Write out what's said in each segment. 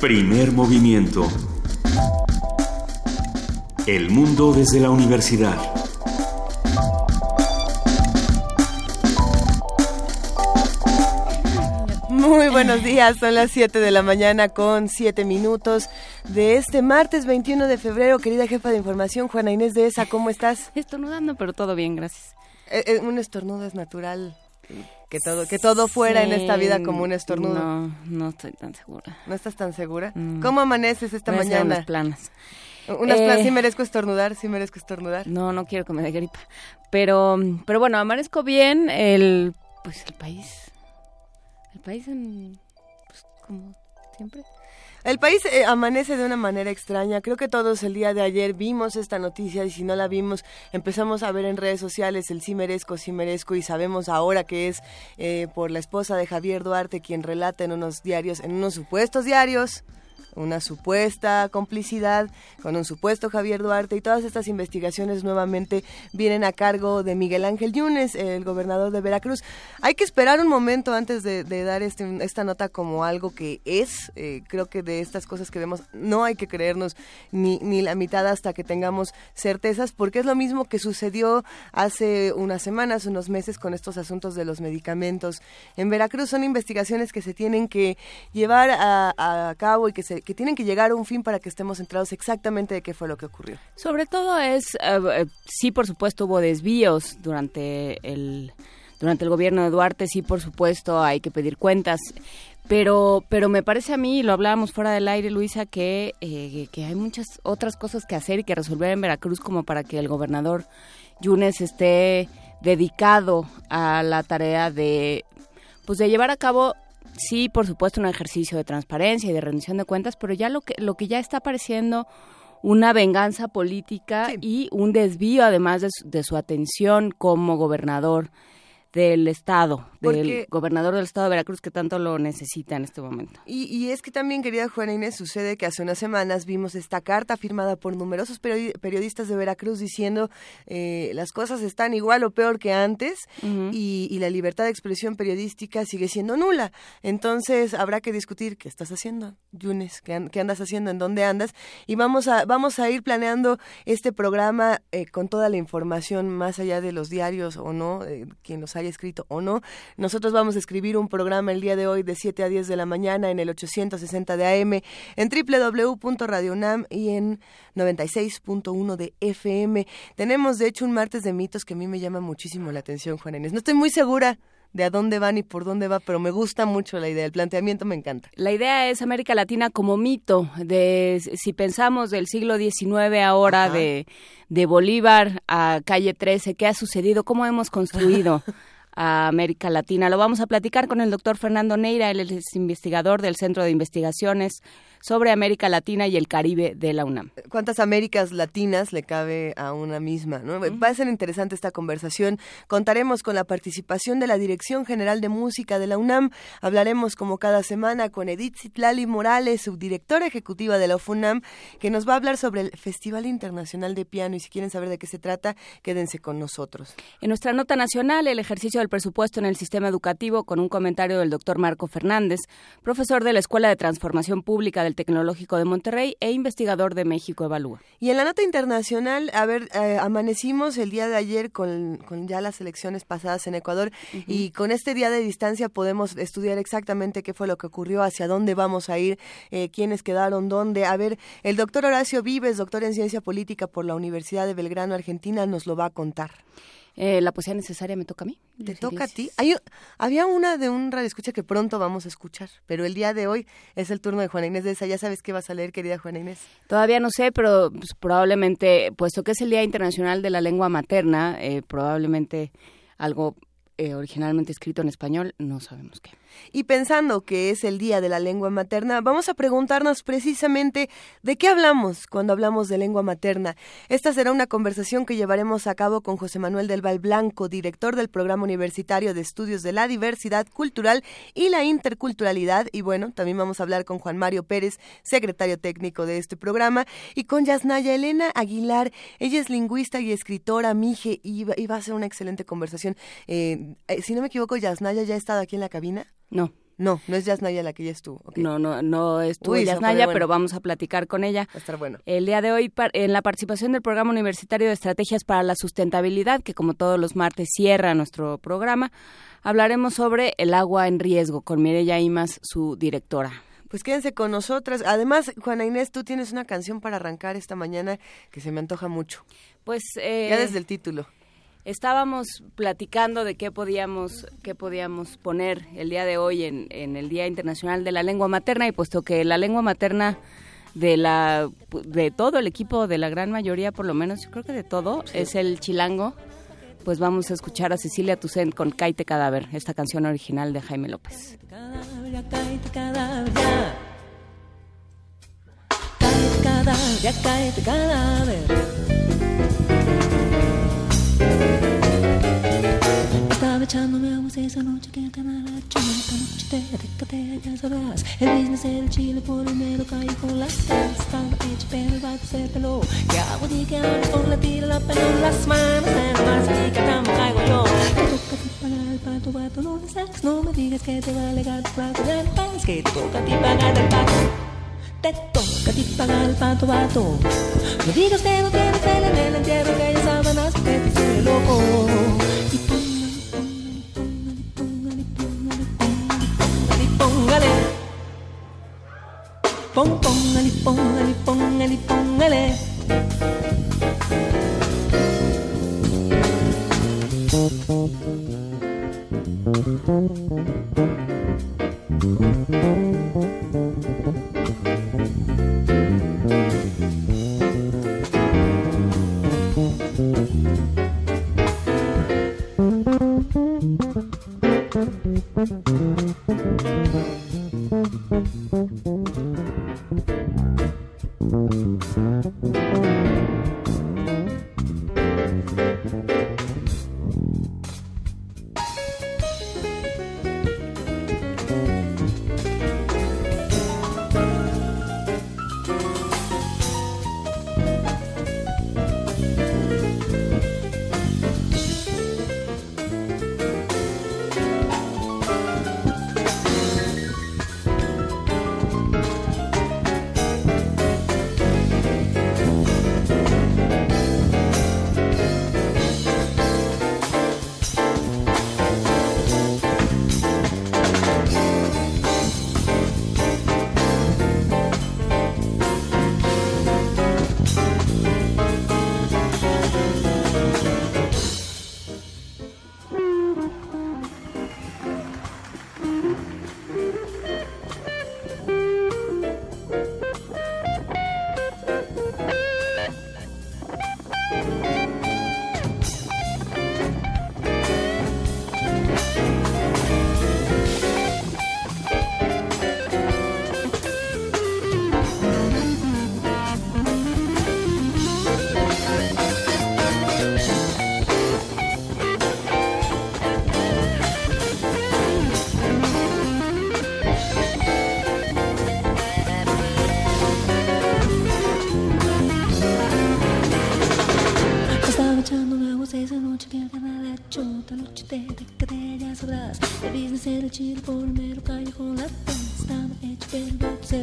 Primer movimiento. El mundo desde la universidad. Muy buenos días, son las 7 de la mañana con 7 minutos de este martes 21 de febrero. Querida jefa de información, Juana Inés de ESA, ¿cómo estás? Estornudando, pero todo bien, gracias. Eh, eh, un estornudo es natural. Que todo, que todo fuera en esta vida como un estornudo. No, no estoy tan segura. ¿No estás tan segura? ¿Cómo amaneces esta Voy a hacer mañana? unas planas. Unas planas, Eh, sí merezco estornudar, sí merezco estornudar. No, no quiero que me dé gripa. Pero, pero bueno, amanezco bien. El, pues el país. El país en, pues como siempre. El país eh, amanece de una manera extraña. Creo que todos el día de ayer vimos esta noticia y si no la vimos, empezamos a ver en redes sociales el sí merezco, sí merezco y sabemos ahora que es eh, por la esposa de Javier Duarte quien relata en unos diarios, en unos supuestos diarios, una supuesta complicidad con un supuesto Javier Duarte y todas estas investigaciones nuevamente vienen a cargo de Miguel Ángel Yunes, el gobernador de Veracruz. Hay que esperar un momento antes de, dar este, esta nota como algo que es. Eh, creo que de estas cosas que vemos no hay que creernos ni, ni la mitad hasta que tengamos certezas, porque es lo mismo que sucedió hace unas semanas, unos meses con estos asuntos de los medicamentos. En Veracruz son investigaciones que se tienen que llevar a cabo y que, se, que tienen que llegar a un fin para que estemos centrados exactamente de qué fue lo que ocurrió. Sobre todo es, eh, eh, sí, por supuesto, hubo desvíos durante el durante el gobierno de Duarte, sí, por supuesto, hay que pedir cuentas. Pero, pero me parece a mí, lo hablábamos fuera del aire, Luisa, que, eh, que hay muchas otras cosas que hacer y que resolver en Veracruz como para que el gobernador Yunes esté dedicado a la tarea de, pues de llevar a cabo, sí, por supuesto, un ejercicio de transparencia y de rendición de cuentas, pero ya lo que, lo que ya está apareciendo una venganza política y un desvío además de su, de su atención como gobernador del estado, del gobernador del estado de Veracruz que tanto lo necesita en este momento. Y, y es que también, querida Juana Inés, sucede que hace unas semanas vimos esta carta firmada por numerosos periodi- periodistas de Veracruz diciendo eh, las cosas están igual o peor que antes y, y la libertad de expresión periodística sigue siendo nula. Entonces habrá que discutir qué estás haciendo, Yunes, qué, an- qué andas haciendo, en dónde andas y vamos a vamos a ir planeando este programa eh, con toda la información más allá de los diarios o no, eh, quien los haya escrito o no. Nosotros vamos a escribir un programa el día de hoy de 7 a 10 de la mañana en el 860 de AM, en www.radionam y en 96.1 de FM. Tenemos de hecho un martes de mitos que a mí me llama muchísimo la atención, Juan Inés. No estoy muy segura de a dónde van y por dónde va, pero me gusta mucho la idea, el planteamiento me encanta. La idea es América Latina como mito, de si pensamos del siglo XIX ahora, Ajá. de, de Bolívar a calle 13, ¿qué ha sucedido? ¿Cómo hemos construido a América Latina? Lo vamos a platicar con el doctor Fernando Neira, él es investigador del Centro de Investigaciones sobre América Latina y el Caribe de la UNAM. cuántas Américas latinas le cabe a una misma. ¿no? Va a ser interesante esta conversación. Contaremos con la participación de la Dirección General de Música de la UNAM. Hablaremos como cada semana con Edith Citlali Morales, subdirectora ejecutiva de la UFUNAM, que nos va a hablar sobre el Festival Internacional de Piano. Y si quieren saber de qué se trata, quédense con nosotros. En nuestra nota nacional, el ejercicio del presupuesto en el sistema educativo, con un comentario del doctor Marco Fernández, profesor de la Escuela de Transformación Pública del Tecnológico de Monterrey e investigador de México Evalúa. Y en la nota internacional, a ver, eh, amanecimos el día de ayer con, con ya las elecciones pasadas en Ecuador y con este día de distancia podemos estudiar exactamente qué fue lo que ocurrió, hacia dónde vamos a ir, eh, quiénes quedaron, dónde. A ver, el doctor Horacio Vives, doctor en ciencia política por la Universidad de Belgrano, Argentina, nos lo va a contar. Eh, la poesía necesaria me toca a mí. ¿Te toca a ti? Hay, había una de un radio escucha que pronto vamos a escuchar, pero el día de hoy es el turno de Juana Inés de esa. Ya sabes qué vas a leer, querida Juana Inés. Todavía no sé, pero pues, probablemente, puesto que es el Día Internacional de la Lengua Materna, eh, probablemente algo eh, originalmente escrito en español, no sabemos qué. Y pensando que es el Día de la Lengua Materna, vamos a preguntarnos precisamente de qué hablamos cuando hablamos de lengua materna. Esta será una conversación que llevaremos a cabo con José Manuel del Val Blanco, director del Programa Universitario de Estudios de la Diversidad Cultural y la Interculturalidad. Y bueno, también vamos a hablar con Juan Mario Pérez, secretario técnico de este programa, y con Yasnaya Elena Aguilar. Ella es lingüista y escritora, Mije, y va, a ser una excelente conversación. Eh, eh, si no me equivoco, Yasnaya ya ha estado aquí en la cabina. No. No, no es Yasnaya la que ya estuvo. No, no, no estuvo Yasnaya, pero vamos a platicar con ella. Va a estar bueno. El día de hoy, en la participación del Programa Universitario de Estrategias para la Sustentabilidad, que como todos los martes cierra nuestro programa, hablaremos sobre el agua en riesgo con Mireya Imas, su directora. Pues quédense con nosotras. Además, Juana Inés, tú tienes una canción para arrancar esta mañana que se me antoja mucho. Pues eh, ya desde el título estábamos platicando de qué podíamos, qué podíamos poner el día de hoy en, en, el Día Internacional de la Lengua Materna y puesto que la lengua materna de la de todo el equipo, de la gran mayoría por lo menos, yo creo que de todo, es el chilango, pues vamos a escuchar a Cecilia Tucent con Caite Cadáver, esta canción original de Jaime López. Estaba echándome aguas esa noche que el canal esta noche te decatea, ya sabrás. El business del chile por el mero caí con las caras. Estaba hecho pero el barco se peló. ¿Qué hago? Di que hables con la tira, la pelón, las manos en masa y que tan caigo yo. Te toca a ti pagar el pato, vato, no le saques. No me digas que te va a alegar tu plato, no pagas, que te toca a ti pagar el pato. Te toca a ti pagar el pato, vato. No digas que no tienes el entierro, que ya sábanas, que te loco. Y póngale. Pon, póngale, póngale, póngale, póngale.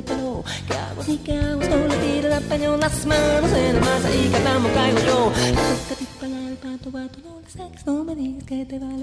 pero Cabo ni cabo solo tira la pañola Las manos en la masa y cantamos caigo yo La toca para el pato, pato, no le sex No me digas que te va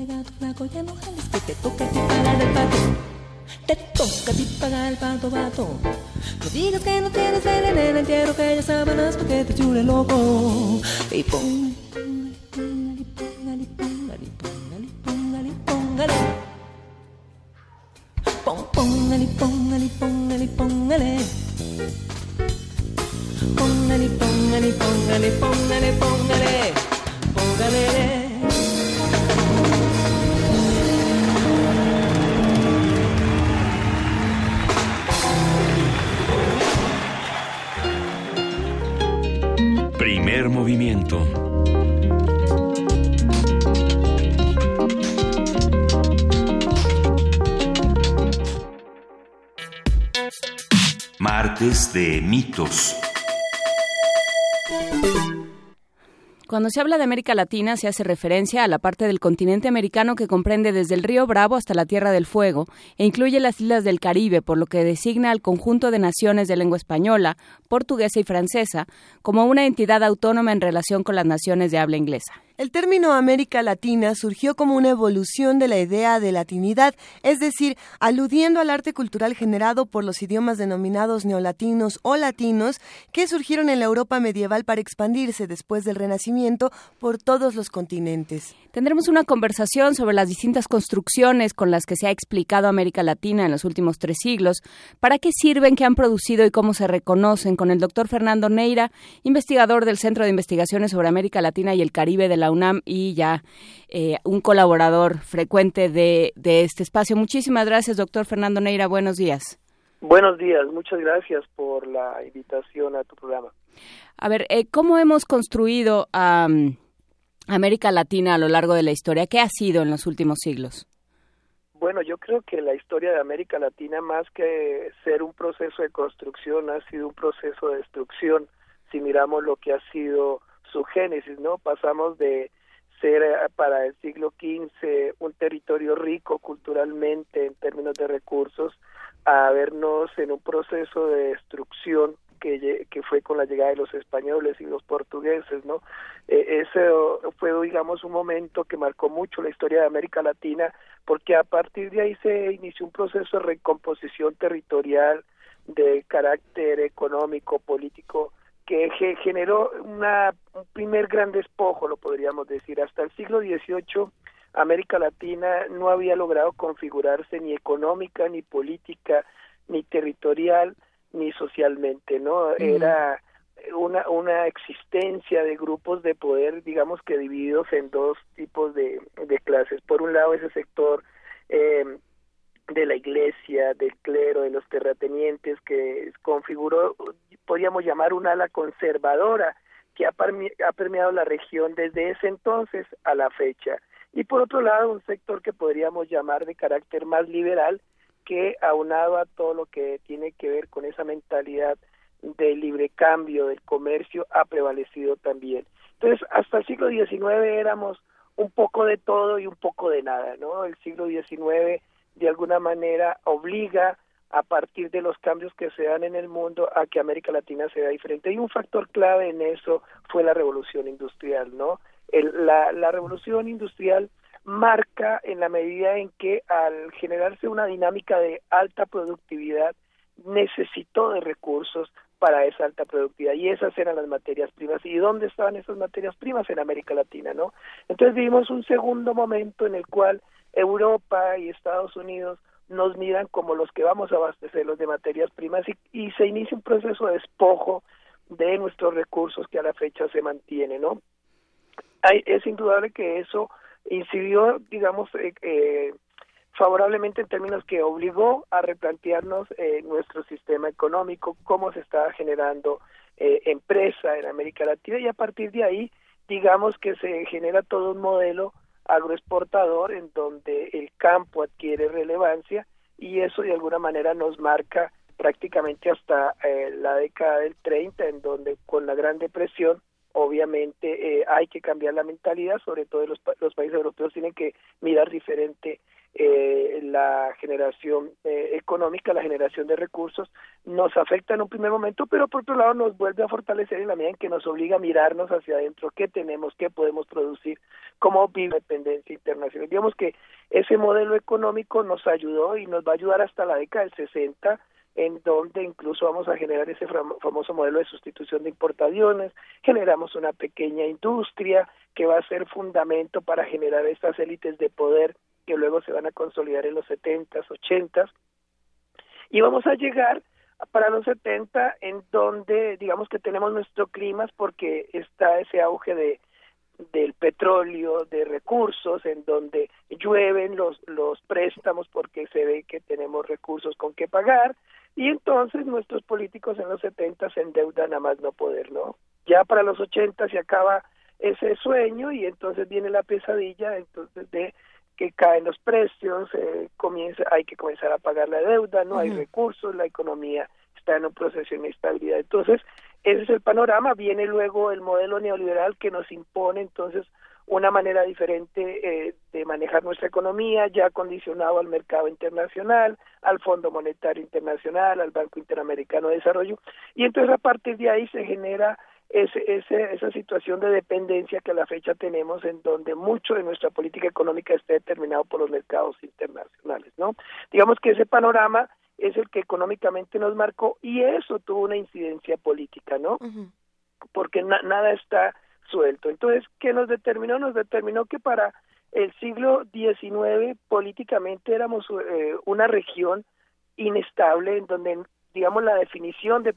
Cuando se habla de América Latina se hace referencia a la parte del continente americano que comprende desde el río Bravo hasta la Tierra del Fuego e incluye las islas del Caribe, por lo que designa al conjunto de naciones de lengua española, portuguesa y francesa como una entidad autónoma en relación con las naciones de habla inglesa. El término América Latina surgió como una evolución de la idea de latinidad, es decir, aludiendo al arte cultural generado por los idiomas denominados neolatinos o latinos que surgieron en la Europa medieval para expandirse después del Renacimiento por todos los continentes. Tendremos una conversación sobre las distintas construcciones con las que se ha explicado América Latina en los últimos tres siglos, para qué sirven, qué han producido y cómo se reconocen con el doctor Fernando Neira, investigador del Centro de Investigaciones sobre América Latina y el Caribe de la UNAM y ya eh, un colaborador frecuente de, de este espacio. Muchísimas gracias, doctor Fernando Neira. Buenos días. Buenos días, muchas gracias por la invitación a tu programa. A ver, eh, ¿cómo hemos construido América Latina a lo largo de la historia? ¿Qué ha sido en los últimos siglos? Bueno, yo creo que la historia de América Latina, más que ser un proceso de construcción, ha sido un proceso de destrucción. Si miramos lo que ha sido su génesis, ¿no? Pasamos de ser eh, para el siglo XV un territorio rico culturalmente en términos de recursos a vernos en un proceso de destrucción que, fue con la llegada de los españoles y los portugueses, ¿no? Eh, ese fue, digamos, un momento que marcó mucho la historia de América Latina, porque a partir de ahí se inició un proceso de recomposición territorial de carácter económico, político, que generó una, un primer gran despojo, lo podríamos decir. Hasta el siglo XVIII, América Latina no había logrado configurarse ni económica, ni política, ni territorial, ni socialmente, ¿no? Era una, una existencia de grupos de poder, digamos que divididos en dos tipos de, de clases. Por un lado, ese sector eh, de la iglesia, del clero, de los terratenientes, que configuró, podríamos llamar una ala conservadora, que ha, ha permeado la región desde ese entonces a la fecha. Y por otro lado, un sector que podríamos llamar de carácter más liberal, que aunado a todo lo que tiene que ver con esa mentalidad de libre cambio, del comercio, ha prevalecido también. Entonces, hasta el siglo XIX éramos un poco de todo y un poco de nada, ¿no? El siglo XIX de alguna manera obliga a partir de los cambios que se dan en el mundo a que América Latina sea diferente. Y un factor clave en eso fue la revolución industrial, ¿no? El, la revolución industrial marca en la medida en que al generarse una dinámica de alta productividad necesitó de recursos para esa alta productividad. Y esas eran las materias primas. Y dónde estaban esas materias primas en América Latina no entonces vivimos un segundo momento en el cual Europa y Estados Unidos nos miran como los que vamos a abastecerlos de materias primas y, y se inicia un proceso de despojo de nuestros recursos que a la fecha se mantiene no Hay, es indudable que eso incidió, digamos, eh, eh, favorablemente en términos que obligó a replantearnos eh, nuestro sistema económico, cómo se estaba generando eh, empresa en América Latina y a partir de ahí, digamos que se genera todo un modelo agroexportador en donde el campo adquiere relevancia y eso de alguna manera nos marca prácticamente hasta eh, la década del 30 en donde con la Gran Depresión obviamente eh, hay que cambiar la mentalidad, sobre todo los, los países europeos tienen que mirar diferente eh, la generación eh, económica, la generación de recursos, nos afecta en un primer momento, pero por otro lado nos vuelve a fortalecer en la medida en que nos obliga a mirarnos hacia adentro, qué tenemos, qué podemos producir, cómo vive internacional. Digamos que ese modelo económico nos ayudó y nos va a ayudar hasta la década del 60 en donde incluso vamos a generar ese famoso modelo de sustitución de importaciones, generamos una pequeña industria que va a ser fundamento para generar estas élites de poder que luego se van a consolidar en los 70s, 80s, y vamos a llegar para los 70 en donde digamos que tenemos nuestro clima porque está ese auge de del petróleo, de recursos, en donde llueven los, los préstamos porque se ve que tenemos recursos con que pagar, y entonces nuestros políticos en los 70 se endeudan a más no poder, ¿no? Ya para los 80 se acaba ese sueño y entonces viene la pesadilla entonces de que caen los precios, eh, comienza, hay que comenzar a pagar la deuda, no hay recursos, la economía está en un proceso de inestabilidad. Entonces, ese es el panorama. Viene luego el modelo neoliberal que nos impone entonces una manera diferente eh, de manejar nuestra economía, ya condicionado al mercado internacional, al Fondo Monetario Internacional, al Banco Interamericano de Desarrollo, y entonces a partir de ahí se genera ese, ese, esa situación de dependencia que a la fecha tenemos en donde mucho de nuestra política económica está determinado por los mercados internacionales, ¿no? Digamos que ese panorama es el que económicamente nos marcó y eso tuvo una incidencia política, ¿no? Porque nada está suelto. Entonces, ¿qué nos determinó? Nos determinó que para el siglo XIX políticamente éramos eh, una región inestable en donde digamos la definición de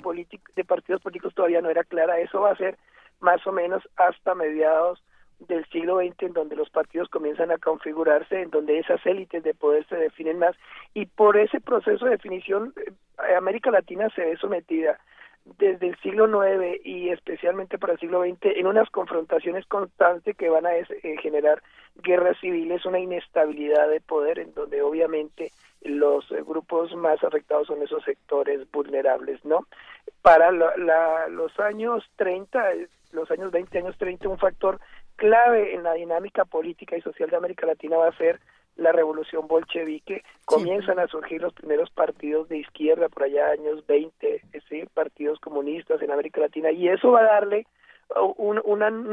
de partidos políticos todavía no era clara eso va a ser más o menos hasta mediados del siglo XX en donde los partidos comienzan a configurarse en donde esas élites de poder se definen más y por ese proceso de definición eh, América Latina se ve sometida desde el siglo IX y especialmente para el siglo XX en unas confrontaciones constantes que van a eh, generar guerras civiles, una inestabilidad de poder en donde obviamente los eh, grupos más afectados son esos sectores vulnerables, ¿no? Para los años 30, los años 20, años 30, un factor clave en la dinámica política y social de América Latina va a ser la revolución bolchevique, comienzan a surgir los primeros partidos de izquierda por allá años 20, ¿sí? partidos comunistas en América Latina, y eso va a darle un,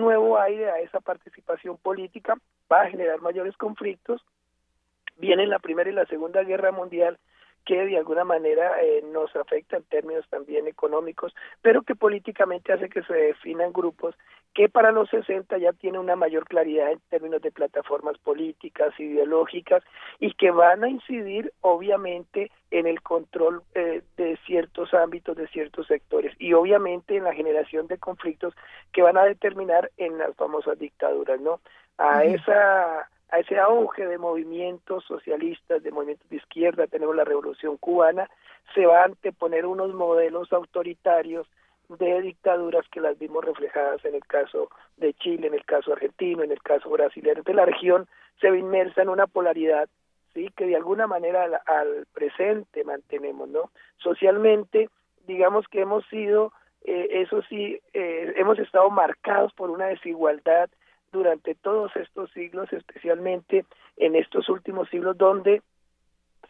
nuevo aire a esa participación política, va a generar mayores conflictos. Viene la Primera y la Segunda Guerra Mundial que de alguna manera eh, nos afecta en términos también económicos, pero que políticamente hace que se definan grupos que para los 60 ya tienen una mayor claridad en términos de plataformas políticas, ideológicas, y que van a incidir obviamente en el control eh, de ciertos ámbitos, de ciertos sectores, y obviamente en la generación de conflictos que van a determinar en las famosas dictaduras, ¿no? A esa a ese auge de movimientos socialistas, de movimientos de izquierda, tenemos la revolución cubana, se van a anteponer unos modelos autoritarios de dictaduras que las vimos reflejadas en el caso de Chile, en el caso argentino, en el caso brasileño. Entonces la región se ve inmersa en una polaridad, sí, que de alguna manera al, presente mantenemos, ¿no? Socialmente, digamos que hemos sido, eh, eso sí, eh, hemos estado marcados por una desigualdad durante todos estos siglos, especialmente en estos últimos siglos, donde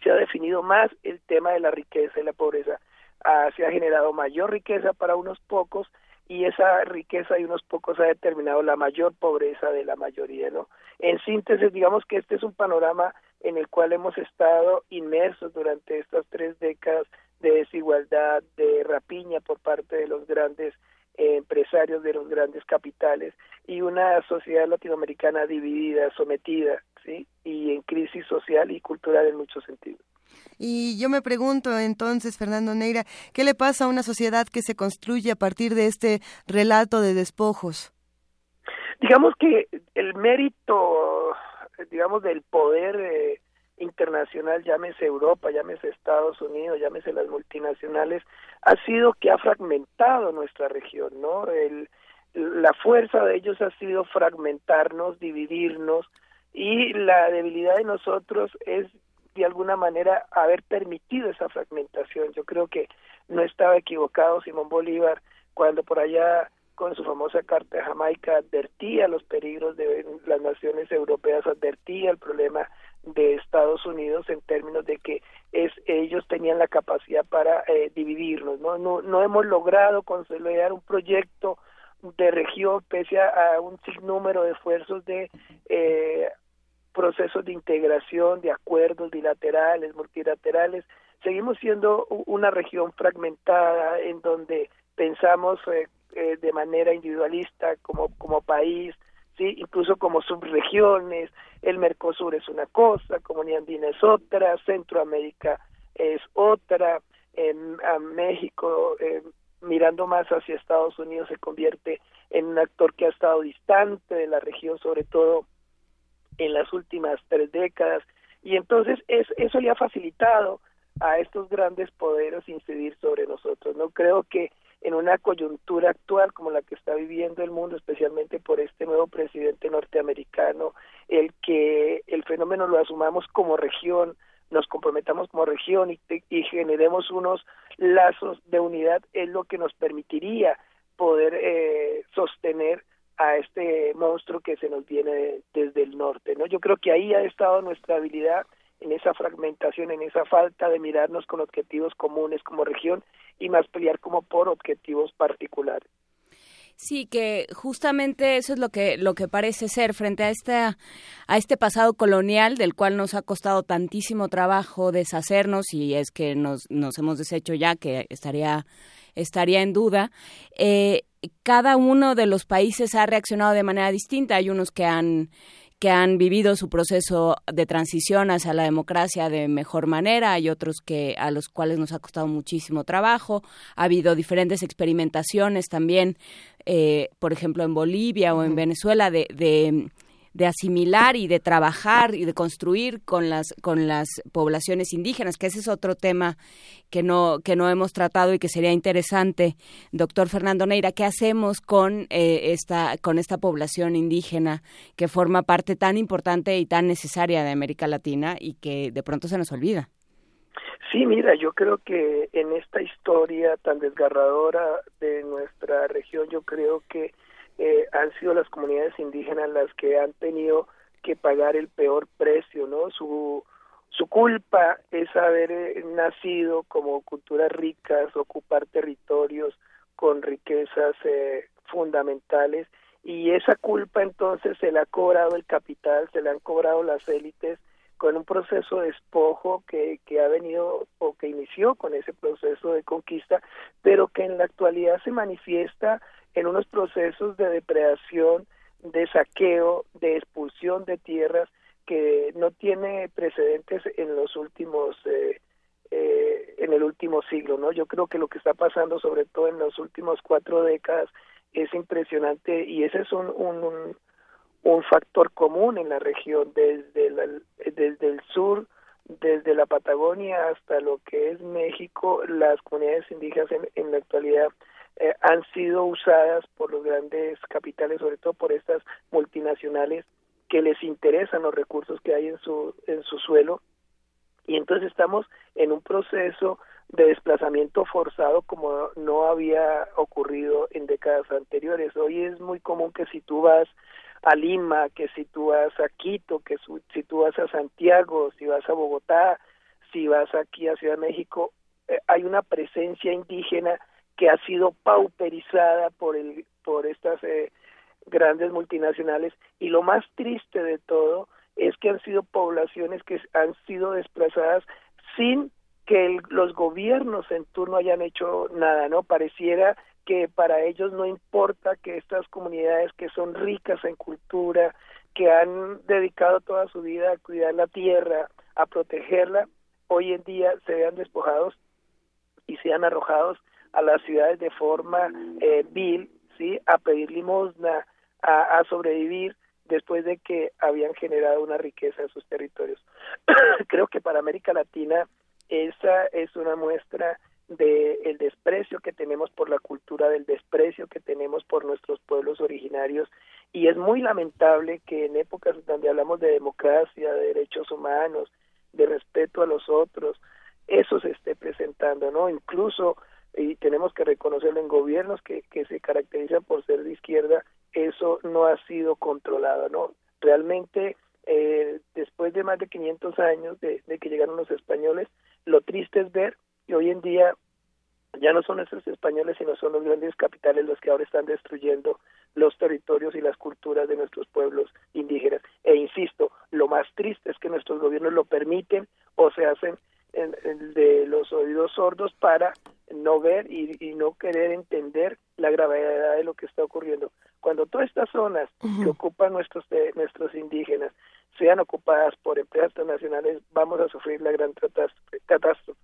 se ha definido más el tema de la riqueza y la pobreza. Ah, se ha generado mayor riqueza para unos pocos y esa riqueza de unos pocos ha determinado la mayor pobreza de la mayoría, ¿no? En síntesis, digamos que este es un panorama en el cual hemos estado inmersos durante estas tres décadas de desigualdad, de rapiña por parte de los grandes empresarios de los grandes capitales y una sociedad latinoamericana dividida, sometida, ¿sí? Y en crisis social y cultural en muchos sentidos. Y yo me pregunto entonces, Fernando Neira, ¿qué le pasa a una sociedad que se construye a partir de este relato de despojos? Digamos que el mérito, digamos, del poder eh, internacional, llámese Europa, llámese Estados Unidos, llámese las multinacionales, ha sido que ha fragmentado nuestra región, ¿no? El, la fuerza de ellos ha sido fragmentarnos, dividirnos, y la debilidad de nosotros es de alguna manera haber permitido esa fragmentación. Yo creo que no estaba equivocado Simón Bolívar cuando por allá con su famosa carta de Jamaica advertía los peligros de las naciones europeas, advertía el problema de Estados Unidos en términos de que es ellos tenían la capacidad para eh, dividirnos no no no hemos logrado consolidar un proyecto de región pese a, un sinnúmero de esfuerzos de eh, procesos de integración de acuerdos bilaterales multilaterales. Seguimos siendo una región fragmentada en donde pensamos eh, eh, de manera individualista como como país sí incluso como subregiones el Mercosur es una cosa, Comunidad Andina es otra, Centroamérica es otra, en, México mirando más hacia Estados Unidos se convierte en un actor que ha estado distante de la región, sobre todo en las últimas tres décadas, y entonces es, eso le ha facilitado a estos grandes poderes incidir sobre nosotros. No creo que en una coyuntura actual como la que está viviendo el mundo, especialmente por este nuevo presidente norteamericano, el que el fenómeno lo asumamos como región, nos comprometamos como región y, y generemos unos lazos de unidad es lo que nos permitiría poder eh, sostener a este monstruo que se nos viene desde el norte, ¿no? Yo creo que ahí ha estado nuestra habilidad en esa fragmentación, en esa falta de mirarnos con objetivos comunes como región y más pelear como por objetivos particulares. Sí, que justamente eso es lo que lo que parece ser frente a esta a este pasado colonial del cual nos ha costado tantísimo trabajo deshacernos y es que nos nos hemos deshecho ya que estaría estaría en duda. Eh, cada uno de los países ha reaccionado de manera distinta. Hay unos que han que han vivido su proceso de transición hacia la democracia de mejor manera, hay otros que a los cuales nos ha costado muchísimo trabajo, ha habido diferentes experimentaciones también, eh, por ejemplo en Bolivia o en Venezuela, de, de de asimilar y de trabajar y de construir con las con las poblaciones indígenas, que ese es otro tema que no que no hemos tratado y que sería interesante, doctor Fernando Neira, ¿qué hacemos con eh, esta con esta población indígena que forma parte tan importante y tan necesaria de América Latina y que de pronto se nos olvida? Sí, mira, yo creo que en esta historia tan desgarradora de nuestra región, yo creo que eh, han sido las comunidades indígenas las que han tenido que pagar el peor precio, ¿no? Su, su culpa es haber eh, nacido como culturas ricas, ocupar territorios con riquezas eh, fundamentales y esa culpa entonces se le ha cobrado el capital, se le han cobrado las élites con un proceso de despojo que, que ha venido o que inició con ese proceso de conquista, pero que en la actualidad se manifiesta en unos procesos de depredación, de saqueo, de expulsión de tierras que no tiene precedentes en los últimos eh, eh, en el último siglo, ¿no? Yo creo que lo que está pasando, sobre todo en las últimas cuatro décadas, es impresionante y ese es un, un, un factor común en la región, desde, la, desde el sur, desde la Patagonia hasta lo que es México, las comunidades indígenas en, en la actualidad eh, han sido usadas por los grandes capitales, sobre todo por estas multinacionales que les interesan los recursos que hay en su en su suelo y entonces estamos en un proceso de desplazamiento forzado como no había ocurrido en décadas anteriores. Hoy es muy común que si tú vas a Lima, que si tú vas a Quito, que si tú vas a Santiago, si vas a Bogotá, si vas aquí a Ciudad de México, eh, hay una presencia indígena que ha sido pauperizada por el por estas eh, grandes multinacionales y lo más triste de todo es que han sido poblaciones que han sido desplazadas sin que los gobiernos en turno hayan hecho nada, ¿no? Pareciera que para ellos no importa que estas comunidades que son ricas en cultura, que han dedicado toda su vida a cuidar la tierra, a protegerla, hoy en día se vean despojados y sean arrojados a las ciudades de forma eh, vil, ¿sí? A pedir limosna, a, sobrevivir después de que habían generado una riqueza en sus territorios. Creo que para América Latina esa es una muestra de el desprecio que tenemos por la cultura, del desprecio que tenemos por nuestros pueblos originarios y es muy lamentable que en épocas donde hablamos de democracia, de derechos humanos, de respeto a los otros, eso se esté presentando, ¿no? Incluso y tenemos que reconocerlo en gobiernos que, que se caracterizan por ser de izquierda, eso no ha sido controlado, ¿no? Realmente, eh, después de más de 500 años de, que llegaron los españoles, lo triste es ver que hoy en día ya no son esos españoles, sino son los grandes capitales los que ahora están destruyendo los territorios y las culturas de nuestros pueblos indígenas. E insisto, lo más triste es que nuestros gobiernos lo permiten o se hacen de los oídos sordos para no ver y, no querer entender la gravedad de lo que está ocurriendo. Cuando todas estas zonas que ocupan nuestros nuestros indígenas sean ocupadas por empresas transnacionales, vamos a sufrir la gran catástrofe.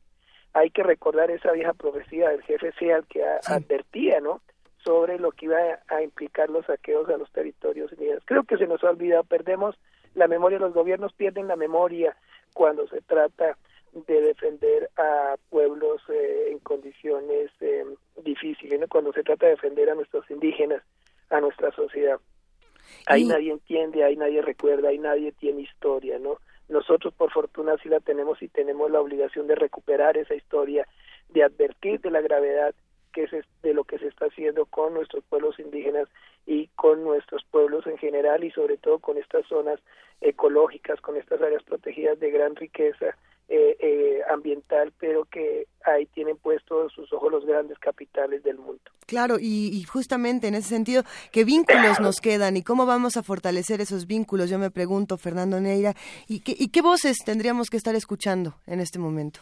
Hay que recordar esa vieja profecía del jefe SEAL que advertía, ¿no? sobre lo que iba a, implicar los saqueos a los territorios indígenas. Creo que se nos ha olvidado, perdemos la memoria, los gobiernos pierden la memoria cuando se trata de defender a pueblos eh, en condiciones eh, difíciles, cuando se trata de defender a nuestros indígenas, a nuestra sociedad. Ahí nadie entiende, ahí nadie recuerda, ahí nadie tiene historia, ¿no? Nosotros por fortuna sí la tenemos y tenemos la obligación de recuperar esa historia, de advertir de la gravedad que se, de lo que se está haciendo con nuestros pueblos indígenas y con nuestros pueblos en general y sobre todo con estas zonas ecológicas, con estas áreas protegidas de gran riqueza eh, eh, ambiental, pero que ahí tienen puestos sus ojos los grandes capitales del mundo. Claro, y, justamente en ese sentido, ¿qué vínculos nos quedan y cómo vamos a fortalecer esos vínculos? Yo me pregunto, Fernando Neira, ¿y qué, y qué voces tendríamos que estar escuchando en este momento?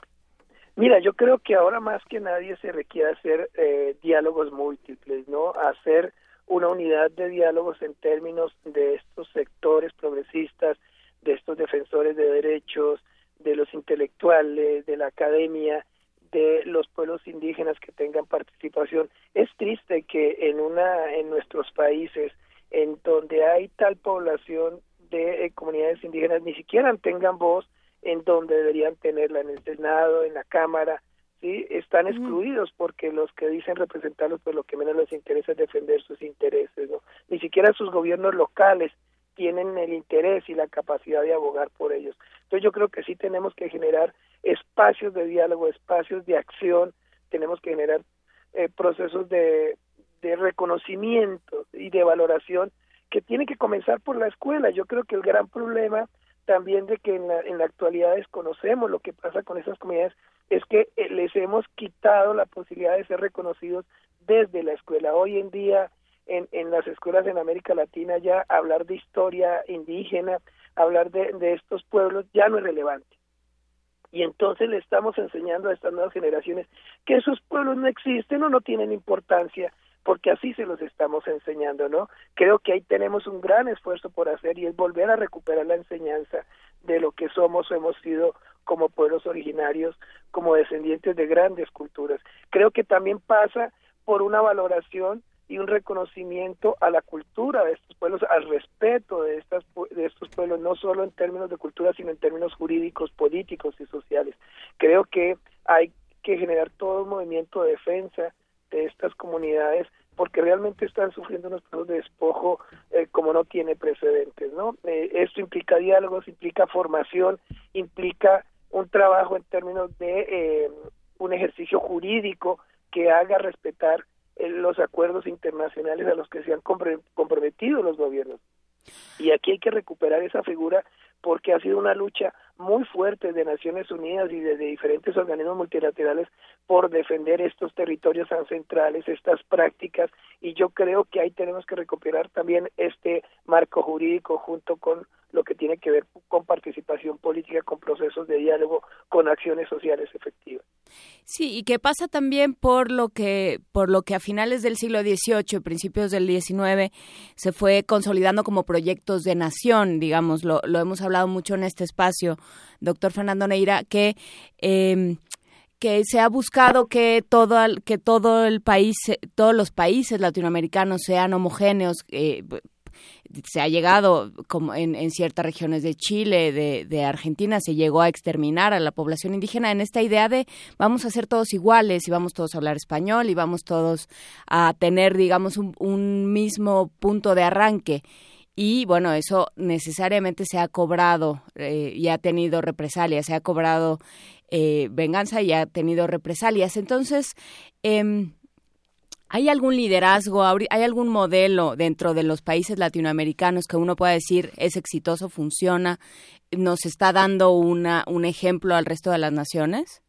Mira, yo creo que ahora más que nadie se requiere hacer eh, diálogos múltiples, ¿no? Hacer una unidad de diálogos en términos de estos sectores progresistas, de estos defensores de derechos, de los intelectuales, de la academia, de los pueblos indígenas que tengan participación. Es triste que en una en nuestros países en donde hay tal población de eh, comunidades indígenas ni siquiera tengan voz en donde deberían tenerla en el Senado, en la Cámara, sí, están excluidos porque los que dicen representarlos pues lo que menos les interesa es defender sus intereses, ¿no? Ni siquiera sus gobiernos locales tienen el interés y la capacidad de abogar por ellos. Entonces yo creo que sí tenemos que generar espacios de diálogo, espacios de acción, tenemos que generar eh, procesos de, reconocimiento y de valoración que tienen que comenzar por la escuela. Yo creo que el gran problema también de que en la, en la actualidad desconocemos lo que pasa con esas comunidades es que eh, les hemos quitado la posibilidad de ser reconocidos desde la escuela. Hoy en día en, en las escuelas en América Latina ya hablar de historia indígena, hablar de, de estos pueblos ya no es relevante. Y entonces le estamos enseñando a estas nuevas generaciones que esos pueblos no existen o no tienen importancia, porque así se los estamos enseñando, ¿no? Creo que ahí tenemos un gran esfuerzo por hacer y es volver a recuperar la enseñanza de lo que somos o hemos sido como pueblos originarios, como descendientes de grandes culturas. Creo que también pasa por una valoración y un reconocimiento a la cultura de estos pueblos, al respeto de estas de estos pueblos, no solo en términos de cultura, sino en términos jurídicos, políticos y sociales. Creo que hay que generar todo un movimiento de defensa de estas comunidades porque realmente están sufriendo unos procesos de despojo eh, como no tiene precedentes, ¿no? Eh, esto implica diálogos, implica formación, implica un trabajo en términos de eh, un ejercicio jurídico que haga respetar los acuerdos internacionales a los que se han comprometido los gobiernos. Y aquí hay que recuperar esa figura porque ha sido una lucha muy fuerte de Naciones Unidas y de, diferentes organismos multilaterales por defender estos territorios ancestrales, estas prácticas, y yo creo que ahí tenemos que recuperar también este marco jurídico junto con lo que tiene que ver con participación política, con procesos de diálogo, con acciones sociales efectivas. Sí, y que pasa también por lo que por lo que a finales del siglo XVIII, principios del XIX, se fue consolidando como proyectos de nación, digamos, lo, lo hemos hablado mucho en este espacio, doctor Fernando Neira, que eh, que se ha buscado que todo que todo el país todos los países latinoamericanos sean homogéneos eh, se ha llegado, como en, en ciertas regiones de Chile, de, Argentina, se llegó a exterminar a la población indígena en esta idea de vamos a ser todos iguales y vamos todos a hablar español y vamos todos a tener, digamos, un mismo punto de arranque y bueno, eso necesariamente se ha cobrado eh, y ha tenido represalias, se ha cobrado eh, venganza y ha tenido represalias. Entonces, eh, ¿Hay algún liderazgo, hay algún modelo dentro de los países latinoamericanos que uno pueda decir es exitoso, funciona, nos está dando una, un ejemplo al resto de las naciones?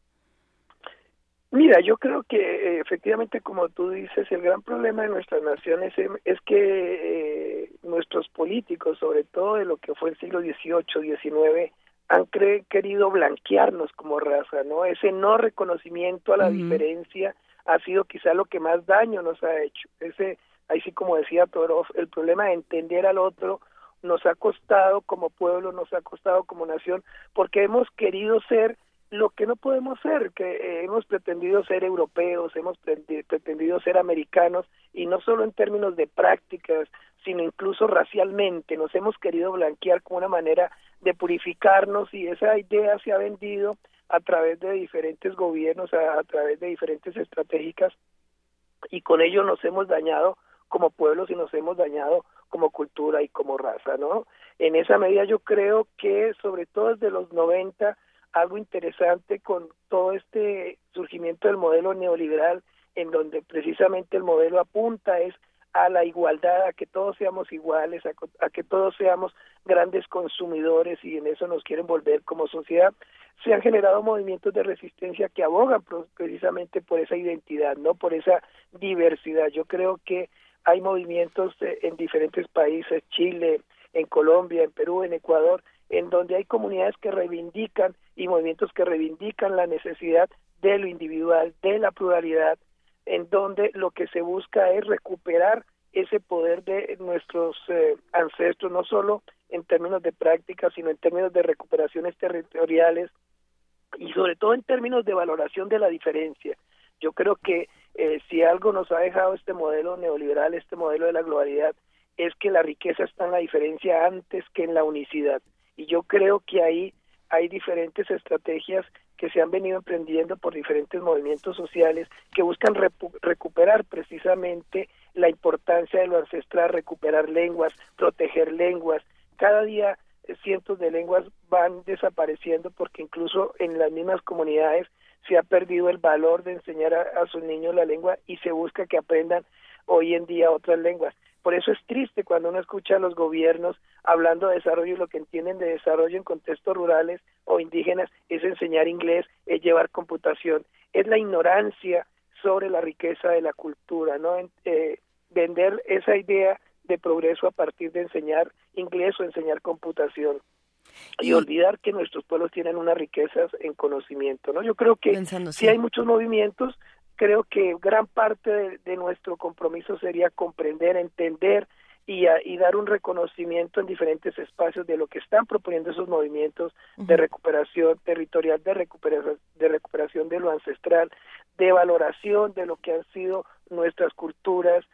Mira, yo creo que efectivamente, como tú dices, el gran problema de nuestras naciones es, que eh, nuestros políticos, sobre todo de lo que fue el siglo XVIII, XIX, han querido blanquearnos como raza, ¿no? Ese no reconocimiento a la diferencia ha sido quizá lo que más daño nos ha hecho. Ese, ahí sí como decía Torov, el problema de entender al otro nos ha costado como pueblo, nos ha costado como nación, porque hemos querido ser lo que no podemos ser, que eh, hemos pretendido ser europeos, hemos pretendido ser americanos, y no solo en términos de prácticas, sino incluso racialmente, nos hemos querido blanquear como una manera de purificarnos y esa idea se ha vendido a través de diferentes gobiernos, a, través de diferentes estratégicas y con ello nos hemos dañado como pueblos y nos hemos dañado como cultura y como raza, ¿no? En esa medida yo creo que sobre todo desde los 90 algo interesante con todo este surgimiento del modelo neoliberal en donde precisamente el modelo apunta es a la igualdad, a que todos seamos iguales, a, que todos seamos grandes consumidores y en eso nos quieren volver como sociedad, se han generado movimientos de resistencia que abogan precisamente por esa identidad, no por esa diversidad. Yo creo que hay movimientos eh, en diferentes países, Chile, en Colombia, en Perú, en Ecuador, en donde hay comunidades que reivindican y movimientos que reivindican la necesidad de lo individual, de la pluralidad, en donde lo que se busca es recuperar ese poder de nuestros eh, ancestros, no solo en términos de práctica, sino en términos de recuperaciones territoriales y sobre todo en términos de valoración de la diferencia. Yo creo que eh, si algo nos ha dejado este modelo neoliberal, este modelo de la globalidad, es que la riqueza está en la diferencia antes que en la unicidad. Y yo creo que ahí hay diferentes estrategias que se han venido emprendiendo por diferentes movimientos sociales que buscan recuperar precisamente la importancia de lo ancestral, recuperar lenguas, proteger lenguas. Cada día eh, cientos de lenguas van desapareciendo porque incluso en las mismas comunidades se ha perdido el valor de enseñar a, a sus niños la lengua y se busca que aprendan hoy en día otras lenguas. Por eso es triste cuando uno escucha a los gobiernos hablando de desarrollo y lo que entienden de desarrollo en contextos rurales o indígenas es enseñar inglés, es llevar computación, es la ignorancia sobre la riqueza de la cultura, ¿no? Eh, vender esa idea de progreso a partir de enseñar inglés o enseñar computación y olvidar que nuestros pueblos tienen unas riquezas en conocimiento, ¿no? Yo creo que si hay muchos movimientos, creo que gran parte de, nuestro compromiso sería comprender, entender y, y, dar un reconocimiento en diferentes espacios de lo que están proponiendo esos movimientos de recuperación territorial, de recuperación, de recuperación de lo ancestral, de valoración de lo que han sido nuestras culturas,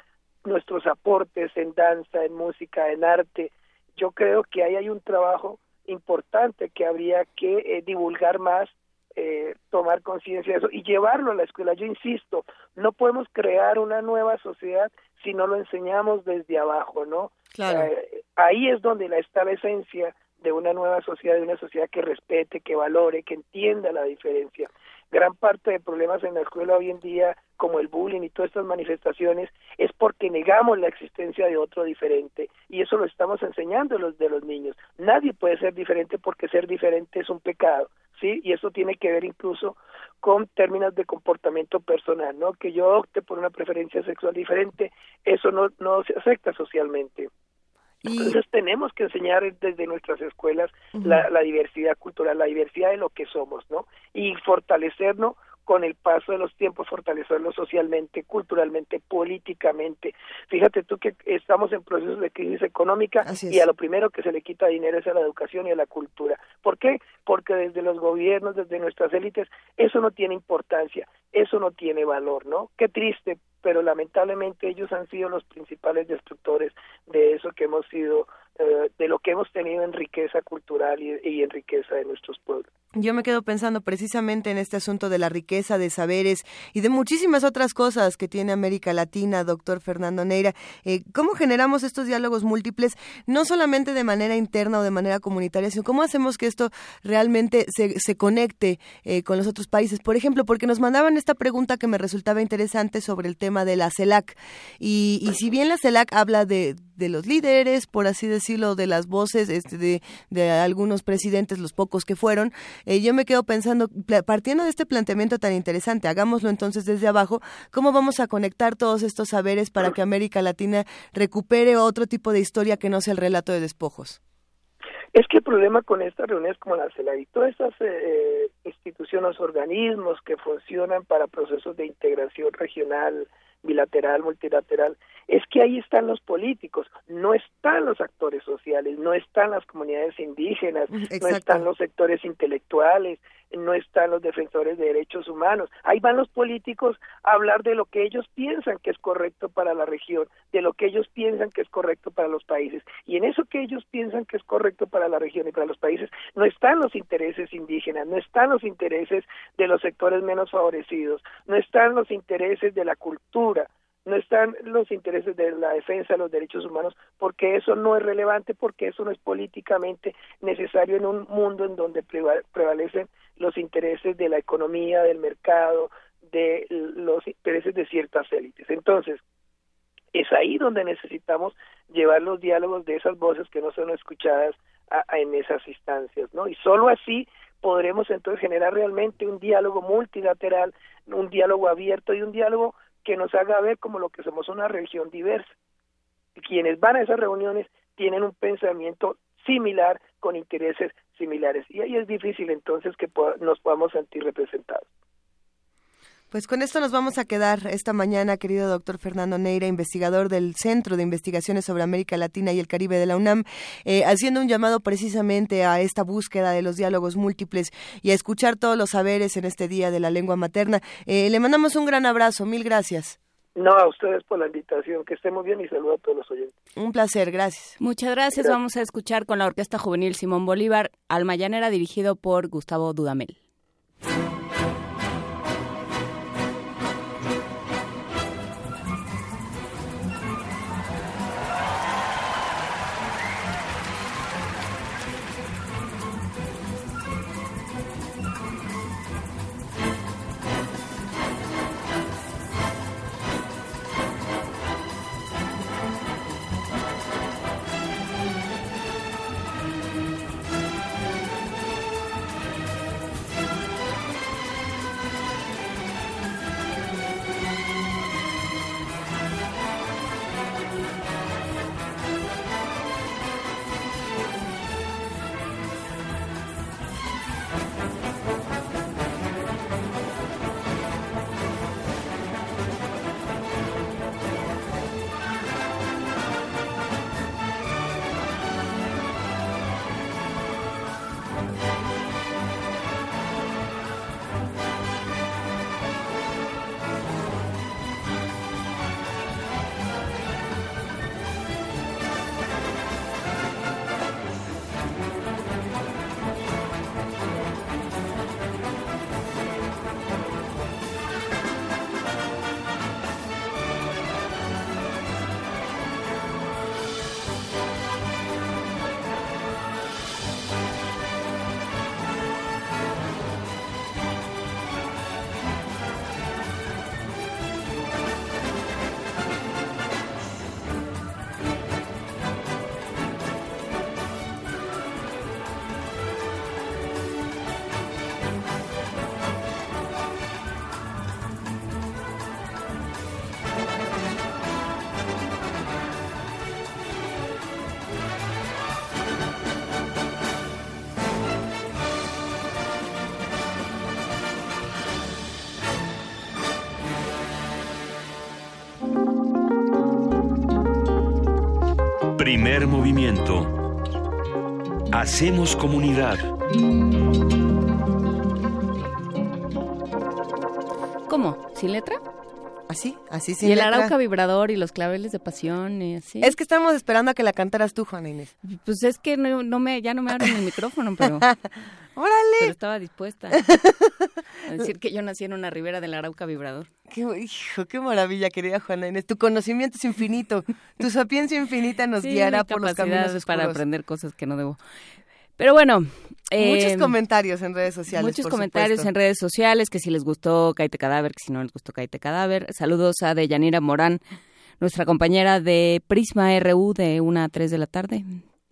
nuestros aportes en danza, en música, en arte. Yo creo que ahí hay un trabajo importante que habría que eh, divulgar más eh, tomar conciencia de eso y llevarlo a la escuela. Yo insisto, no podemos crear una nueva sociedad si no lo enseñamos desde abajo, ¿no? Eh, ahí es donde está la esencia de una nueva sociedad, de una sociedad que respete, que valore, que entienda la diferencia. Gran parte de problemas en la escuela hoy en día, como el bullying y todas estas manifestaciones, es porque negamos la existencia de otro diferente y eso lo estamos enseñando los de los niños. Nadie puede ser diferente porque ser diferente es un pecado. ¿sí? Y eso tiene que ver incluso con términos de comportamiento personal, ¿no? Que yo opte por una preferencia sexual diferente, eso no, no se acepta socialmente. Entonces tenemos que enseñar desde nuestras escuelas la, la, diversidad cultural, la diversidad de lo que somos, ¿no? Y fortalecernos con el paso de los tiempos fortalecerlo socialmente, culturalmente, políticamente. Fíjate tú que estamos en procesos de crisis económica y a lo primero que se le quita dinero es a la educación y a la cultura. ¿Por qué? Porque desde los gobiernos, desde nuestras élites, eso no tiene importancia, eso no tiene valor, ¿no? Qué triste, pero lamentablemente ellos han sido los principales destructores de eso que hemos sido, eh, de lo que hemos tenido en riqueza cultural y en riqueza de nuestros pueblos. Yo me quedo pensando precisamente en este asunto de la riqueza de saberes y de muchísimas otras cosas que tiene América Latina, doctor Fernando Neira. Eh, ¿Cómo generamos estos diálogos múltiples, no solamente de manera interna o de manera comunitaria, sino cómo hacemos que esto realmente se, se conecte eh, con los otros países? Por ejemplo, porque nos mandaban esta pregunta que me resultaba interesante sobre el tema de la CELAC. Y, y si bien la CELAC habla de, de los líderes, por así decirlo, de las voces este, de, de algunos presidentes, los pocos que fueron, eh, yo me quedo pensando, partiendo de este planteamiento tan interesante, hagámoslo entonces desde abajo, ¿cómo vamos a conectar todos estos saberes para que América Latina recupere otro tipo de historia que no sea el relato de despojos? Es que el problema con estas reuniones como la CELAC y todas estas eh, instituciones, organismos que funcionan para procesos de integración regional, bilateral, multilateral, es que ahí están los políticos, no están los actores sociales, no están las comunidades indígenas, no están los sectores intelectuales, no están los defensores de derechos humanos. Ahí van los políticos a hablar de lo que ellos piensan que es correcto para la región, de lo que ellos piensan que es correcto para los países. Y en eso que ellos piensan que es correcto para la región y para los países, no están los intereses indígenas, no están los intereses de los sectores menos favorecidos, no están los intereses de la cultura, no están los intereses de la defensa de los derechos humanos, porque eso no es relevante, porque eso no es políticamente necesario en un mundo en donde prevalecen los intereses de la economía, del mercado, de los intereses de ciertas élites. Entonces, es ahí donde necesitamos llevar los diálogos de esas voces que no son escuchadas en esas instancias, ¿no? Y solo así podremos entonces generar realmente un diálogo multilateral, un diálogo abierto y un diálogo que nos haga ver como lo que somos una región diversa. Quienes van a esas reuniones tienen un pensamiento similar con intereses similares y ahí es difícil entonces que nos podamos sentir representados. Pues con esto nos vamos a quedar esta mañana, querido doctor Fernando Neira, investigador del Centro de Investigaciones sobre América Latina y el Caribe de la UNAM, eh, haciendo un llamado precisamente a esta búsqueda de los diálogos múltiples y a escuchar todos los saberes en este Día de la Lengua Materna. Eh, le mandamos un gran abrazo, mil gracias. No, a ustedes por la invitación, que estemos bien y saludo a todos los oyentes. Un placer, gracias. Muchas gracias. Vamos a escuchar con la Orquesta Juvenil Simón Bolívar, Alma Llanera, dirigido por Gustavo Dudamel. Movimiento. Hacemos comunidad. ¿Cómo? ¿Sin letra? Así, así sin Y el letra. arauca vibrador y los claveles de pasión y así. Es que estamos esperando a que la cantaras tú, Juana Inés. Pues es que no, no me, ya no me abren el micrófono, pero, pero ¡Órale! estaba dispuesta a decir que yo nací en una ribera del arauca vibrador. Qué, hijo, qué maravilla, querida Juana Inés. Tu conocimiento es infinito. Tu sapiencia infinita nos Sí, guiará por los caminos es para oscuros. aprender cosas que no debo. Pero bueno. Eh, Muchos comentarios en redes sociales. Muchos por comentarios supuesto. en redes sociales, que si les gustó Caite Cadáver, que si no les gustó Caite Cadáver. Saludos a Deyanira Morán, nuestra compañera de Prisma RU de 1 a 3 de la tarde.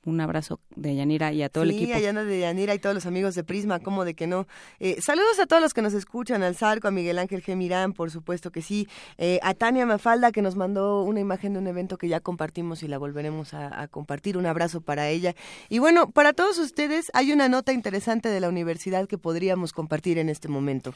Un abrazo de Yanira y a todo el sí, equipo. anda de Yanira y todos los amigos de Prisma, como de que no. Eh, saludos a todos los que nos escuchan, al Zarco, a Miguel Ángel G. Mirán, por supuesto que sí. Eh, a Tania Mafalda, que nos mandó una imagen de un evento que ya compartimos y la volveremos a, a compartir. Un abrazo para ella. Y bueno, para todos ustedes hay una nota interesante de la universidad que podríamos compartir en este momento.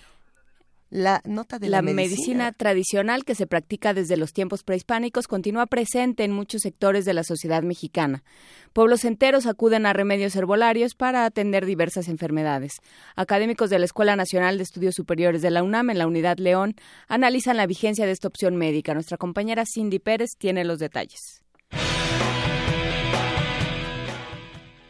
La nota de la, la medicina tradicional que se practica desde los tiempos prehispánicos continúa presente en muchos sectores de la sociedad mexicana. Pueblos enteros acuden a remedios herbolarios para atender diversas enfermedades. Académicos de la Escuela Nacional de Estudios Superiores de la UNAM en la Unidad León analizan la vigencia de esta opción médica. Nuestra compañera Cindy Pérez tiene los detalles.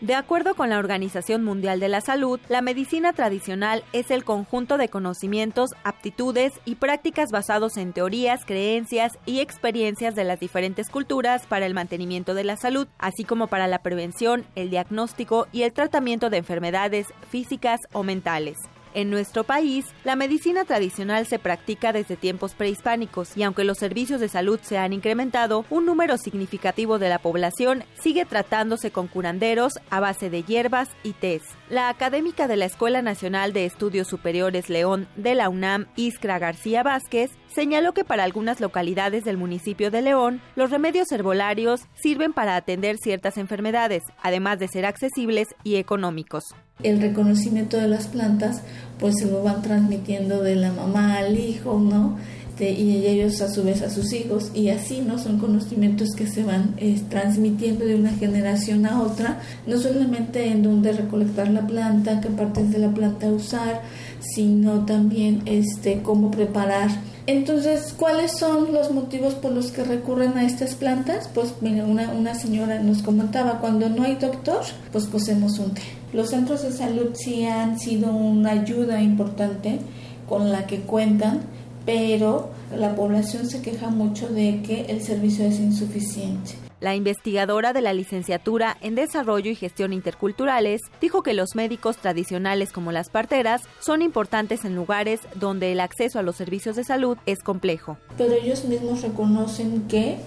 De acuerdo con la Organización Mundial de la Salud, la medicina tradicional es el conjunto de conocimientos, aptitudes y prácticas basados en teorías, creencias y experiencias de las diferentes culturas para el mantenimiento de la salud, así como para la prevención, el diagnóstico y el tratamiento de enfermedades físicas o mentales. En nuestro país, la medicina tradicional se practica desde tiempos prehispánicos y aunque los servicios de salud se han incrementado, un número significativo de la población sigue tratándose con curanderos a base de hierbas y tés. La académica de la Escuela Nacional de Estudios Superiores León de la UNAM, Iskra García Vázquez, señaló que para algunas localidades del municipio de León, los remedios herbolarios sirven para atender ciertas enfermedades, además de ser accesibles y económicos el reconocimiento de las plantas pues se lo van transmitiendo de la mamá al hijo, ¿no? Y ellos a su vez a sus hijos y así no son conocimientos que se van eh, transmitiendo de una generación a otra no solamente en dónde recolectar la planta qué partes de la planta usar sino también este cómo preparar. Entonces cuáles son los motivos por los que recurren a estas plantas pues mira una, una señora nos comentaba cuando no hay doctor pues cosemos un té. Los centros de salud sí han sido una ayuda importante con la que cuentan, pero la población se queja mucho de que el servicio es insuficiente. La investigadora de la licenciatura en Desarrollo y Gestión Interculturales dijo que los médicos tradicionales como las parteras son importantes en lugares donde el acceso a los servicios de salud es complejo. Pero ellos mismos reconocen que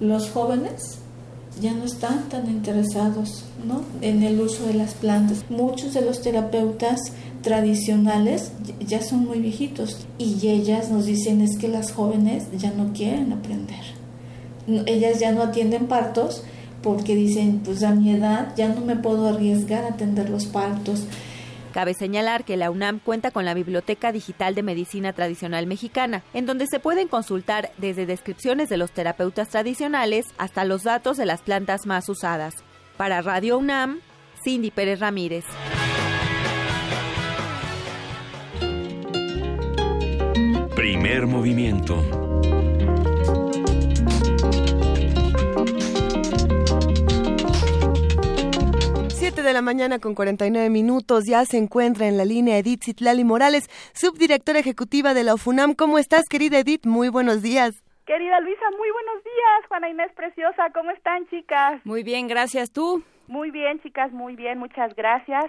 los jóvenes ya no están tan interesados ¿no? en el uso de las plantas. Muchos de los terapeutas tradicionales ya son muy viejitos y ellas nos dicen es que las jóvenes ya no quieren aprender. Ellas ya no atienden partos porque dicen pues a mi edad ya no me puedo arriesgar a atender los partos Cabe señalar que la UNAM cuenta con la Biblioteca Digital de Medicina Tradicional Mexicana, en donde se pueden consultar desde descripciones de los terapeutas tradicionales hasta los datos de las plantas más usadas. Para Radio UNAM, Cindy Pérez Ramírez. Primer movimiento de la mañana con 49 minutos. Ya se encuentra en la línea Edith Citlali Morales, subdirectora ejecutiva de la UFUNAM. ¿Cómo estás, querida Edith? Muy buenos días. Querida Luisa, muy buenos días. Juana Inés Preciosa, ¿cómo están, chicas? Muy bien, gracias. ¿Tú? Muy bien, chicas, muy bien. Muchas gracias.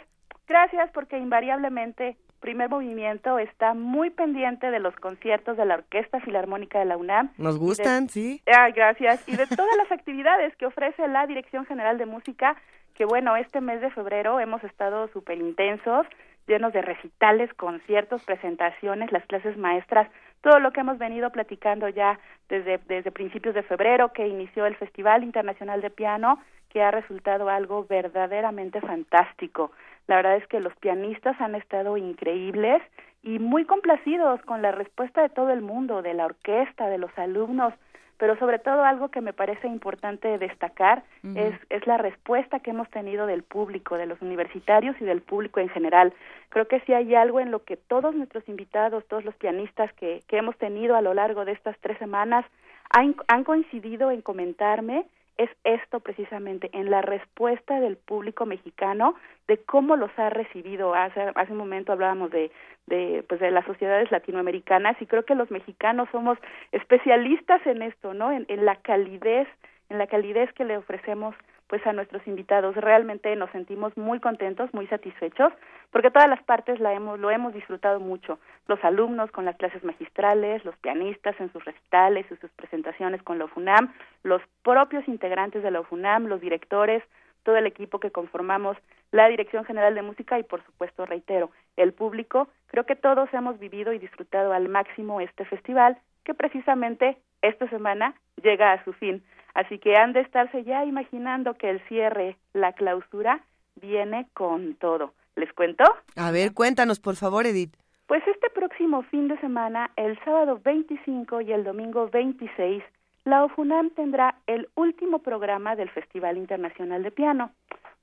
Gracias porque invariablemente Primer Movimiento está muy pendiente de los conciertos de la Orquesta Filarmónica de la UNAM. Nos gustan, sí. Ah, gracias. Y de todas las actividades que ofrece la Dirección General de Música que bueno, este mes de febrero hemos estado súper intensos, llenos de recitales, conciertos, presentaciones, las clases maestras, todo lo que hemos venido platicando ya desde, desde principios de febrero, que inició el Festival Internacional de Piano, que ha resultado algo verdaderamente fantástico. La verdad es que los pianistas han estado increíbles y muy complacidos con la respuesta de todo el mundo, de la orquesta, de los alumnos, pero sobre todo algo que me parece importante destacar es, es la respuesta que hemos tenido del público, de los universitarios y del público en general. Creo que si hay algo en lo que todos nuestros invitados, todos los pianistas que, que hemos tenido a lo largo de estas tres semanas han, han coincidido en comentarme es esto precisamente, en la respuesta del público mexicano de cómo los ha recibido. Hace, hace un momento hablábamos de, de, pues de las sociedades latinoamericanas y creo que los mexicanos somos especialistas en esto, ¿no? En, en la calidez, en la calidez que le ofrecemos pues a nuestros invitados. Realmente nos sentimos muy contentos, muy satisfechos, porque todas las partes la hemos, lo hemos disfrutado mucho. Los alumnos con las clases magistrales, los pianistas en sus recitales y sus presentaciones con la UFUNAM, los propios integrantes de la UFUNAM, los directores, todo el equipo que conformamos la Dirección General de Música y por supuesto, reitero, el público. Creo que todos hemos vivido y disfrutado al máximo este festival que precisamente esta semana llega a su fin. Así que han de estarse ya imaginando que el cierre, la clausura, viene con todo. ¿Les cuento? A ver, cuéntanos, por favor, Edith. Pues este próximo fin de semana, el sábado 25 y el domingo 26, la OFUNAM tendrá el último programa del Festival Internacional de Piano.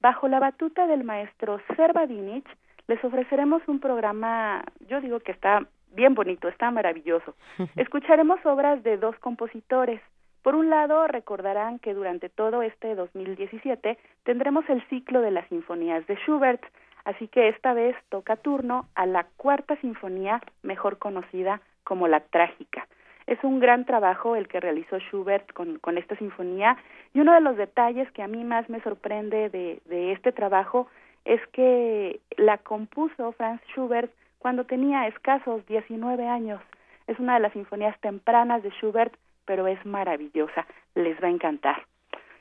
Bajo la batuta del maestro Serva les ofreceremos un programa, yo digo que está bien bonito, está maravilloso. Escucharemos obras de dos compositores, por un lado, recordarán que durante todo este 2017 tendremos el ciclo de las sinfonías de Schubert, así que esta vez toca turno a la cuarta sinfonía, mejor conocida como la trágica. Es un gran trabajo el que realizó Schubert con, esta sinfonía y uno de los detalles que a mí más me sorprende de, de este trabajo es que la compuso Franz Schubert cuando tenía escasos 19 años. Es una de las sinfonías tempranas de Schubert, pero es maravillosa, les va a encantar.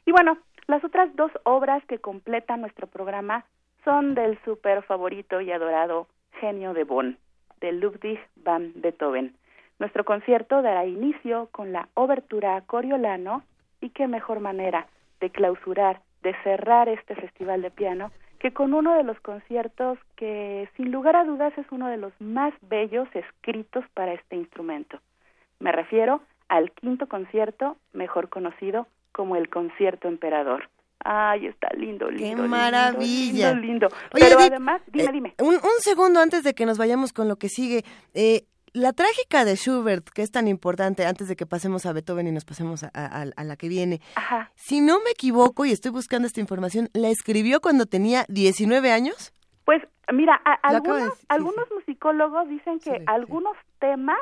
Y bueno, las otras dos obras que completan nuestro programa son del super favorito y adorado genio de Bonn, de Ludwig van Beethoven. Nuestro concierto dará inicio con la obertura Coriolano y qué mejor manera de clausurar, de cerrar este festival de piano que con uno de los conciertos que sin lugar a dudas es uno de los más bellos escritos para este instrumento. Me refiero al quinto concierto, mejor conocido como el concierto emperador. Ay, está lindo, lindo. ¡Qué maravilla! Lindo, lindo. Pero además, dime, eh, dime. Un, un, segundo antes de que nos vayamos con lo que sigue. Eh, la trágica de Schubert, que es tan importante, antes de que pasemos a Beethoven y nos pasemos a, a, a la que viene, Ajá. si no me equivoco y estoy buscando esta información, ¿la escribió cuando tenía 19 años? Pues mira, a, algunos, sí, algunos musicólogos dicen que sí. algunos temas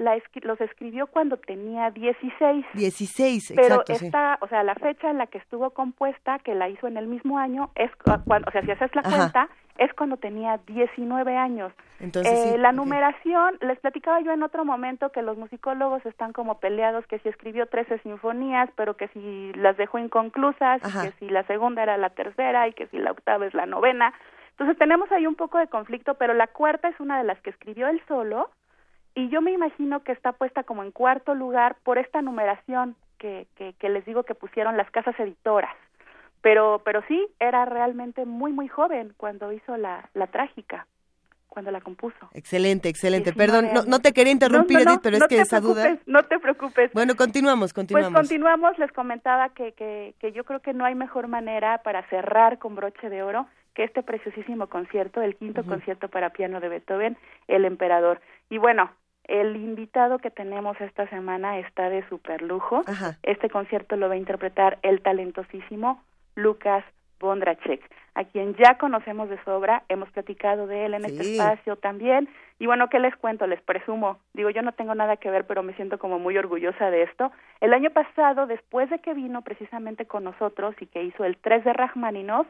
la escri- los escribió cuando tenía 16. 16, Pero exacto, sí. esta, o sea, la fecha en la que estuvo compuesta, que la hizo en el mismo año, es cu- cuando, o sea, si haces la Ajá. cuenta, es cuando tenía 19 años. Entonces, Eh, sí, la numeración, les platicaba yo en otro momento que los musicólogos están como peleados, que si escribió 13 sinfonías, pero que si las dejó inconclusas, Ajá. que si la segunda era la tercera y que si la octava es la novena. Entonces tenemos ahí un poco de conflicto, pero la cuarta es una de las que escribió él solo y yo me imagino que está puesta como en cuarto lugar por esta numeración que, que, que les digo que pusieron las casas editoras. Pero, pero sí, era realmente muy, muy joven cuando hizo la, la trágica, cuando la compuso. Excelente, excelente. 19 Perdón, no, no te quería interrumpir, No, Edith, pero es que esa duda... No te preocupes. Bueno, continuamos, continuamos. Pues continuamos, les comentaba que, que, que yo creo que no hay mejor manera para cerrar con broche de oro que este preciosísimo concierto, el quinto concierto para piano de Beethoven, El Emperador. Y bueno, el invitado que tenemos esta semana está de super lujo. Ajá. Este concierto lo va a interpretar el talentosísimo Lucas Bondrachek, a quien ya conocemos de sobra, hemos platicado de él en este espacio también. Y bueno, ¿qué les cuento? Les presumo, digo, yo no tengo nada que ver, pero me siento como muy orgullosa de esto. El año pasado, después de que vino precisamente con nosotros y que hizo el 3 de Rachmaninoff,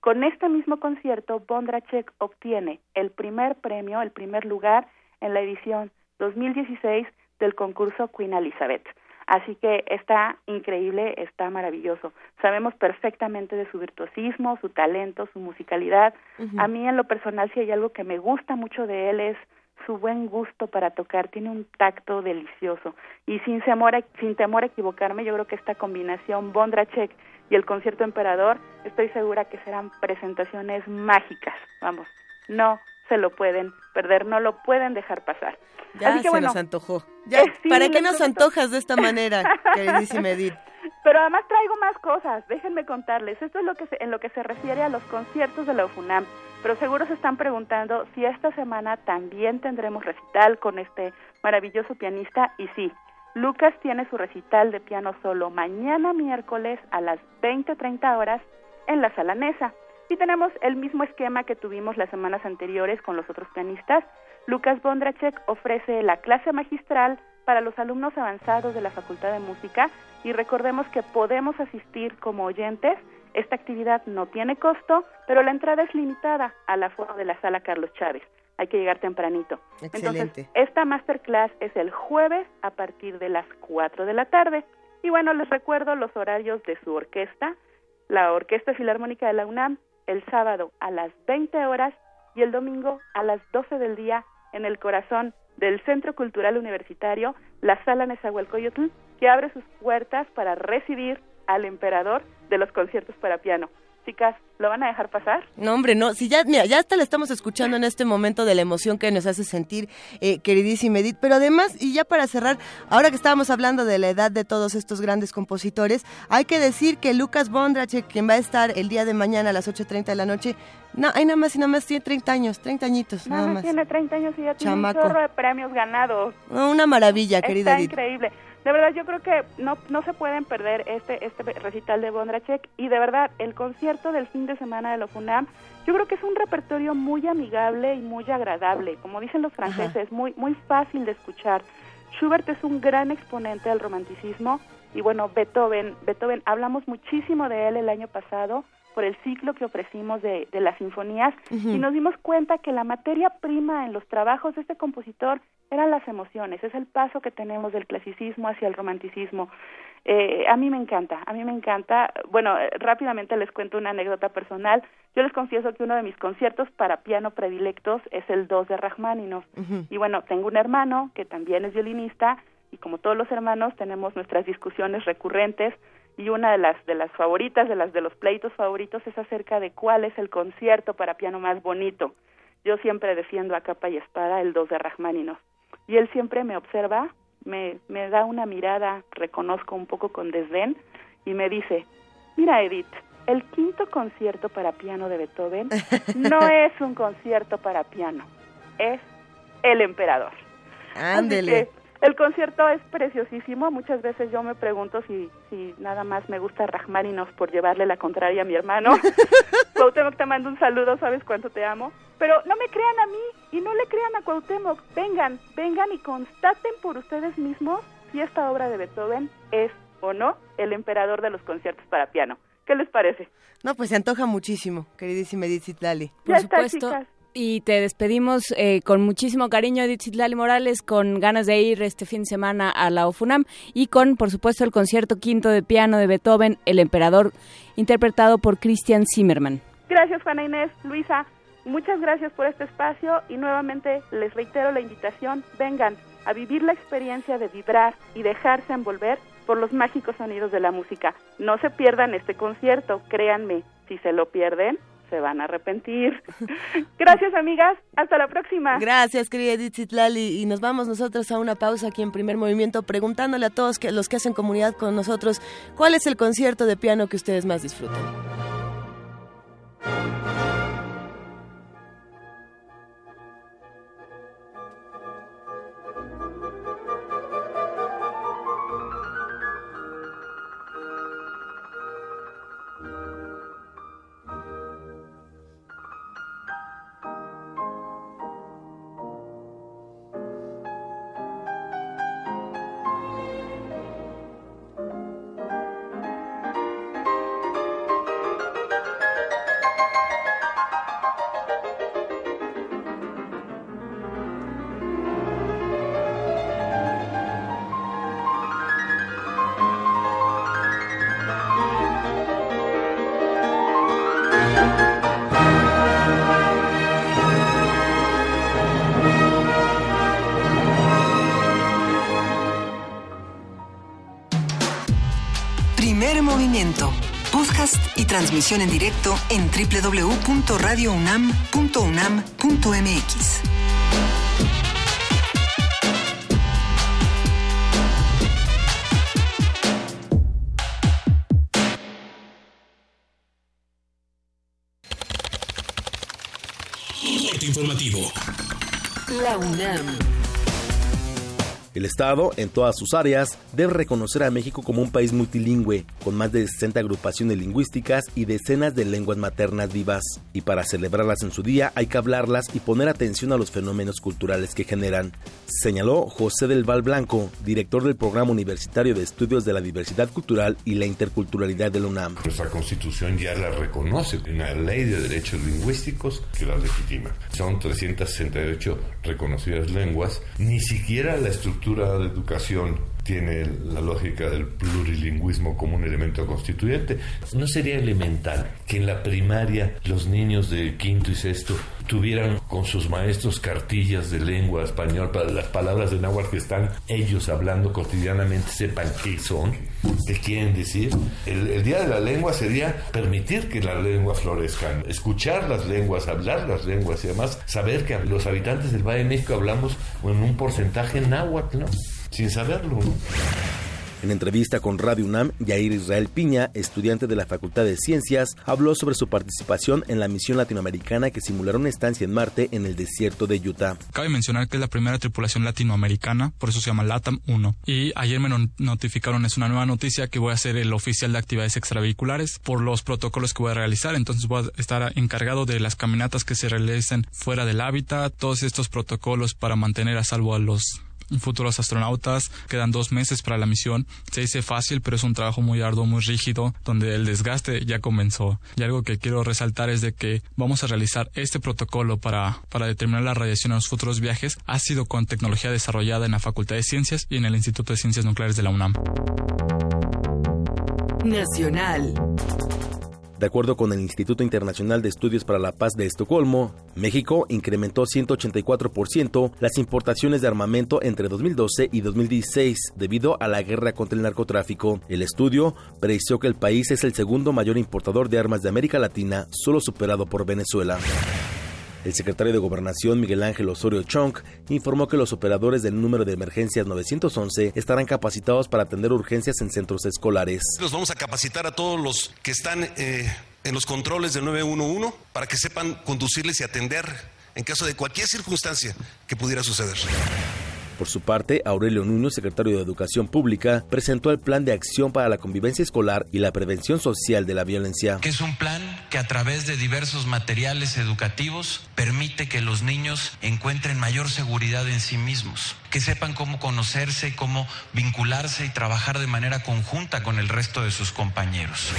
con este mismo concierto, Bondrachek obtiene el primer premio, el primer lugar en la edición 2016 del concurso Queen Elizabeth. Así que está increíble, está maravilloso. Sabemos perfectamente de su virtuosismo, su talento, su musicalidad. A mí en lo personal si hay algo que me gusta mucho de él es su buen gusto para tocar, tiene un tacto delicioso y sin temor a, sin temor a equivocarme, yo creo que esta combinación Bondrachek y el concierto Emperador, estoy segura que serán presentaciones mágicas. Vamos, no se lo pueden perder, no lo pueden dejar pasar. Ya Así que se bueno, nos antojó. Ya, eh, sí, ¿Para qué nos antojas de esta manera, queridísima Edith? Pero además traigo más cosas, déjenme contarles. Esto es lo que se- en lo que se refiere a los conciertos de la UFUNAM. Pero seguro se están preguntando si esta semana también tendremos recital con este maravilloso pianista. Y sí, Lucas tiene su recital de piano solo mañana miércoles a las 20.30 horas en la sala Nesa. Y tenemos el mismo esquema que tuvimos las semanas anteriores con los otros pianistas. Lucas Bondrachek ofrece la clase magistral para los alumnos avanzados de la Facultad de Música y recordemos que podemos asistir como oyentes. Esta actividad no tiene costo, pero la entrada es limitada al aforo de la sala Carlos Chávez. Hay que llegar tempranito. Excelente. Entonces, esta masterclass es el jueves a partir de las 4 de la tarde. Y bueno, les recuerdo los horarios de su orquesta. La Orquesta Filarmónica de la UNAM el sábado a las 20 horas y el domingo a las 12 del día en el corazón del Centro Cultural Universitario, la Sala Nezahualcóyotl, que abre sus puertas para recibir al emperador de los conciertos para piano. Chicas, ¿lo van a dejar pasar? No, hombre, no. Si ya, mira, ya hasta la estamos escuchando en este momento de la emoción que nos hace sentir, eh, queridísima Edith. Pero además, y ya para cerrar, ahora que estábamos hablando de la edad de todos estos grandes compositores, hay que decir que Lucas Bondrachek, quien va a estar el día de mañana a las 8.30 de la noche, no, hay nada más y nada más tiene 30 años, 30 añitos, nada, Nada más. tiene 30 años y ya tiene un chorro de premios ganados. Una maravilla, querida Está Edith. increíble. De verdad, yo creo que no, no se pueden perder este, este recital de Bondrachek y de verdad, el concierto del fin de semana de la FUNAM, yo creo que es un repertorio muy amigable y muy agradable, como dicen los franceses, muy, muy fácil de escuchar. Schubert es un gran exponente del romanticismo. Y bueno, Beethoven, Beethoven, hablamos muchísimo de él el año pasado, por el ciclo que ofrecimos de, de las sinfonías y nos dimos cuenta que la materia prima en los trabajos de este compositor eran las emociones, es el paso que tenemos del clasicismo hacia el romanticismo. Eh, a mí me encanta, a mí me encanta. Bueno, eh, rápidamente les cuento una anécdota personal. Yo les confieso que uno de mis conciertos para piano predilectos es el 2 de Rachmaninoff. Y bueno, tengo un hermano que también es violinista y como todos los hermanos tenemos nuestras discusiones recurrentes y una de las de las favoritas, de las de los pleitos favoritos es acerca de cuál es el concierto para piano más bonito. Yo siempre defiendo a capa y espada el 2 de Rachmaninoff. Y él siempre me observa, me, me da una mirada, reconozco un poco con desdén, y me dice, mira Edith, el quinto concierto para piano de Beethoven no es un concierto para piano, es El Emperador. Ándele. El concierto es preciosísimo. Muchas veces yo me pregunto si, si nada más me gusta Rachmaninoff por llevarle la contraria a mi hermano. Cuauhtémoc, te mando un saludo, sabes cuánto te amo. Pero no me crean a mí y no le crean a Cuauhtémoc. Vengan, vengan y constaten por ustedes mismos si esta obra de Beethoven es o no el emperador de los conciertos para piano. ¿Qué les parece? No, pues se antoja muchísimo, queridísima Edith Zitlali. ya está, supuesto. chicas. Y te despedimos eh, con muchísimo cariño, Edith Citlali Morales, con ganas de ir este fin de semana a la OFUNAM y con, por supuesto, el concierto quinto de piano de Beethoven, El Emperador, interpretado por Christian Zimmerman. Gracias, Juana Inés, Luisa. Muchas gracias por este espacio y nuevamente les reitero la invitación. Vengan a vivir la experiencia de vibrar y dejarse envolver por los mágicos sonidos de la música. No se pierdan este concierto, créanme, si se lo pierden, se van a arrepentir. Gracias, amigas. Hasta la próxima. Gracias, querida Edith Zitlali. Y nos vamos nosotros a una pausa aquí en Primer Movimiento preguntándole a todos los que hacen comunidad con nosotros cuál es el concierto de piano que ustedes más disfrutan. Transmisión en directo en www.radiounam.unam.mx. El Estado, en todas sus áreas, debe reconocer a México como un país multilingüe, con más de 60 agrupaciones lingüísticas y decenas de lenguas maternas vivas. Y para celebrarlas en su día hay que hablarlas y poner atención a los fenómenos culturales que generan, señaló José del Val Blanco, director del Programa Universitario de Estudios de la Diversidad Cultural y la Interculturalidad de la UNAM. Nuestra constitución ya la reconoce, una ley de derechos lingüísticos que la legitima. Son 368 reconocidas lenguas, ni siquiera la estructura de educación tiene la lógica del plurilingüismo como un elemento constituyente. ¿No sería elemental que en la primaria los niños de quinto y sexto tuvieran con sus maestros cartillas de lengua español para las palabras de náhuatl que están ellos hablando cotidianamente, sepan qué son, qué quieren decir? El, el Día de la Lengua sería permitir que la lengua florezca, escuchar las lenguas, hablar las lenguas y además saber que los habitantes del Valle de México hablamos en un porcentaje náhuatl, ¿no? Sin saberlo. En entrevista con Radio UNAM, Yair Israel Piña, estudiante de la Facultad de Ciencias, habló sobre su participación en la misión latinoamericana que simulará una estancia en Marte en el desierto de Utah. Cabe mencionar que es la primera tripulación latinoamericana, por eso se llama LATAM 1. Y ayer me no- notificaron, es una nueva noticia, que voy a ser el oficial de actividades extravehiculares por los protocolos que voy a realizar. Entonces voy a estar encargado de las caminatas que se realicen fuera del hábitat, todos estos protocolos para mantener a salvo a los futuros astronautas. Quedan dos meses para la misión. Se dice fácil, pero es un trabajo muy arduo, muy rígido, donde el desgaste ya comenzó. Y algo que quiero resaltar es de que vamos a realizar este protocolo para, para determinar la radiación en los futuros viajes. Ha sido con tecnología desarrollada en la Facultad de Ciencias y en el Instituto de Ciencias Nucleares de la UNAM. Nacional. De acuerdo con el Instituto Internacional de Estudios para la Paz de Estocolmo, México incrementó 184% las importaciones de armamento entre 2012 y 2016 debido a la guerra contra el narcotráfico. El estudio precisó que el país es el segundo mayor importador de armas de América Latina, solo superado por Venezuela. El secretario de Gobernación Miguel Ángel Osorio Chong informó que los operadores del número de emergencias 911 estarán capacitados para atender urgencias en centros escolares. Los vamos a capacitar a todos los que están eh, en los controles del 911 para que sepan conducirles y atender en caso de cualquier circunstancia que pudiera suceder. Por su parte, Aurelio Nuño, secretario de Educación Pública, presentó el Plan de Acción para la Convivencia Escolar y la Prevención Social de la Violencia. Que es un plan que a través de diversos materiales educativos permite que los niños encuentren mayor seguridad en sí mismos, que sepan cómo conocerse, cómo vincularse y trabajar de manera conjunta con el resto de sus compañeros.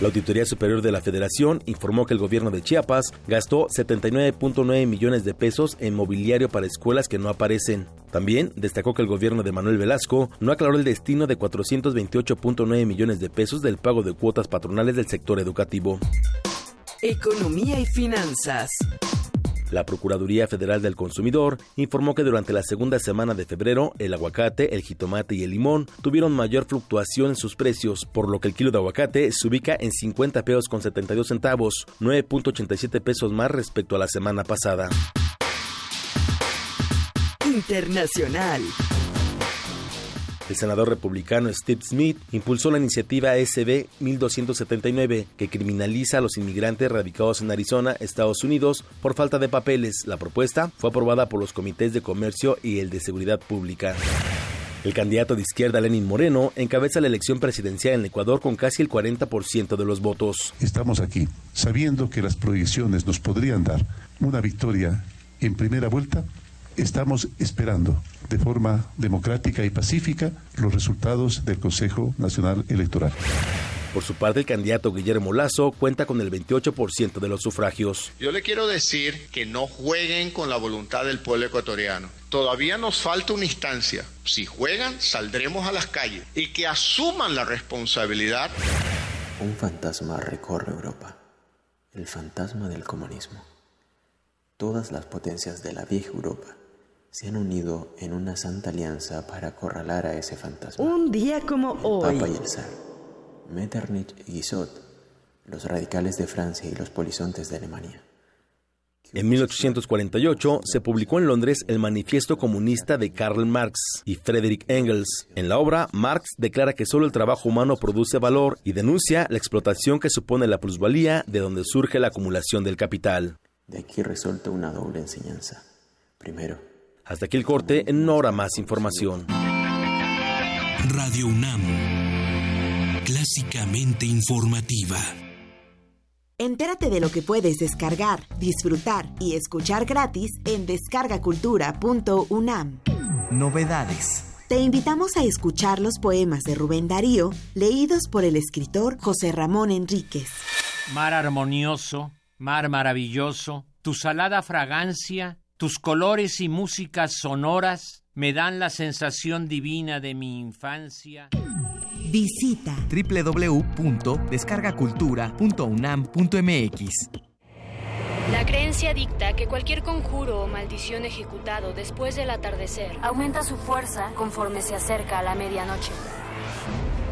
La Auditoría Superior de la Federación informó que el gobierno de Chiapas gastó 79.9 millones de pesos en mobiliario para escuelas que no aparecen. También destacó que el gobierno de Manuel Velasco no aclaró el destino de 428.9 millones de pesos del pago de cuotas patronales del sector educativo. Economía y finanzas. La Procuraduría Federal del Consumidor informó que durante la segunda semana de febrero el aguacate, el jitomate y el limón tuvieron mayor fluctuación en sus precios, por lo que el kilo de aguacate se ubica en 50 pesos con 72 centavos, 9.87 pesos más respecto a la semana pasada. Internacional. El senador republicano Steve Smith impulsó la iniciativa SB 1279 que criminaliza a los inmigrantes radicados en Arizona, Estados Unidos, por falta de papeles. La propuesta fue aprobada por los comités de comercio y el de seguridad pública. El candidato de izquierda Lenin Moreno encabeza la elección presidencial en Ecuador con casi el 40% de los votos. Estamos aquí sabiendo que las proyecciones nos podrían dar una victoria en primera vuelta estamos esperando de forma democrática y pacífica los resultados del Consejo Nacional Electoral. Por su parte, el candidato Guillermo Lazo cuenta con el 28% de los sufragios. Yo le quiero decir que no jueguen con la voluntad del pueblo ecuatoriano. Todavía nos falta una instancia. Si juegan, saldremos a las calles y que asuman la responsabilidad. Un fantasma recorre Europa, el fantasma del comunismo. Todas las potencias de la vieja Europa se han unido en una santa alianza para acorralar a ese fantasma. Un día como hoy. Papa y el zar, Metternich y Guizot, los radicales de Francia y los polizontes de Alemania. En 1848 se publicó en Londres el Manifiesto Comunista de Karl Marx y Friedrich Engels. En la obra, Marx declara que solo el trabajo humano produce valor y denuncia la explotación que supone la plusvalía de donde surge la acumulación del capital. De aquí resulta una doble enseñanza. Primero, hasta aquí el corte, en hora más información. Radio UNAM, clásicamente informativa. Entérate de lo que puedes descargar, disfrutar y escuchar gratis en descargacultura.unam. Novedades. Te invitamos a escuchar los poemas de Rubén Darío, leídos por el escritor José Ramón Enríquez. Mar armonioso, mar maravilloso, tu salada fragancia tus colores y músicas sonoras me dan la sensación divina de mi infancia. Visita www.descargacultura.unam.mx. La creencia dicta que cualquier conjuro o maldición ejecutado después del atardecer aumenta su fuerza conforme se acerca a la medianoche.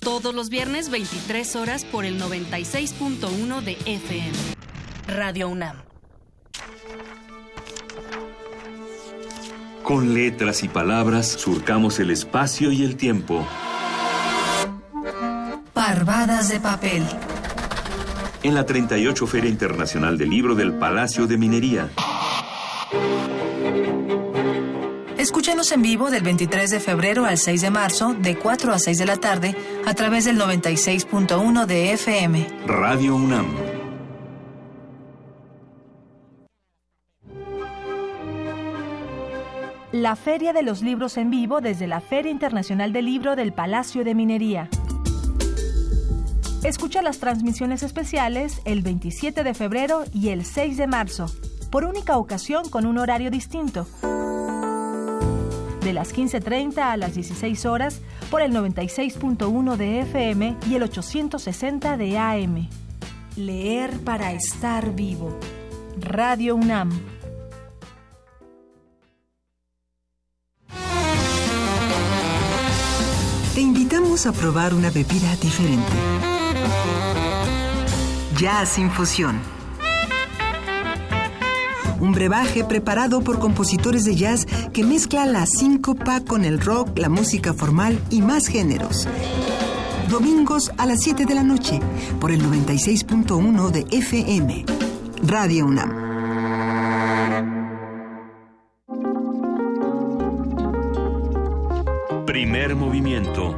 todos los viernes 23 horas por el 96.1 de FM. Radio UNAM. Con letras y palabras surcamos el espacio y el tiempo. Parvadas de papel. En la 38 Feria Internacional del Libro del Palacio de Minería. Escúchanos en vivo del 23 de febrero al 6 de marzo, de 4 a 6 de la tarde, a través del 96.1 de FM. Radio UNAM. La Feria de los Libros en vivo desde la Feria Internacional del Libro del Palacio de Minería. Escucha las transmisiones especiales el 27 de febrero y el 6 de marzo, por única ocasión con un horario distinto de las 15.30 a las 16 horas por el 96.1 de FM y el 860 de AM. Leer para estar vivo. Radio UNAM. Te invitamos a probar una bebida diferente. Jazz Infusión un brebaje preparado por compositores de jazz que mezcla la síncopa con el rock, la música formal y más géneros. Domingos a las 7 de la noche por el 96.1 de FM. Radio UNAM. Primer movimiento.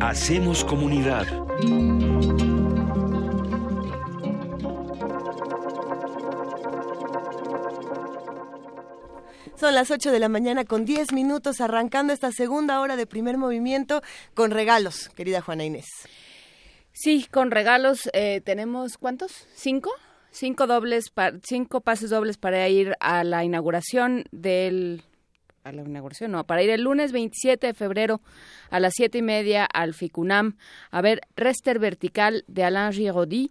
Hacemos comunidad. Son las 8 de la mañana con 10 minutos arrancando esta segunda hora de primer movimiento con regalos, querida Juana Inés. Sí, con regalos eh, tenemos ¿cuántos? ¿Cinco? Cinco dobles, cinco pases dobles para ir a la inauguración del a la inauguración, no, para ir el lunes 27 de febrero a las siete y media al FICUNAM a ver Rester Vertical de Alain Giraudy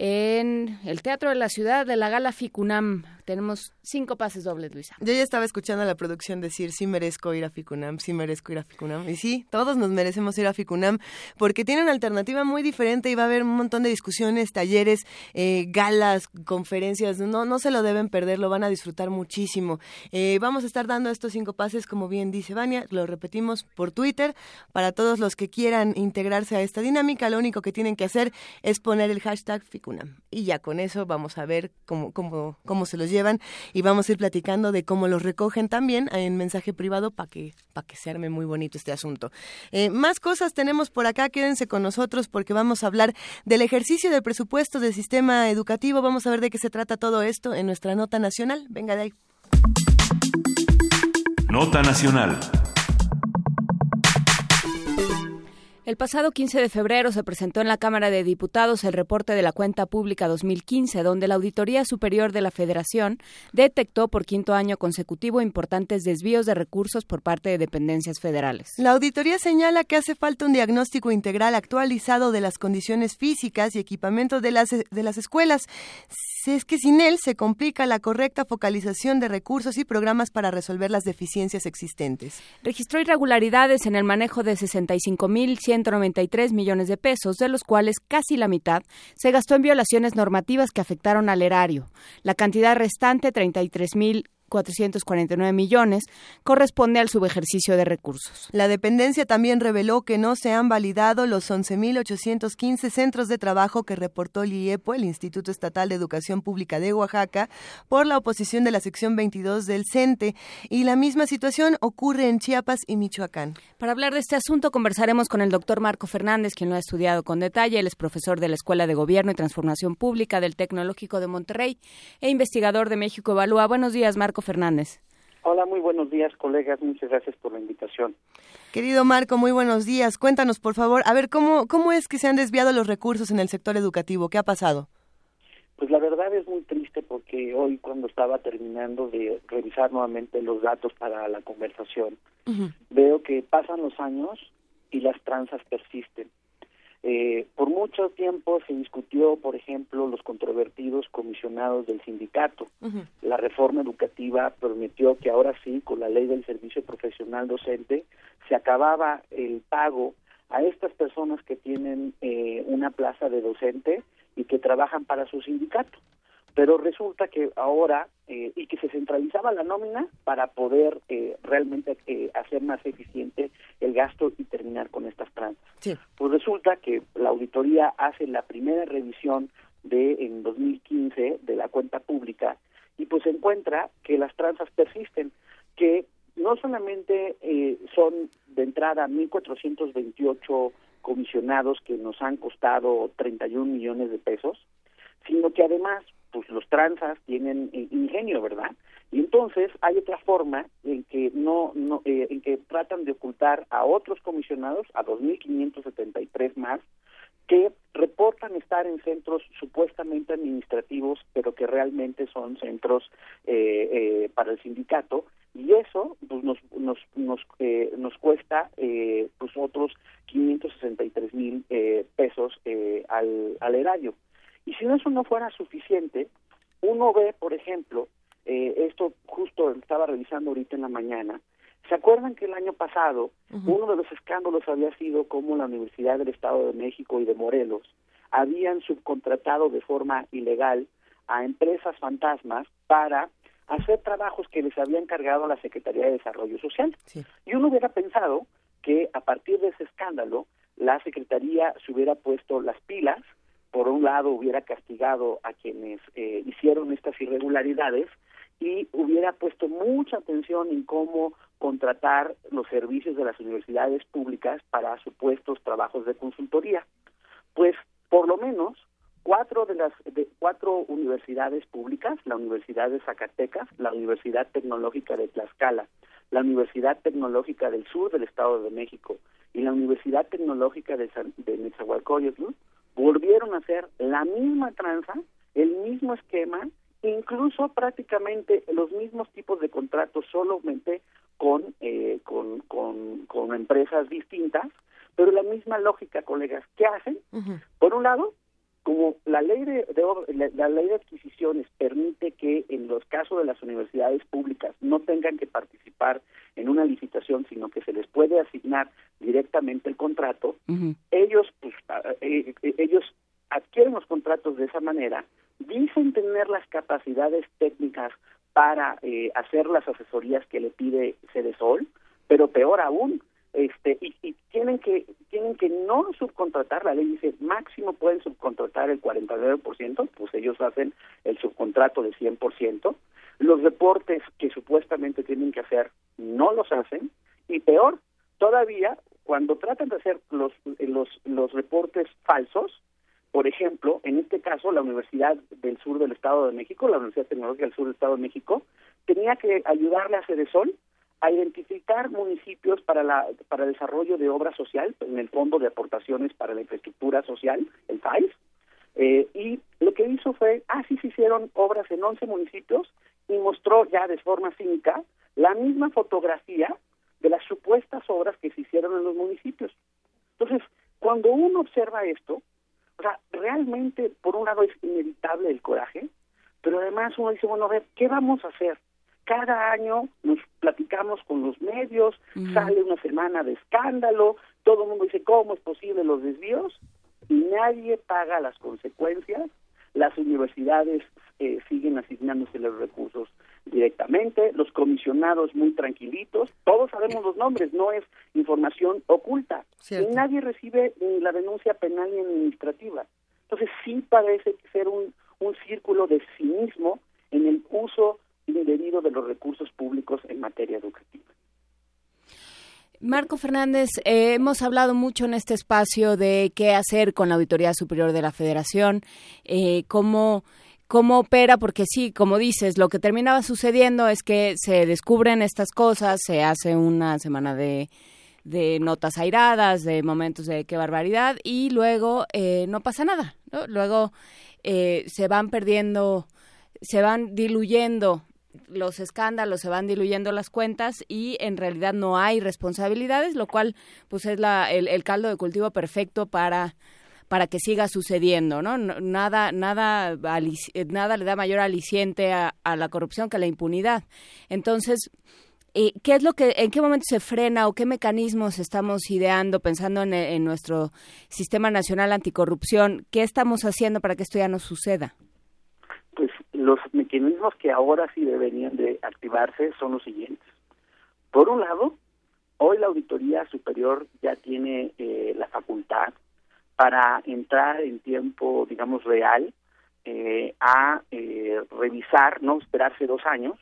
en el Teatro de la Ciudad de la Gala Ficunam. Tenemos cinco pases dobles, Luisa. Yo ya estaba escuchando a la producción decir, sí merezco ir a Ficunam, sí merezco ir a Ficunam. Y sí, todos nos merecemos ir a Ficunam porque tiene una alternativa muy diferente y va a haber un montón de discusiones, talleres, eh, galas, conferencias. No, no se lo deben perder, lo van a disfrutar muchísimo. Eh, vamos a estar dando estos cinco pases, como bien dice Vania, lo repetimos por Twitter. Para todos los que quieran integrarse a esta dinámica, lo único que tienen que hacer es poner el hashtag Ficunam. Y ya con eso vamos a ver cómo, cómo, cómo se los lleva llevan y vamos a ir platicando de cómo los recogen también en mensaje privado para que, para que se arme muy bonito este asunto. Eh, más cosas tenemos por acá, quédense con nosotros porque vamos a hablar del ejercicio del presupuesto del sistema educativo. Vamos a ver de qué se trata todo esto en nuestra nota nacional. Venga de ahí. Nota nacional. El pasado 15 de febrero se presentó en la Cámara de Diputados el reporte de la Cuenta Pública 2015, donde la Auditoría Superior de la Federación detectó por quinto año consecutivo importantes desvíos de recursos por parte de dependencias federales. La auditoría señala que hace falta un diagnóstico integral actualizado de las condiciones físicas y equipamiento de las, de las escuelas. Si es que sin él se complica la correcta focalización de recursos y programas para resolver las deficiencias existentes. Registró irregularidades en el manejo de 65.193 millones de pesos, de los cuales casi la mitad se gastó en violaciones normativas que afectaron al erario. La cantidad restante, 33.000 449 millones, corresponde al subejercicio de recursos. La dependencia también reveló que no se han validado los 11.815 centros de trabajo que reportó el IEPO, el Instituto Estatal de Educación Pública de Oaxaca, por la oposición de la sección 22 del CENTE, y la misma situación ocurre en Chiapas y Michoacán. Para hablar de este asunto conversaremos con el doctor Marco Fernández, quien lo ha estudiado con detalle. Él es profesor de la Escuela de Gobierno y Transformación Pública del Tecnológico de Monterrey e investigador de México Evalúa. Buenos días, Marco Fernández. Hola, muy buenos días, colegas. Muchas gracias por la invitación. Querido Marco, muy buenos días. Cuéntanos, por favor, a ver, ¿cómo, cómo es que se han desviado los recursos en el sector educativo? ¿Qué ha pasado? Pues la verdad es muy triste porque hoy cuando estaba terminando de revisar nuevamente los datos para la conversación, veo que pasan los años y las tranzas persisten. Eh, por mucho tiempo se discutió, por ejemplo, los controvertidos comisionados del sindicato. La reforma educativa prometió que ahora sí, con la ley del servicio profesional docente, se acababa el pago a estas personas que tienen eh, una plaza de docente y que trabajan para su sindicato pero resulta que ahora eh, y que se centralizaba la nómina para poder eh, realmente eh, hacer más eficiente el gasto y terminar con estas tranzas. Pues resulta que la auditoría hace la primera revisión de en 2015 de la cuenta pública y pues encuentra que las tranzas persisten, que no solamente son de entrada 1.428 comisionados que nos han costado 31 millones de pesos, sino que además pues los tranzas tienen eh, ingenio, ¿verdad? Y entonces hay otra forma en que no, no eh, en que tratan de ocultar a otros comisionados, a 2.573 más, que reportan estar en centros supuestamente administrativos, pero que realmente son centros eh, eh, para el sindicato, y eso pues, nos nos nos, eh, nos cuesta eh, pues otros 563 mil eh, pesos al, al erario. Y si eso no fuera suficiente, uno ve, por ejemplo, eh, esto justo estaba revisando ahorita en la mañana, ¿se acuerdan que el año pasado uno de los escándalos había sido como la Universidad del Estado de México y de Morelos habían subcontratado de forma ilegal a empresas fantasmas para hacer trabajos que les había encargado la Secretaría de Desarrollo Social? Y uno hubiera pensado que a partir de ese escándalo la Secretaría se hubiera puesto las pilas por un lado hubiera castigado a quienes eh, hicieron estas irregularidades y hubiera puesto mucha atención en cómo contratar los servicios de las universidades públicas para supuestos trabajos de consultoría. Pues por lo menos cuatro de las de cuatro universidades públicas, la Universidad de Zacatecas, la Universidad Tecnológica de Tlaxcala, la Universidad Tecnológica del Sur del Estado de México y la Universidad Tecnológica de, San, de Nezahualcóyotl volvieron a hacer la misma tranza, el mismo esquema, incluso prácticamente los mismos tipos de contratos, solamente con, eh, con, con, con empresas distintas, pero la misma lógica, colegas, ¿qué hacen? Por un lado, como la ley de, de, la, ley de adquisiciones permite que en los casos de las universidades públicas no tengan que participar en una licitación sino que se les puede asignar directamente el contrato ellos pues eh, eh, ellos adquieren los contratos de esa manera dicen tener las capacidades técnicas para eh, hacer las asesorías que le pide Cedesol pero peor aún este y, y, tienen que tienen que no subcontratar la ley dice máximo pueden subcontratar el 49% pues ellos hacen el subcontrato de 100% los reportes que supuestamente tienen que hacer no los hacen. Y peor todavía cuando tratan de hacer los los los reportes falsos por ejemplo, en este caso, la Universidad del Sur del Estado de México, la Universidad Tecnológica del Sur del Estado de México, tenía que ayudarle a Cedesol a identificar municipios para la para el desarrollo de obra social en el Fondo de Aportaciones para la Infraestructura Social, el FAIS, eh, y lo que hizo fue, ah, sí se hicieron obras en 11 municipios y mostró ya de forma cínica la misma fotografía de las supuestas obras que se hicieron en los municipios. Entonces, cuando uno observa esto, o sea, realmente, por un lado es inevitable el coraje, pero además uno dice, bueno, a ver, ¿qué vamos a hacer? Cada año nos platicamos con los medios, sale una semana de escándalo, todo el mundo dice cómo es posible los desvíos y nadie paga las consecuencias. Las universidades eh, siguen asignándose los recursos directamente, los comisionados muy tranquilitos, todos sabemos los nombres, no es información oculta y nadie recibe ni la denuncia penal ni administrativa. Entonces sí parece ser un, un círculo de cinismo en el uso indebido de los recursos públicos en materia educativa. Marco Fernández, eh, hemos hablado mucho en este espacio de qué hacer con la Auditoría Superior de la Federación, eh, cómo cómo opera, porque sí, como dices, lo que terminaba sucediendo es que se descubren estas cosas, se hace una semana de, de notas airadas, de momentos de qué barbaridad, y luego eh, no pasa nada, Luego se van perdiendo, se van diluyendo los escándalos, se van diluyendo las cuentas y en realidad no hay responsabilidades, lo cual pues es la, el, caldo de cultivo perfecto para para que siga sucediendo, ¿no? Nada, nada, nada le da mayor aliciente a, la corrupción que la impunidad. Entonces, eh, ¿qué es lo que, en qué momento se frena o qué mecanismos estamos ideando pensando en, en nuestro sistema nacional anticorrupción? ¿Qué estamos haciendo para que esto ya no suceda? Los mecanismos que ahora sí deberían de activarse son los siguientes. Por un lado, hoy la Auditoría Superior ya tiene eh, la facultad para entrar en tiempo, digamos, real eh, a eh, revisar, no esperarse dos años,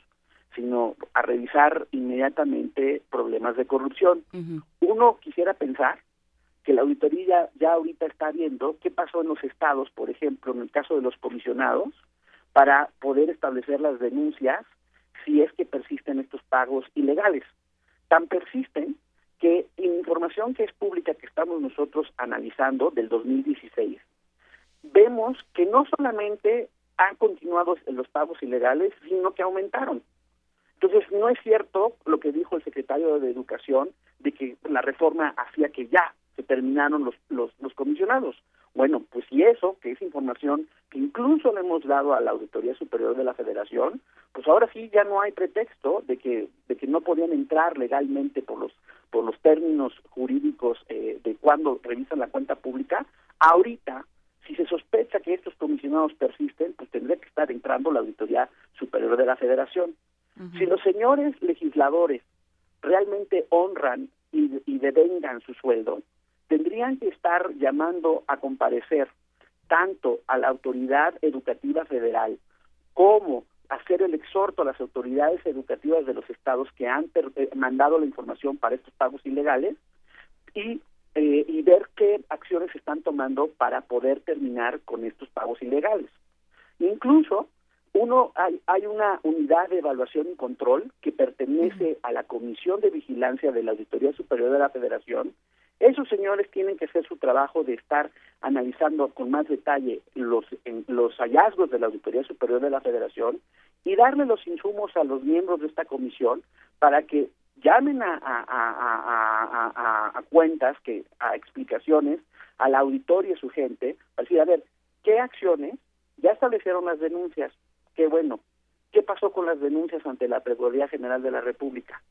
sino a revisar inmediatamente problemas de corrupción. Uno quisiera pensar que la auditoría ya ahorita está viendo qué pasó en los estados, por ejemplo, en el caso de los comisionados, para poder establecer las denuncias si es que persisten estos pagos ilegales. Tan persisten que información que es pública que estamos nosotros analizando del 2016, vemos que no solamente han continuado los pagos ilegales, sino que aumentaron. Entonces, no es cierto lo que dijo el secretario de Educación de que la reforma hacía que ya se terminaron los, los, los comisionados. Bueno, pues si eso, que es información que incluso le hemos dado a la Auditoría Superior de la Federación, pues ahora sí ya no hay pretexto de que de que no podían entrar legalmente por los por los términos jurídicos eh, de cuando revisan la cuenta pública. Ahorita, si se sospecha que estos comisionados persisten, pues tendría que estar entrando la Auditoría Superior de la Federación. Si los señores legisladores realmente honran y, y devengan su sueldo, tendrían que estar llamando a comparecer tanto a la autoridad educativa federal como hacer el exhorto a las autoridades educativas de los estados que han eh, mandado la información para estos pagos ilegales y, eh, y ver qué acciones se están tomando para poder terminar con estos pagos ilegales. Incluso uno hay, hay una unidad de evaluación y control que pertenece a la Comisión de Vigilancia de la Auditoría Superior de la Federación esos señores tienen que hacer su trabajo de estar analizando con más detalle los, los hallazgos de la Auditoría Superior de la Federación y darle los insumos a los miembros de esta comisión para que llamen a, a, cuentas, que a explicaciones, al auditorio y a su gente, para decir, a ver, ¿qué acciones? Ya establecieron las denuncias, qué bueno. ¿Qué pasó con las denuncias ante la Procuraduría General de la República?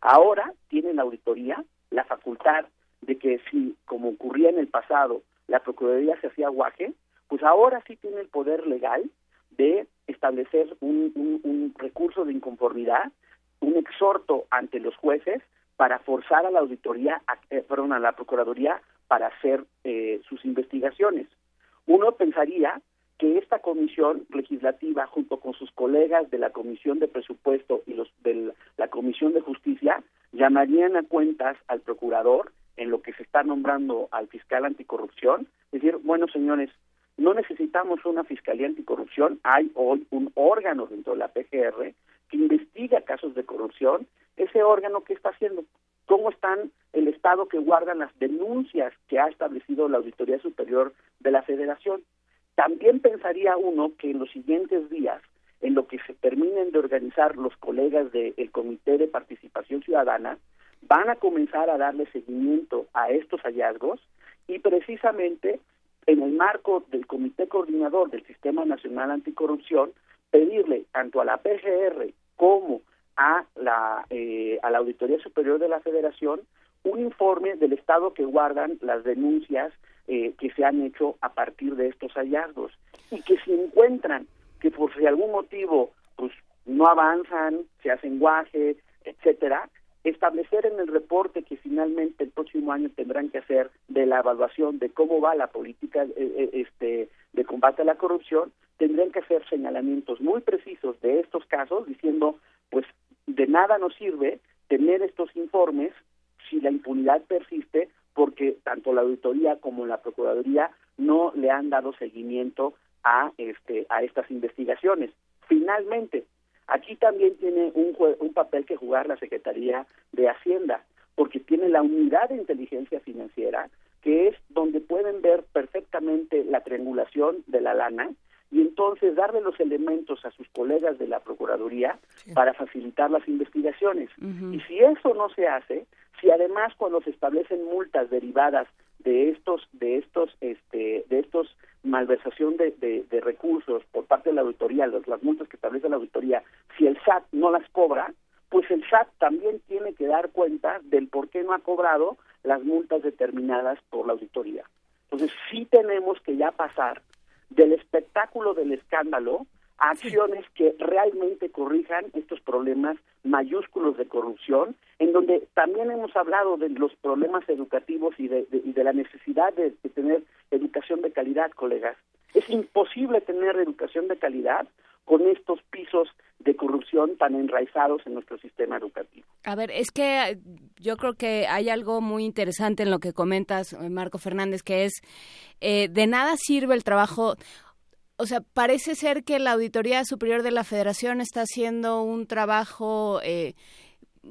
Ahora tiene la auditoría la facultad de que si, como ocurría en el pasado, la Procuraduría se hacía guaje, pues ahora sí tiene el poder legal de establecer un, recurso de inconformidad, un exhorto ante los jueces para forzar a la auditoría, a, eh, perdón, a la procuraduría para hacer eh, sus investigaciones. Uno pensaría que esta comisión legislativa, junto con sus colegas de la Comisión de Presupuesto y los de la Comisión de Justicia, llamarían a cuentas al procurador en lo que se está nombrando al fiscal anticorrupción, decir, bueno, señores, no necesitamos una fiscalía anticorrupción, hay hoy un órgano dentro de la PGR que investiga casos de corrupción, ese órgano que está haciendo, cómo están el estado que guardan las denuncias que ha establecido la Auditoría Superior de la Federación. También pensaría uno que en los siguientes días, en lo que se terminen de organizar los colegas del Comité de Participación Ciudadana, van a comenzar a darle seguimiento a estos hallazgos y precisamente en el marco del Comité Coordinador del Sistema Nacional Anticorrupción, pedirle tanto a la PGR como a la, eh, a la Auditoría Superior de la Federación un informe del estado que guardan las denuncias eh, que se han hecho a partir de estos hallazgos y que si encuentran que por si algún motivo pues no avanzan, se hacen guaje, etcétera, establecer en el reporte que finalmente el próximo año tendrán que hacer de la evaluación de cómo va la política eh, eh, este de combate a la corrupción, tendrán que hacer señalamientos muy precisos de estos casos diciendo, pues de nada nos sirve tener estos informes si la impunidad persiste porque tanto la auditoría como la procuraduría no le han dado seguimiento a este a estas investigaciones. Finalmente, Aquí también tiene un, un papel que jugar la Secretaría de Hacienda, porque tiene la unidad de inteligencia financiera, que es donde pueden ver perfectamente la triangulación de la lana y entonces darle los elementos a sus colegas de la Procuraduría para facilitar las investigaciones. Y si eso no se hace, si además cuando se establecen multas derivadas de estos de estos este de estos malversación de, de, recursos por parte de la auditoría las, las multas que establece la auditoría si el SAT no las cobra pues el SAT también tiene que dar cuenta del por qué no ha cobrado las multas determinadas por la auditoría. Entonces sí tenemos que ya pasar del espectáculo del escándalo acciones que realmente corrijan estos problemas mayúsculos de corrupción, en donde también hemos hablado de los problemas educativos y de, la necesidad de, tener educación de calidad, colegas. Es imposible tener educación de calidad con estos pisos de corrupción tan enraizados en nuestro sistema educativo. A ver, es que yo creo que hay algo muy interesante en lo que comentas, Marco Fernández, que es eh, de nada sirve el trabajo o sea, parece ser que la Auditoría Superior de la Federación está haciendo un trabajo, eh,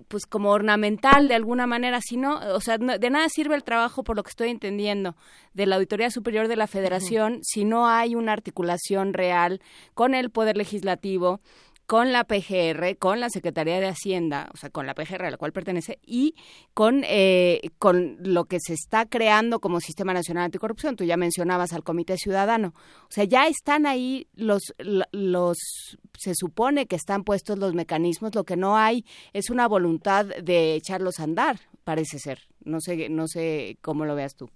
pues como ornamental de alguna manera, si no, o sea, de nada sirve el trabajo, por lo que estoy entendiendo, de la Auditoría Superior de la Federación si no hay una articulación real con el Poder Legislativo, con la PGR, con la Secretaría de Hacienda, o sea, con la PGR a la cual pertenece, y con, eh, con lo que se está creando como Sistema Nacional Anticorrupción. Tú ya mencionabas al Comité Ciudadano. O sea, ya están ahí los, los, se supone que están puestos los mecanismos, lo que no hay es una voluntad de echarlos a andar, parece ser. No sé, no sé cómo lo veas tú.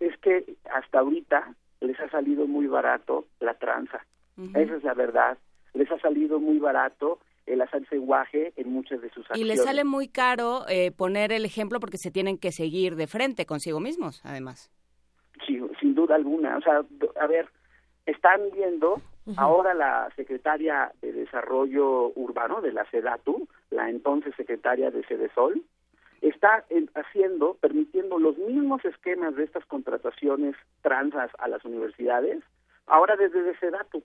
Es que hasta ahorita les ha salido muy barato la tranza. Esa es la verdad les ha salido muy barato el hacerse guaje en muchas de sus acciones. Y les sale muy caro eh, poner el ejemplo porque se tienen que seguir de frente consigo mismos, además. Sí, sin duda alguna. O sea, a ver, están viendo ahora la secretaria de Desarrollo Urbano de la SEDATU, la entonces secretaria de Sedesol, está haciendo, permitiendo los mismos esquemas de estas contrataciones transas a las universidades, ahora desde SEDATU.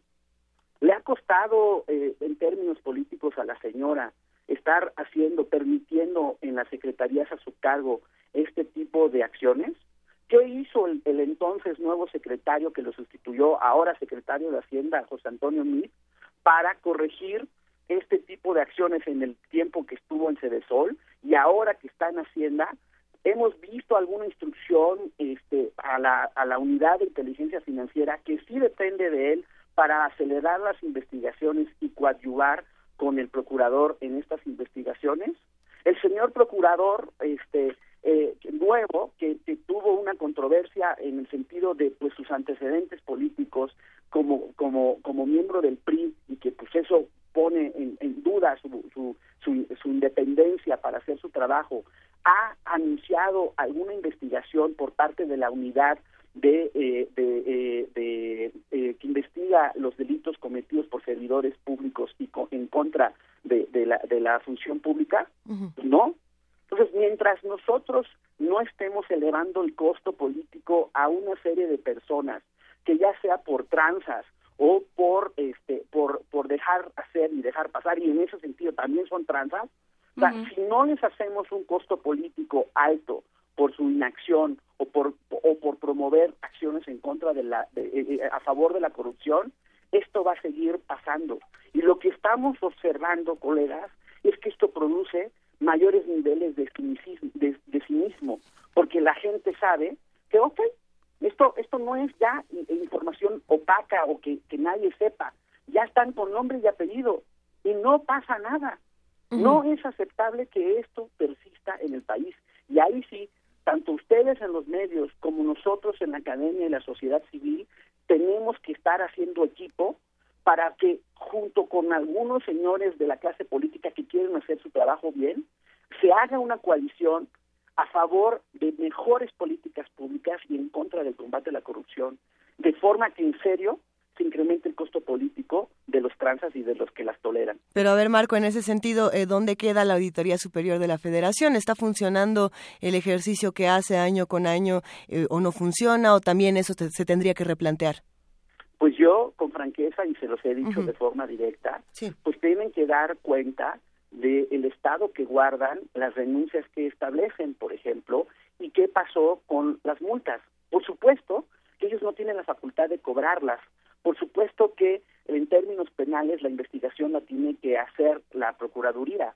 Le ha costado, eh, en términos políticos, a la señora estar haciendo, permitiendo en las secretarías a su cargo este tipo de acciones. ¿Qué hizo el, entonces nuevo secretario que lo sustituyó, ahora secretario de Hacienda, José Antonio Mir, para corregir este tipo de acciones en el tiempo que estuvo en Cedesol y ahora que está en Hacienda? Hemos visto alguna instrucción este, a, la, a la unidad de inteligencia financiera que sí depende de él para acelerar las investigaciones y coadyuvar con el procurador en estas investigaciones. El señor procurador, este eh, nuevo, que, tuvo una controversia en el sentido de pues sus antecedentes políticos como como como miembro del PRI y que pues eso pone en, duda su, su, su, independencia para hacer su trabajo, ha anunciado alguna investigación por parte de la unidad de, eh, de, que investiga los delitos cometidos por servidores públicos y en contra de, la, de la función pública? No. Entonces, mientras nosotros no estemos elevando el costo político a una serie de personas, que ya sea por tranzas o por este por por dejar hacer y dejar pasar y en ese sentido también son tranzas, si no les hacemos un costo político alto por su inacción o por o por promover acciones en contra de la de, eh, eh, a favor de la corrupción, esto va a seguir pasando. Y lo que estamos observando, colegas, es que esto produce mayores niveles de cinismo, de, cinismo porque la gente sabe que, ok, esto, esto no es ya información opaca o que, que nadie sepa, ya están con nombre y apellido y no pasa nada. No es aceptable que esto persista en el país. Y ahí sí, tanto ustedes en los medios como nosotros en la academia y la sociedad civil tenemos que estar haciendo equipo para que junto con algunos señores de la clase política que quieren hacer su trabajo bien, se haga una coalición a favor de mejores políticas públicas y en contra del combate a la corrupción, de forma que en serio se incremente el costo político de los transas y de los que las toleran. Pero a ver, Marco, en ese sentido, eh, ¿dónde queda la Auditoría Superior de la Federación? ¿Está funcionando el ejercicio que hace año con año eh, o no funciona o también eso se tendría que replantear? Pues yo, con franqueza, y se los he dicho de forma directa, pues tienen que dar cuenta del estado que guardan las renuncias que establecen, por ejemplo, y qué pasó con las multas. Por supuesto que ellos no tienen la facultad de cobrarlas. Por supuesto que en términos penales la investigación la tiene que hacer la Procuraduría.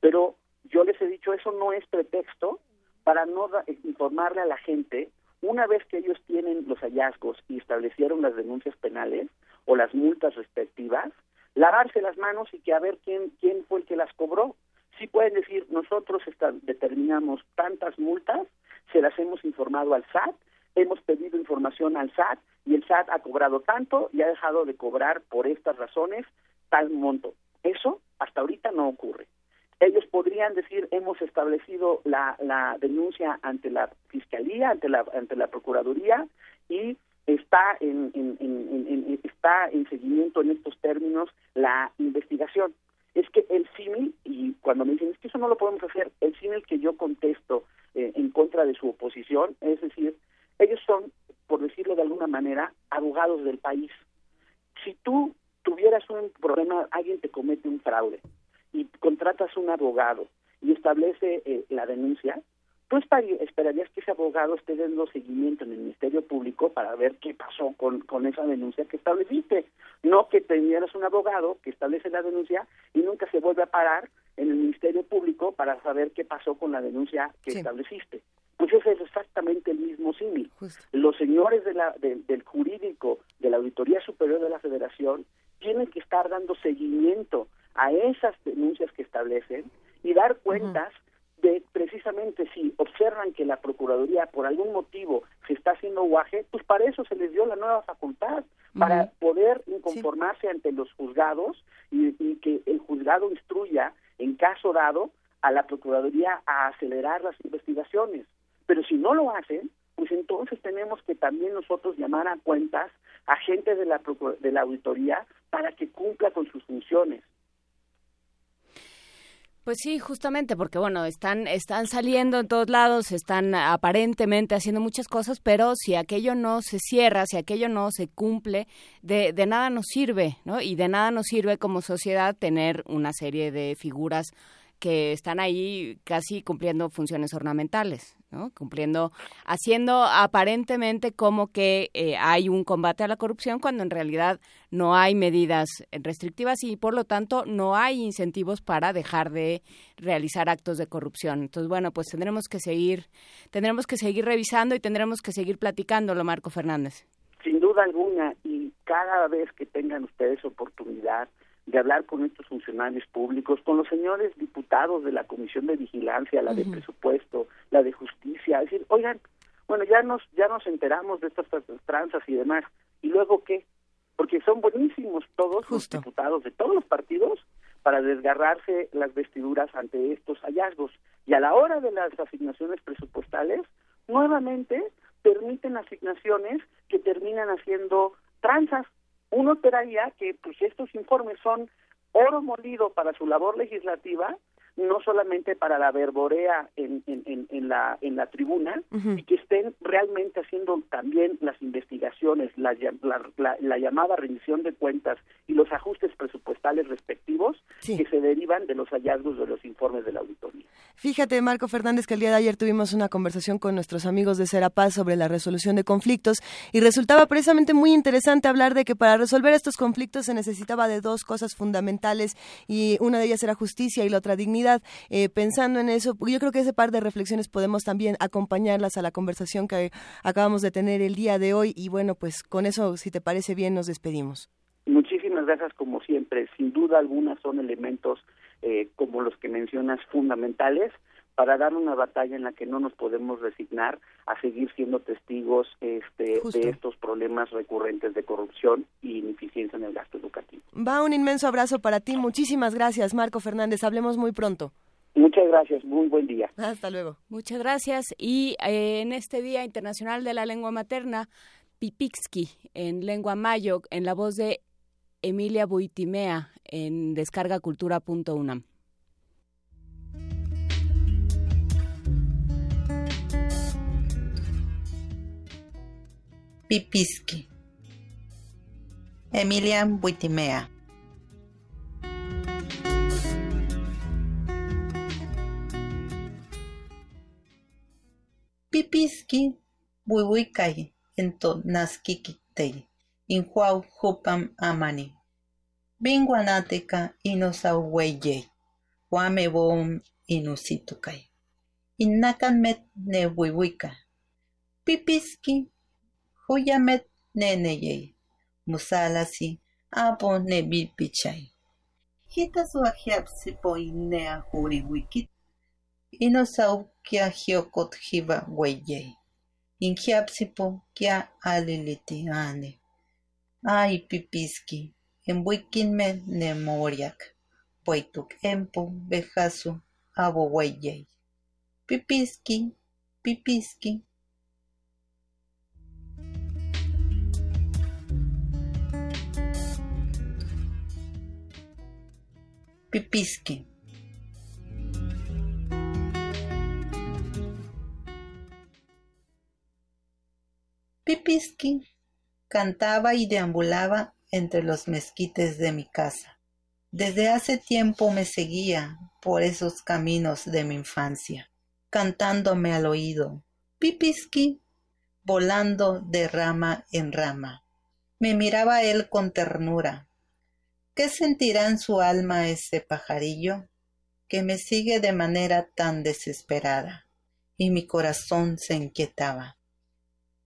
Pero yo les he dicho, eso no es pretexto para no informarle a la gente una vez que ellos tienen los hallazgos y establecieron las denuncias penales o las multas respectivas, lavarse las manos y que a ver quién quién fue el que las cobró. Sí pueden decir, nosotros determinamos tantas multas, se las hemos informado al SAT, hemos pedido información al SAT y el SAT ha cobrado tanto y ha dejado de cobrar por estas razones tal monto. Eso hasta ahorita no ocurre ellos podrían decir hemos establecido la, denuncia ante la fiscalía ante la ante la procuraduría y está en, en, está en seguimiento en estos términos la investigación es que el símil y cuando me dicen es que eso no lo podemos hacer el símil que yo contesto eh, en contra de su oposición es decir ellos son por decirlo de alguna manera abogados del país si tú tuvieras un problema alguien te comete un fraude y contratas un abogado y establece eh, la denuncia, tú esperarías que ese abogado esté dando seguimiento en el Ministerio Público para ver qué pasó con, con esa denuncia que estableciste. No que tuvieras un abogado que establece la denuncia y nunca se vuelve a parar en el Ministerio Público para saber qué pasó con la denuncia que estableciste. Pues ese es exactamente el mismo símil. Los señores de la, del jurídico de la Auditoría Superior de la Federación tienen que estar dando seguimiento a esas denuncias que establecen y dar cuentas de precisamente si observan que la Procuraduría por algún motivo se está haciendo guaje, pues para eso se les dio la nueva facultad, para poder inconformarse ante los juzgados y, que el juzgado instruya en caso dado a la Procuraduría a acelerar las investigaciones. Pero si no lo hacen, pues entonces tenemos que también nosotros llamar a cuentas a gente de la, de la auditoría para que cumpla con sus funciones. Pues sí, justamente porque bueno, están están saliendo en todos lados, están aparentemente haciendo muchas cosas, pero si aquello no se cierra, si aquello no se cumple, de, de nada nos sirve, ¿no? Y de nada nos sirve como sociedad tener una serie de figuras que están ahí casi cumpliendo funciones ornamentales. ¿No? cumpliendo, haciendo aparentemente como que eh, hay un combate a la corrupción cuando en realidad no hay medidas restrictivas y por lo tanto no hay incentivos para dejar de realizar actos de corrupción. Entonces, bueno, pues tendremos que seguir, tendremos que seguir revisando y tendremos que seguir platicándolo, Marco Fernández. Sin duda alguna, y cada vez que tengan ustedes oportunidad, de hablar con estos funcionarios públicos, con los señores diputados de la Comisión de Vigilancia, la de Presupuesto, la de Justicia, decir, oigan, bueno, ya nos ya nos enteramos de estas tranzas y demás, ¿y luego qué? Porque son buenísimos todos los diputados de todos los partidos para desgarrarse las vestiduras ante estos hallazgos. Y a la hora de las asignaciones presupuestales, nuevamente permiten asignaciones que terminan haciendo tranzas. Uno esperaría que pues estos informes son oro molido para su labor legislativa no solamente para la verborea en, en, en, la, en la tribuna, y que estén realmente haciendo también las investigaciones, la, la, la, llamada rendición de cuentas y los ajustes presupuestales respectivos que se derivan de los hallazgos de los informes de la auditoría. Fíjate, Marco Fernández, que el día de ayer tuvimos una conversación con nuestros amigos de Serapaz sobre la resolución de conflictos y resultaba precisamente muy interesante hablar de que para resolver estos conflictos se necesitaba de dos cosas fundamentales y una de ellas era justicia y la otra dignidad eh, pensando en eso, yo creo que ese par de reflexiones podemos también acompañarlas a la conversación que acabamos de tener el día de hoy y bueno, pues con eso, si te parece bien, nos despedimos. Muchísimas gracias como siempre. Sin duda alguna son elementos eh, como los que mencionas fundamentales para dar una batalla en la que no nos podemos resignar a seguir siendo testigos este, de estos problemas recurrentes de corrupción y ineficiencia en el gasto educativo. Va un inmenso abrazo para ti. Muchísimas gracias, Marco Fernández. Hablemos muy pronto. Muchas gracias, muy buen día. Hasta luego. Muchas gracias. Y eh, en este Día Internacional de la Lengua Materna, Pipixki, en lengua mayo, en la voz de Emilia Buitimea, en descargacultura.unam. Pipiski. Emilian Buitimea. Pipiski buibuikai ento naskikitei inhuau hupam amani. Binguanateka inosauweye. Wame boom inusitukai. Innakan met ne. Pipiski huyamet neneyey, musalasi apo nebipichay. Hita suajiapsipo inea huriwikit, inosau kia hiokot hiba weyey. Injiapsipo kia aliliti ane. Ay pipiski, embuikinme nemoriak, poituk empo bejasu abo weyey. Pipiski, pipiski, Pipiski. Pipiski cantaba y deambulaba entre los mezquites de mi casa. Desde hace tiempo me seguía por esos caminos de mi infancia, cantándome al oído, Pipiski, volando de rama en rama. Me miraba él con ternura, ¿Qué sentirá en su alma ese pajarillo que me sigue de manera tan desesperada? Y mi corazón se inquietaba.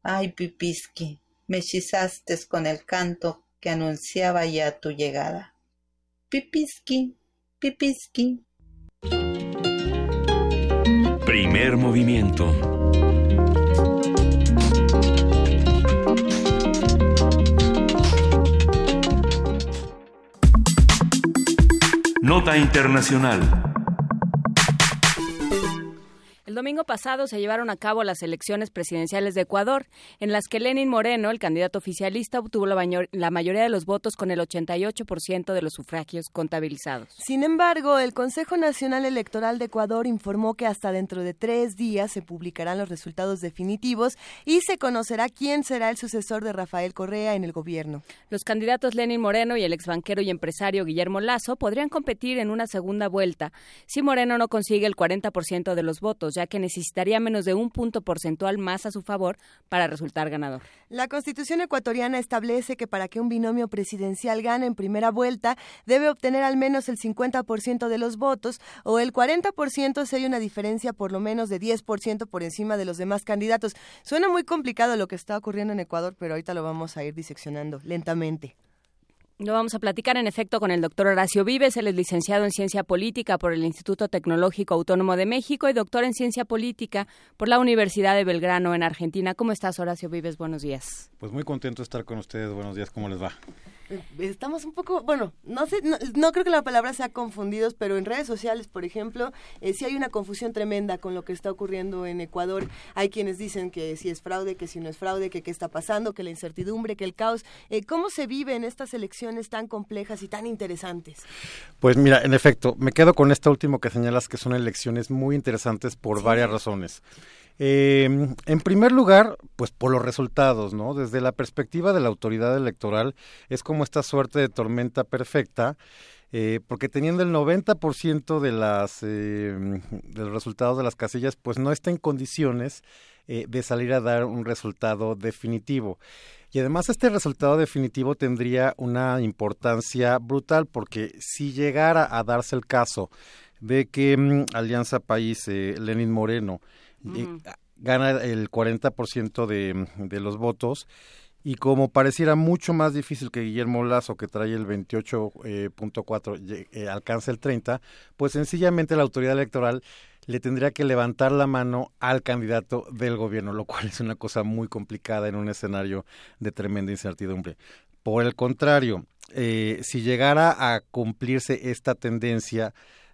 Ay, Pipiski, me hechizaste con el canto que anunciaba ya tu llegada. Pipiski, Pipiski. Primer movimiento Nota Internacional. El domingo pasado se llevaron a cabo las elecciones presidenciales de Ecuador, en las que Lenin Moreno, el candidato oficialista, obtuvo la, mayoría de los votos con el 88% de los sufragios contabilizados. Sin embargo, el Consejo Nacional Electoral de Ecuador informó que hasta dentro de tres días se publicarán los resultados definitivos y se conocerá quién será el sucesor de Rafael Correa en el gobierno. Los candidatos Lenin Moreno y el exbanquero y empresario Guillermo Lazo podrían competir en una segunda vuelta si Moreno no consigue el 40% de los votos, que necesitaría menos de un punto porcentual más a su favor para resultar ganador. La Constitución ecuatoriana establece que para que un binomio presidencial gane en primera vuelta debe obtener al menos el 50% de los votos o el 40% si hay una diferencia por lo menos de 10% por encima de los demás candidatos. Suena muy complicado lo que está ocurriendo en Ecuador, pero ahorita lo vamos a ir diseccionando lentamente. Lo vamos a platicar en efecto con el doctor Horacio Vives, él es licenciado en Ciencia Política por el Instituto Tecnológico Autónomo de México y doctor en Ciencia Política por la Universidad de Belgrano en Argentina. ¿Cómo estás, Horacio Vives? Buenos días. Pues muy contento de estar con ustedes. Buenos días, ¿cómo les va? Estamos un poco, bueno, no sé, no, creo que la palabra sea confundidos, pero en redes sociales, por ejemplo, eh, sí hay una confusión tremenda con lo que está ocurriendo en Ecuador. Hay quienes dicen que si es fraude, que si no es fraude, que qué está pasando, que la incertidumbre, que el caos. Eh, ¿Cómo se vive en estas elecciones tan complejas y tan interesantes? Pues mira, en efecto, me quedo con esto último que señalas que son elecciones muy interesantes por varias razones. Eh, en primer lugar, pues por los resultados, ¿no? Desde la perspectiva de la autoridad electoral, es como esta suerte de tormenta perfecta, eh, porque teniendo el 90% de, las, eh, de los resultados de las casillas, pues no está en condiciones eh, de salir a dar un resultado definitivo. Y además este resultado definitivo tendría una importancia brutal, porque si llegara a darse el caso de que mm, Alianza País, Lenin Moreno, gana el 40% de, de los votos y como pareciera mucho más difícil que Guillermo Lazo, que trae el 28.4, eh, eh, alcance el 30, pues sencillamente la autoridad electoral le tendría que levantar la mano al candidato del gobierno, lo cual es una cosa muy complicada en un escenario de tremenda incertidumbre. Por el contrario, eh, si llegara a cumplirse esta tendencia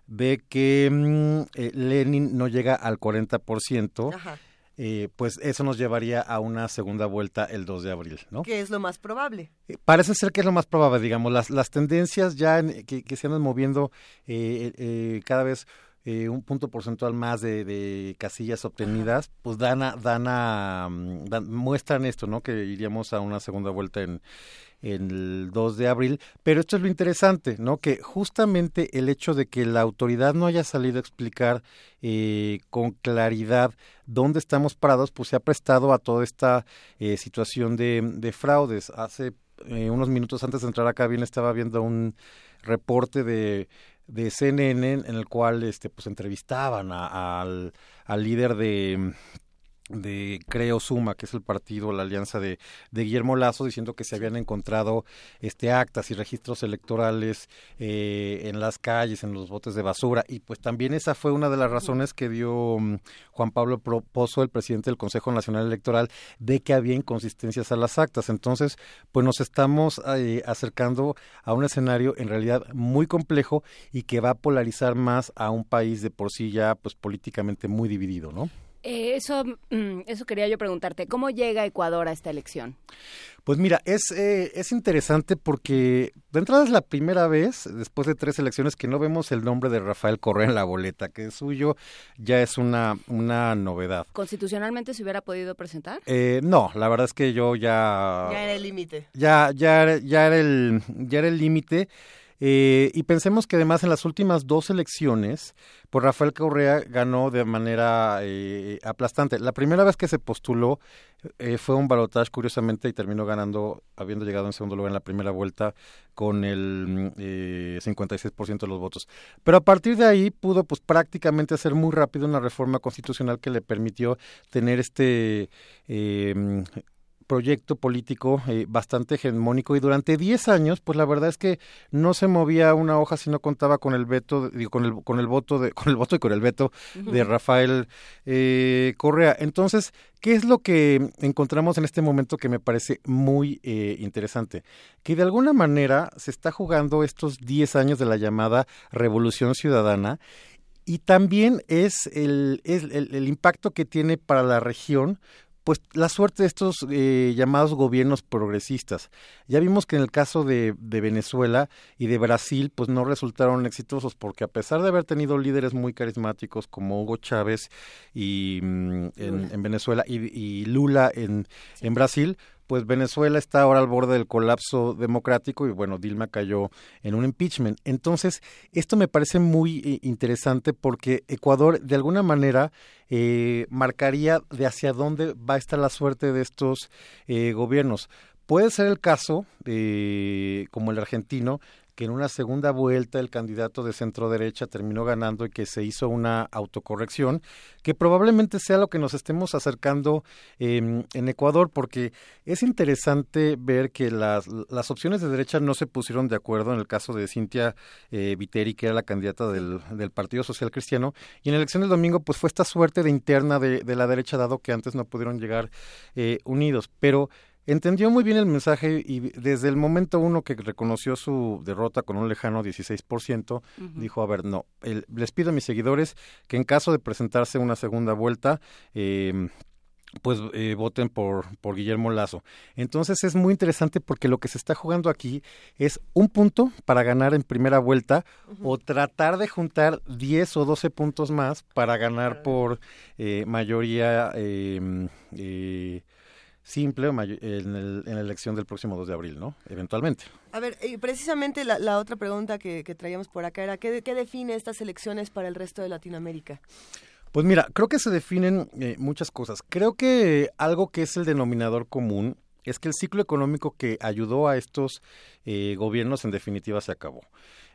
de que mm, Lenin no llega al 40%, Ajá eh, pues eso nos llevaría a una segunda vuelta el 2 de abril, ¿no? ¿Qué es lo más probable? Eh, parece ser que es lo más probable, digamos, las, las tendencias ya que, se andan moviendo eh, cada vez un punto porcentual más de, casillas obtenidas, pues dan, dan, a, mm, dan, muestran esto, ¿no? Que iríamos a una segunda vuelta en, el 2 de abril. Pero esto es lo interesante, ¿no? Que justamente el hecho de que la autoridad no haya salido a explicar eh, con claridad dónde estamos parados, pues se ha prestado a toda esta eh, situación de, de, fraudes. Hace eh, unos minutos antes de entrar acá bien estaba viendo un reporte de de CNN en el cual este pues entrevistaban al, al líder de de Creo Suma, que es el partido, la alianza de, de, Guillermo Lazo, diciendo que se habían encontrado este actas y registros electorales eh, en las calles, en los botes de basura. Y pues también esa fue una de las razones que dio mm, Juan Pablo Pozo, el presidente del Consejo Nacional Electoral, de que había inconsistencias a las actas. Entonces, pues nos estamos eh, acercando a un escenario en realidad muy complejo y que va a polarizar más a un país de por sí ya pues políticamente muy dividido, ¿no? Eh, eso, mm, eso quería yo preguntarte. ¿Cómo llega Ecuador a esta elección? Pues mira, es, eh, es interesante porque de entrada es la primera vez, después de tres elecciones, que no vemos el nombre de Rafael Correa en la boleta, que suyo ya es una, una novedad. ¿Constitucionalmente se hubiera podido presentar? Eh, no, la verdad es que yo ya... Ya era el límite. Ya, ya, ya era el ya era el límite. Eh, y pensemos que además en las últimas dos elecciones, pues Rafael Correa ganó de manera eh, aplastante. La primera vez que se postuló eh, fue un balotaje, curiosamente, y terminó ganando, habiendo llegado en segundo lugar en la primera vuelta con el eh, 56% de los votos. Pero a partir de ahí pudo pues prácticamente hacer muy rápido una reforma constitucional que le permitió tener este eh, proyecto político eh, bastante hegemónico y durante 10 años, pues la verdad es que no se movía una hoja si no contaba con el veto, digo, con el con el voto de con el voto y con el veto de Rafael eh, Correa. Entonces, ¿qué es lo que encontramos en este momento que me parece muy eh, interesante? Que de alguna manera se está jugando estos 10 años de la llamada Revolución Ciudadana y también es el, el, el, impacto que tiene para la región pues la suerte de estos eh, llamados gobiernos progresistas. Ya vimos que en el caso de, Venezuela y de Brasil, pues no resultaron exitosos porque a pesar de haber tenido líderes muy carismáticos como Hugo Chávez y mm, en, Venezuela y, Lula en, en Brasil, pues Venezuela está ahora al borde del colapso democrático y bueno, Dilma cayó en un impeachment. Entonces, esto me parece muy eh, interesante porque Ecuador de alguna manera eh, marcaría de hacia dónde va a estar la suerte de estos eh, gobiernos. Puede ser el caso, como el argentino, que en una segunda vuelta el candidato de centro derecha terminó ganando y que se hizo una autocorrección, que probablemente sea lo que nos estemos acercando en Ecuador, porque es interesante ver que las, las opciones de derecha no se pusieron de acuerdo en el caso de Cintia eh, Viteri, que era la candidata del, del, Partido Social Cristiano, y en la elección del domingo pues fue esta suerte de interna de, de la derecha, dado que antes no pudieron llegar eh, unidos, pero entendió muy bien el mensaje y desde el momento uno que reconoció su derrota con un lejano 16%, dijo, a ver, no, les pido a mis seguidores que en caso de presentarse una segunda vuelta, eh, pues eh, voten por, por Guillermo Lazo. Entonces es muy interesante porque lo que se está jugando aquí es un punto para ganar en primera vuelta o tratar de juntar 10 o 12 puntos más para ganar por eh, mayoría em, eh, simple en, el, en, la elección del próximo 2 de abril, ¿no? Eventualmente. A ver, precisamente la, otra pregunta que, traíamos por acá era, ¿qué, ¿qué define estas elecciones para el resto de Latinoamérica? Pues mira, creo que se definen eh, muchas cosas. Creo que algo que es el denominador común es que el ciclo económico que ayudó a estos eh, gobiernos en definitiva se acabó.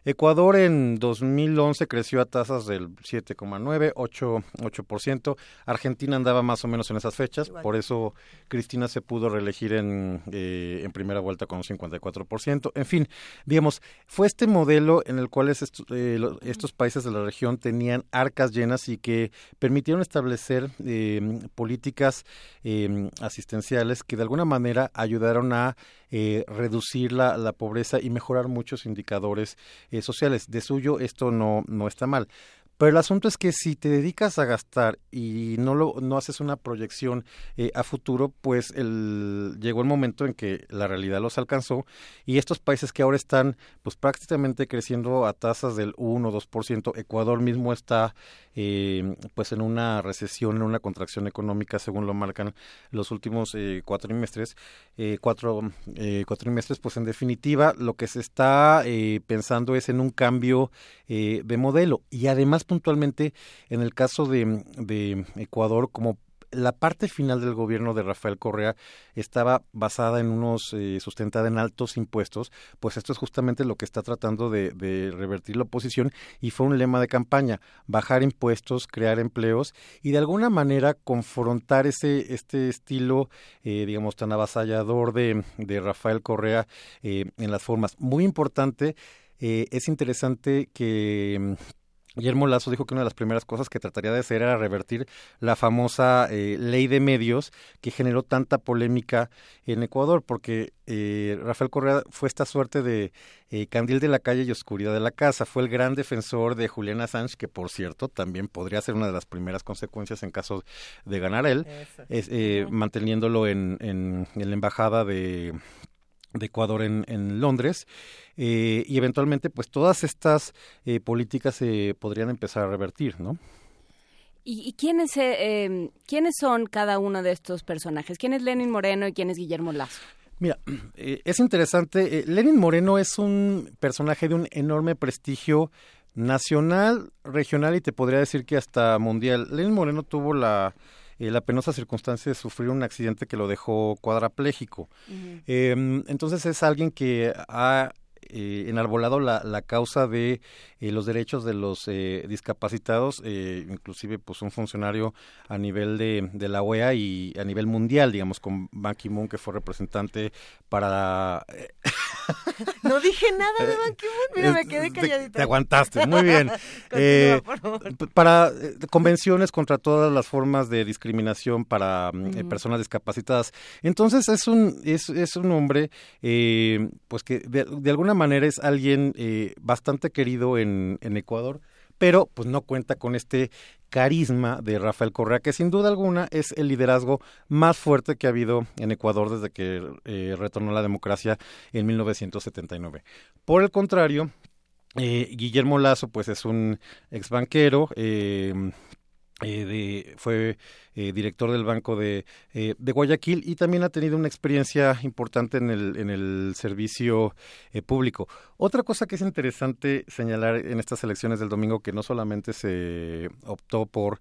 Ecuador en 2011 creció a tasas del 7,9, 8, 8%. Argentina andaba más o menos en esas fechas, por eso Cristina se pudo reelegir en, eh, en primera vuelta con un 54%. En fin, digamos, fue este modelo en el cual eh, estos países de la región tenían arcas llenas y que permitieron establecer eh, políticas asistenciales que de alguna manera ayudaron a reducir la, la pobreza y mejorar muchos indicadores eh, sociales. De suyo esto no, no está mal. Pero el asunto es que si te dedicas a gastar y no lo no haces una proyección eh, a futuro, pues el, llegó el momento en que la realidad los alcanzó y estos países que ahora están pues prácticamente creciendo a tasas del 1 o 2%, Ecuador mismo está eh, pues en una recesión, en una contracción económica según lo marcan los últimos eh, cuatro trimestres, eh, cuatro cuatrimestres, pues en definitiva lo que se está pensando es en un cambio de modelo. Y además puntualmente en el caso de, de Ecuador como la parte final del gobierno de Rafael Correa estaba basada en unos, eh, sustentada en altos impuestos, pues esto es justamente lo que está tratando de, revertir la oposición y fue un lema de campaña, bajar impuestos, crear empleos y de alguna manera confrontar ese, este estilo, eh, digamos, tan avasallador de, de Rafael Correa eh, en las formas. Muy importante, es interesante que Guillermo Lazo dijo que una de las primeras cosas que trataría de hacer era revertir la famosa eh, ley de medios que generó tanta polémica en Ecuador, porque eh, Rafael Correa fue esta suerte de eh, candil de la calle y oscuridad de la casa. Fue el gran defensor de Julián Assange, que por cierto también podría ser una de las primeras consecuencias en caso de ganar él, manteniéndolo en, en la embajada de de Ecuador en, en Londres eh, y eventualmente pues todas estas eh, políticas se podrían empezar a revertir, ¿no? ¿Y, quiénes, eh, em, quiénes son cada uno de estos personajes? ¿Quién es Lenin Moreno y quién es Guillermo Lazo? Mira, es interesante. Lenin Moreno es un personaje de un enorme prestigio nacional, regional y te podría decir que hasta mundial. Lenin Moreno tuvo la eh, la penosa circunstancia de sufrir un accidente que lo dejó cuadraplégico. Em, entonces es alguien que ha eh, enarbolado la, la, causa de eh, los derechos de los eh, discapacitados, eh, inclusive pues un funcionario a nivel de, de, la OEA y a nivel mundial, digamos, con Ban Ki-moon, que fue representante para... no dije nada de Ban Ki-moon, mira, me quedé calladita. Te, aguantaste, muy bien. para convenciones contra todas las formas de discriminación para mm, personas discapacitadas. Entonces es un, es, es un hombre, pues que de, de alguna manera es alguien eh, bastante querido en, Ecuador, pero pues no cuenta con este carisma de Rafael Correa, que sin duda alguna es el liderazgo más fuerte que ha habido en Ecuador desde que eh, retornó la democracia en 1979. Por el contrario, eh, Guillermo Lazo, pues es un ex banquero, fue eh, director del Banco de, eh, de, Guayaquil y también ha tenido una experiencia importante en el, en el servicio público. Otra cosa que es interesante señalar en estas elecciones del domingo, que no solamente se optó por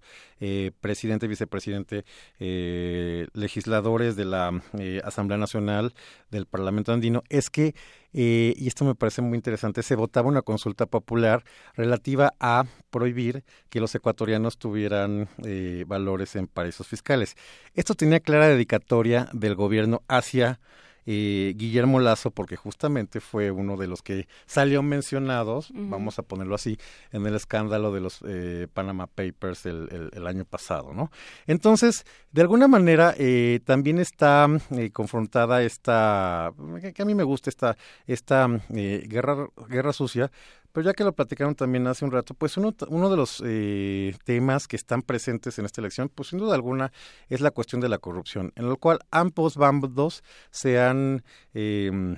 presidente, vicepresidente, legisladores de la Asamblea Nacional del Parlamento Andino, es que eh, y esto me parece muy interesante, se votaba una consulta popular relativa a prohibir que los ecuatorianos tuvieran eh, valores en paraísos fiscales. Esto tenía clara dedicatoria del gobierno hacia eh, Guillermo Lazo, porque justamente fue uno de los que salió mencionados, vamos a ponerlo así, en el escándalo de los eh, Panama Papers el, el, año pasado, ¿no? Entonces, de alguna manera, eh, también está confrontada esta, que, a mí me gusta esta, esta guerra, guerra sucia, pero ya que lo platicaron también hace un rato, pues uno, de los eh, temas que están presentes en esta elección, pues sin duda alguna, es la cuestión de la corrupción, en lo cual ambos bandos se han... Eh,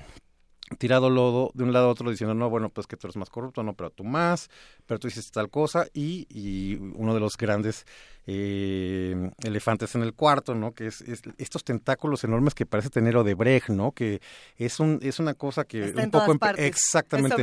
tirado lodo de un lado a otro diciendo, no, bueno, pues que tú eres más corrupto, no, pero tú más, pero tú hiciste tal cosa, y uno de los grandes eh, elefantes en el cuarto, ¿no? Que es, estos tentáculos enormes que parece tener Odebrecht, ¿no? Que es un es una cosa que un poco exactamente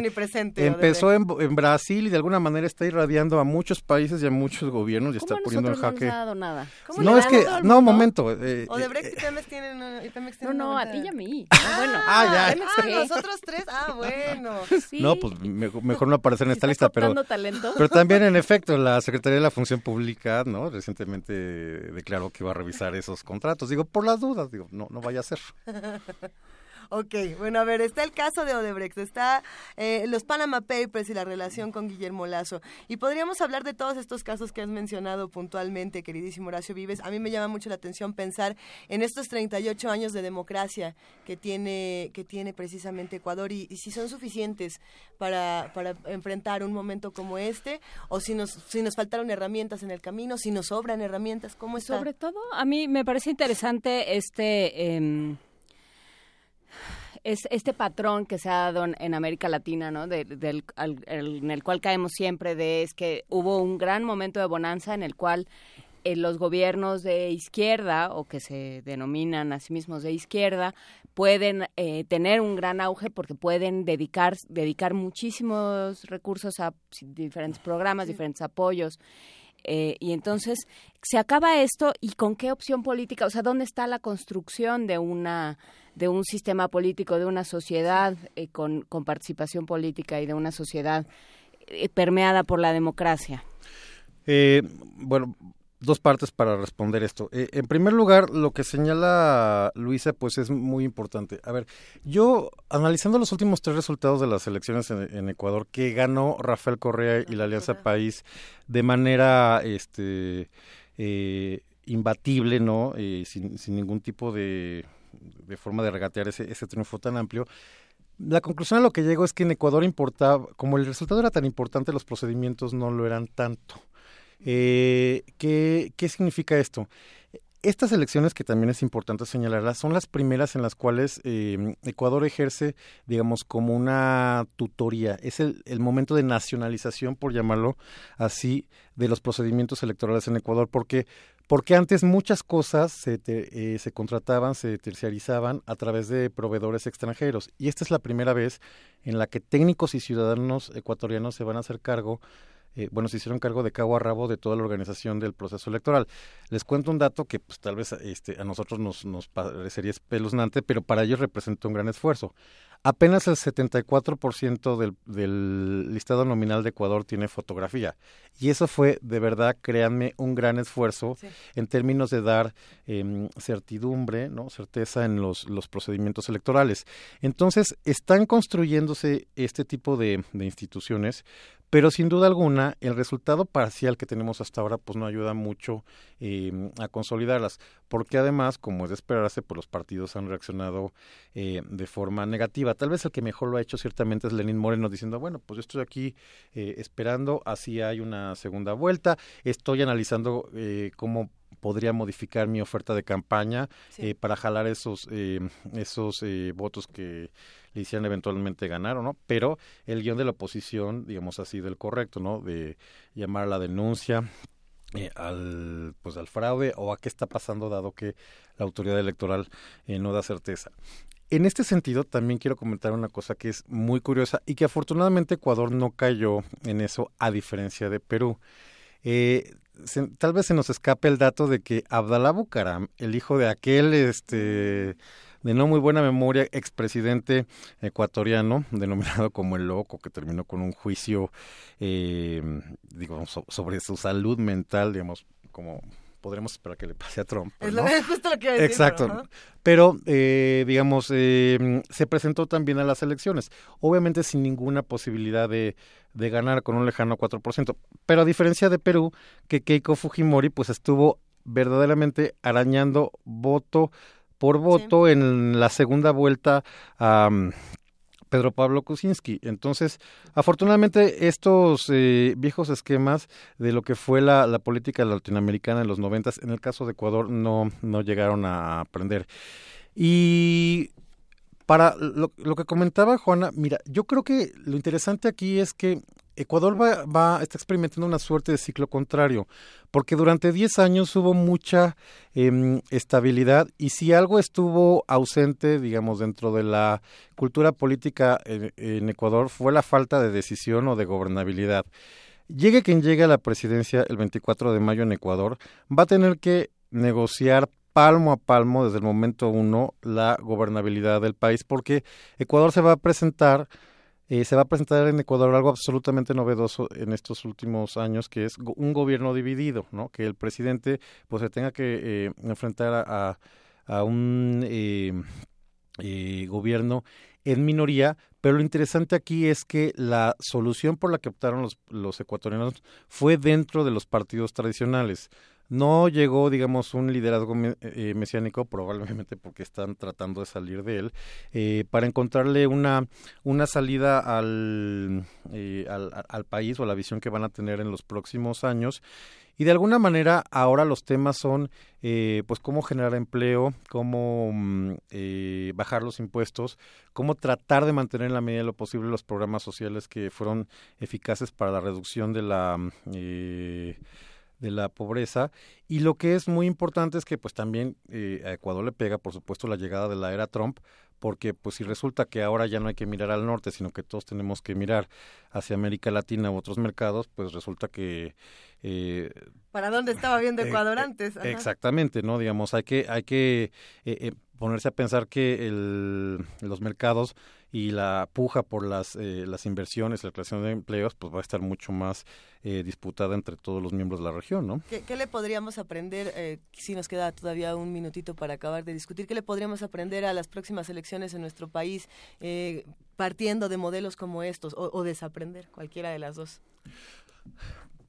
empezó en, Brasil y de alguna manera está irradiando a muchos países y a muchos gobiernos y está poniendo en jaque. No, nada? no es que no momento. Eh, Odebrecht y Pemex tienen, no, no, a ti y a mí. Ah, bueno, ah, ya. nosotros tres. Ah, bueno. No, pues mejor, no aparecer en esta lista, pero pero también en efecto la Secretaría de la Función Pública, ¿no? Recientemente declaró que iba a revisar esos contratos. Digo, por las dudas, digo, no, no vaya a ser. Ok, bueno, a ver, está el caso de Odebrecht, está eh, los Panama Papers y la relación con Guillermo Lazo. Y podríamos hablar de todos estos casos que has mencionado puntualmente, queridísimo Horacio Vives. A mí me llama mucho la atención pensar en estos 38 años de democracia que tiene, que tiene precisamente Ecuador y, si son suficientes para, para enfrentar un momento como este o si nos, si nos faltaron herramientas en el camino, si nos sobran herramientas, ¿cómo está? Sobre todo, a mí me parece interesante este... Em, es este patrón que se ha dado en, América Latina, ¿no? del, en el cual caemos siempre, de es que hubo un gran momento de bonanza en el cual eh, los gobiernos de izquierda o que se denominan a sí mismos de izquierda pueden eh, tener un gran auge porque pueden dedicar dedicar muchísimos recursos a diferentes programas, diferentes apoyos. Eh, y entonces se acaba esto y con qué opción política, o sea, ¿dónde está la construcción de una de un sistema político, de una sociedad eh, con, con, participación política y de una sociedad eh, permeada por la democracia? Eh, bueno, dos partes para responder esto. en primer lugar, lo que señala Luisa, pues es muy importante. A ver, yo analizando los últimos tres resultados de las elecciones en, Ecuador, que ganó Rafael Correa y la Alianza País de manera, este, imbatible, ¿no? sin, sin ningún tipo de de forma de regatear ese, ese triunfo tan amplio. La conclusión a lo que llego es que en Ecuador importaba, como el resultado era tan importante, los procedimientos no lo eran tanto. Eh, ¿qué, ¿Qué significa esto? Estas elecciones, que también es importante señalarlas, son las primeras en las cuales eh, Ecuador ejerce, digamos, como una tutoría. Es el, el, momento de nacionalización, por llamarlo así, de los procedimientos electorales en Ecuador, porque porque antes muchas cosas se, eh, se contrataban, se terciarizaban a través de proveedores extranjeros. Y esta es la primera vez en la que técnicos y ciudadanos ecuatorianos se van a hacer cargo eh, bueno, se hicieron cargo de cabo a rabo de toda la organización del proceso electoral. Les cuento un dato que pues tal vez este, a nosotros nos, nos parecería espeluznante, pero para ellos representa un gran esfuerzo. Apenas el 74% del, del listado nominal de Ecuador tiene fotografía. Y eso fue, de verdad, créanme, un gran esfuerzo en términos de dar eh, certidumbre, ¿no? certeza en los, los procedimientos electorales. Entonces, están construyéndose este tipo de, de instituciones pero sin duda alguna el resultado parcial que tenemos hasta ahora pues no ayuda mucho eh, a consolidarlas porque además como es de esperarse pues los partidos han reaccionado eh, de forma negativa. Tal vez el que mejor lo ha hecho ciertamente es Lenín Moreno diciendo bueno pues yo estoy aquí eh, esperando así hay una segunda vuelta. Estoy analizando eh, cómo podría modificar mi oferta de campaña eh, para jalar esos eh, esos eh, votos que le hicieran eventualmente ganar o no, pero el guion de la oposición, digamos, ha sido el correcto, ¿no? De llamar a la denuncia, al pues al fraude o a qué está pasando dado que la autoridad electoral no da certeza. En este sentido, también quiero comentar una cosa que es muy curiosa y que afortunadamente Ecuador no cayó en eso a diferencia de Perú. Eh, tal vez se nos escape el dato de que Abdalá Bucaram, el hijo de aquel, este, de no muy buena memoria, expresidente ecuatoriano, denominado como el loco, que terminó con un juicio, eh, digo, sobre su salud mental, digamos, como podremos esperar que le pase a Trump. Es lo, justo lo que iba a decir, Exacto. Pero, eh, digamos, eh, se presentó también a las elecciones, obviamente sin ninguna posibilidad de, de ganar con un lejano 4%. Pero a diferencia de Perú, que Keiko Fujimori pues estuvo verdaderamente arañando voto por voto en la segunda vuelta a Pedro Pablo Kuczynski. Entonces, afortunadamente, estos eh, viejos esquemas de lo que fue la, la, política latinoamericana en los noventas, en el caso de Ecuador, no, no llegaron a aprender. Y para lo, lo, que comentaba Juana, mira, yo creo que lo interesante aquí es que Ecuador va, va, está experimentando una suerte de ciclo contrario, porque durante 10 años hubo mucha eh, estabilidad y si algo estuvo ausente, digamos, dentro de la cultura política en, en, Ecuador fue la falta de decisión o de gobernabilidad. Llegue quien llegue a la presidencia el 24 de mayo en Ecuador, va a tener que negociar palmo a palmo desde el momento uno la gobernabilidad del país, porque Ecuador se va a presentar eh, se va a presentar en Ecuador algo absolutamente novedoso en estos últimos años, que es un gobierno dividido, ¿no? Que el presidente pues se tenga que eh, enfrentar a, a un eh, eh, gobierno en minoría, pero lo interesante aquí es que la solución por la que optaron los, los ecuatorianos fue dentro de los partidos tradicionales. No llegó, digamos, un liderazgo eh, mesiánico, probablemente porque están tratando de salir de él, eh, para encontrarle una, una salida al, eh, al, al, país o la visión que van a tener en los próximos años. Y de alguna manera ahora los temas son, eh, pues, cómo generar empleo, cómo mm, eh, bajar los impuestos, cómo tratar de mantener en la medida de lo posible los programas sociales que fueron eficaces para la reducción de la... Eh, de la pobreza y lo que es muy importante es que pues también eh, a Ecuador le pega por supuesto la llegada de la era Trump porque pues si resulta que ahora ya no hay que mirar al norte sino que todos tenemos que mirar hacia América Latina u otros mercados pues resulta que eh, para dónde estaba viendo Ecuador eh, antes Ajá. exactamente no digamos hay que hay que ponerse a pensar que el, los mercados y la puja por las, eh, las inversiones, la creación de empleos, pues va a estar mucho más eh, disputada entre todos los miembros de la región, ¿no? ¿Qué, le podríamos aprender, eh, si nos queda todavía un minutito para acabar de discutir, qué le podríamos aprender a las próximas elecciones en nuestro país eh, partiendo de modelos como estos o desaprender, cualquiera de las dos?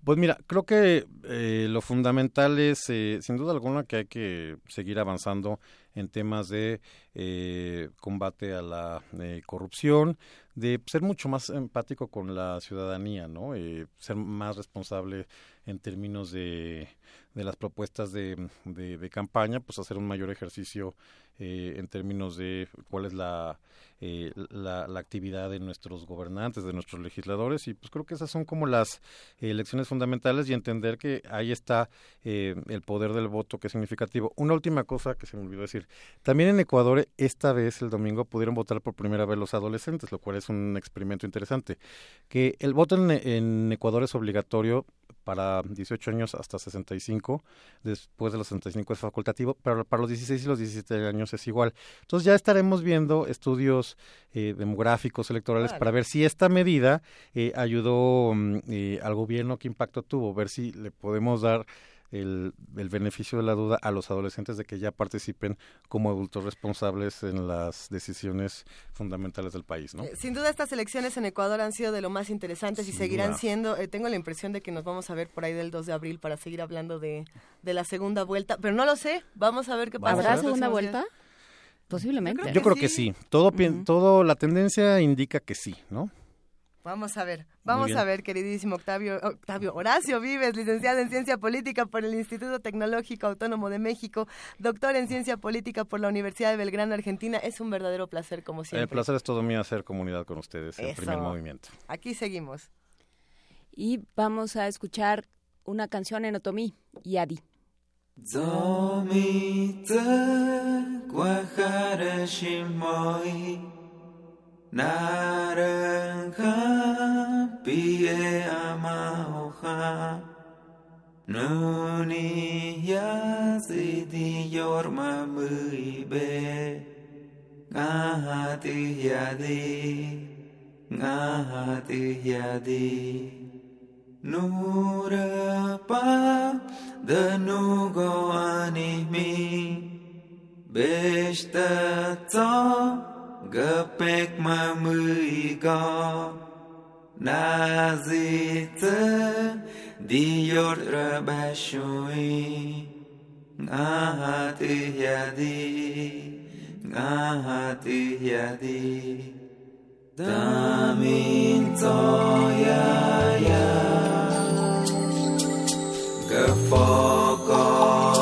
Pues mira, creo que eh, lo fundamental es, eh, sin duda alguna, que hay que seguir avanzando en temas de eh, combate a la eh, corrupción, de ser mucho más empático con la ciudadanía, ¿no? Eh, ser más responsable en términos de, de las propuestas de, de, campaña, pues hacer un mayor ejercicio eh, en términos de cuál es la, eh, la, la, actividad de nuestros gobernantes, de nuestros legisladores, y pues creo que esas son como las eh, lecciones fundamentales y entender que ahí está eh, el poder del voto que es significativo. Una última cosa que se me olvidó decir, también en Ecuador esta vez el domingo pudieron votar por primera vez los adolescentes, lo cual es un experimento interesante, que el voto en Ecuador es obligatorio para 18 años hasta 65, después de los 65 es facultativo, pero para los 16 y los 17 años es igual. Entonces ya estaremos viendo estudios eh, demográficos, electorales, claro. para ver si esta medida eh, ayudó eh, al gobierno, qué impacto tuvo, ver si le podemos dar el, el, beneficio de la duda a los adolescentes de que ya participen como adultos responsables en las decisiones fundamentales del país. ¿no? Eh, sin duda estas elecciones en Ecuador han sido de lo más interesantes Sin y seguirán duda. siendo. Eh, tengo la impresión de que nos vamos a ver por ahí del 2 de abril para seguir hablando de, de la segunda vuelta, pero no lo sé. Vamos a ver qué pasa. ¿Habrá segunda vuelta? Posiblemente. Yo creo, Yo creo que, sí. Todo, uh -huh. todo la tendencia indica que sí, ¿no? Vamos a ver, vamos a ver, queridísimo Octavio, Octavio Horacio Vives, licenciado en Ciencia Política por el Instituto Tecnológico Autónomo de México, doctor en Ciencia Política por la Universidad de Belgrano, Argentina. Es un verdadero placer, como siempre. El placer es todo mío hacer comunidad con ustedes, Eso. el primer movimiento. Aquí seguimos. Y vamos a escuchar una canción en otomí, Yadi. Naranja, pie amahoja, nuni yazi di yorma muibe, ngati yadi, ngati yadi, nurapa, danugo animi, besta găpec mă mâiga, naziță, dior răbășui, ngahati yadi, ngahati yadi, damin toya ya, găfocoa.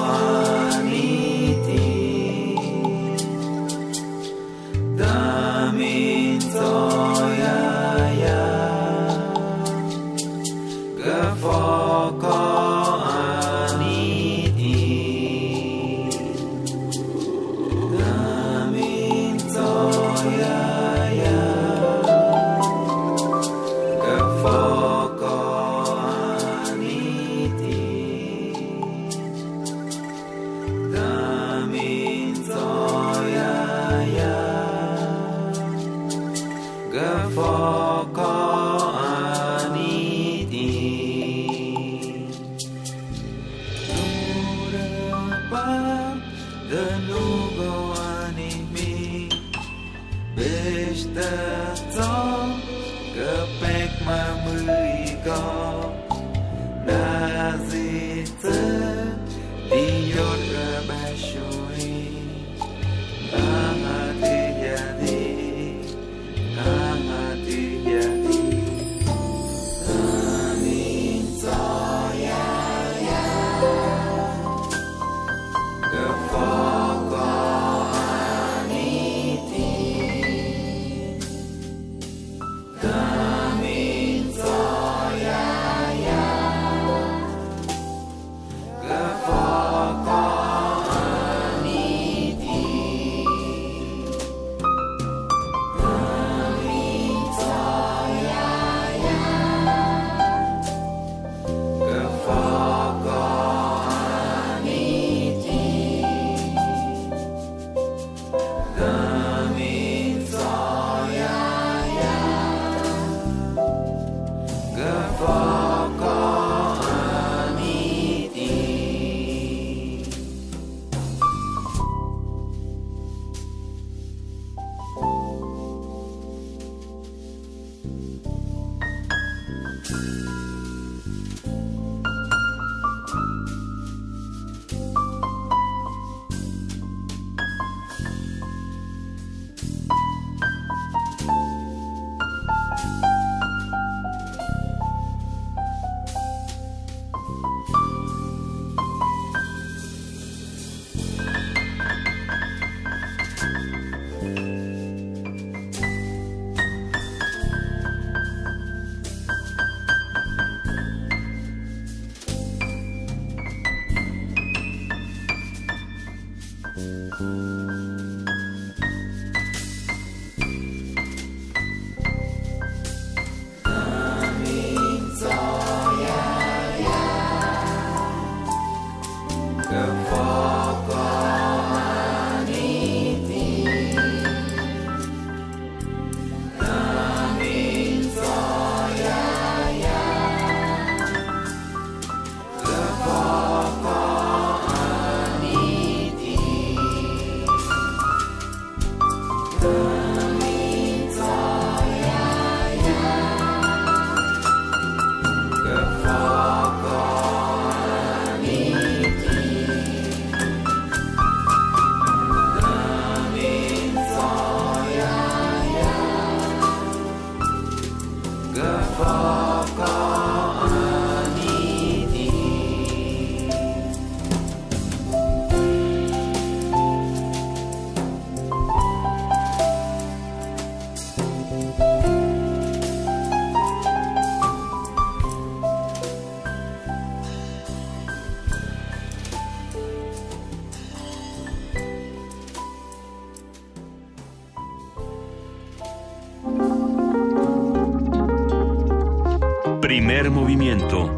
Primer movimiento.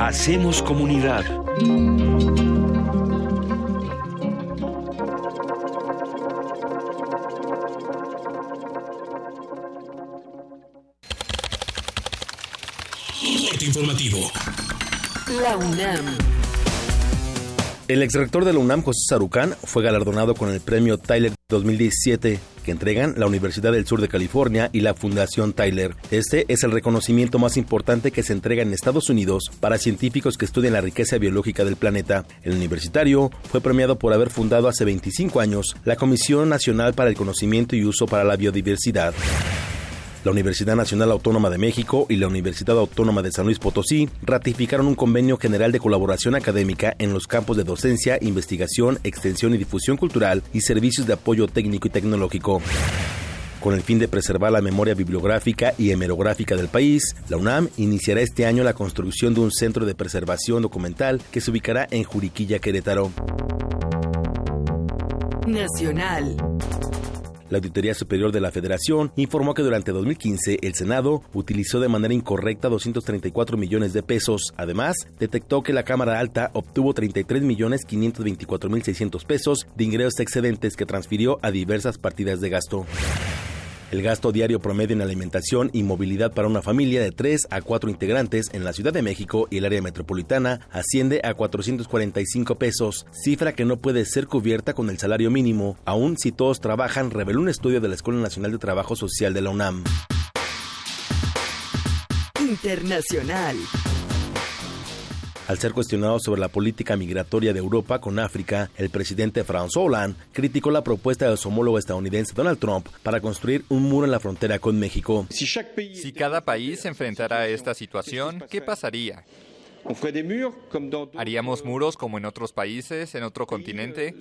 Hacemos comunidad. La UNAM. El exrector de la UNAM, José Sarucán, fue galardonado con el premio Tyler 2017 que entregan la Universidad del Sur de California y la Fundación Tyler. Este es el reconocimiento más importante que se entrega en Estados Unidos para científicos que estudian la riqueza biológica del planeta. El universitario fue premiado por haber fundado hace 25 años la Comisión Nacional para el Conocimiento y Uso para la Biodiversidad. La Universidad Nacional Autónoma de México y la Universidad Autónoma de San Luis Potosí ratificaron un convenio general de colaboración académica en los campos de docencia, investigación, extensión y difusión cultural y servicios de apoyo técnico y tecnológico. Con el fin de preservar la memoria bibliográfica y hemerográfica del país, la UNAM iniciará este año la construcción de un centro de preservación documental que se ubicará en Juriquilla, Querétaro. Nacional. La Auditoría Superior de la Federación informó que durante 2015 el Senado utilizó de manera incorrecta 234 millones de pesos. Además, detectó que la Cámara Alta obtuvo 33 millones 524 mil 600 pesos de ingresos excedentes que transfirió a diversas partidas de gasto. El gasto diario promedio en alimentación y movilidad para una familia de 3 a 4 integrantes en la Ciudad de México y el área metropolitana asciende a 445 pesos, cifra que no puede ser cubierta con el salario mínimo, aun si todos trabajan, reveló un estudio de la Escuela Nacional de Trabajo Social de la UNAM. Internacional. Al ser cuestionado sobre la política migratoria de Europa con África, el presidente François Hollande criticó la propuesta de su homólogo estadounidense Donald Trump para construir un muro en la frontera con México. Si cada país se enfrentara a esta situación, ¿qué pasaría? ¿Haríamos muros como en otros países, en otro continente?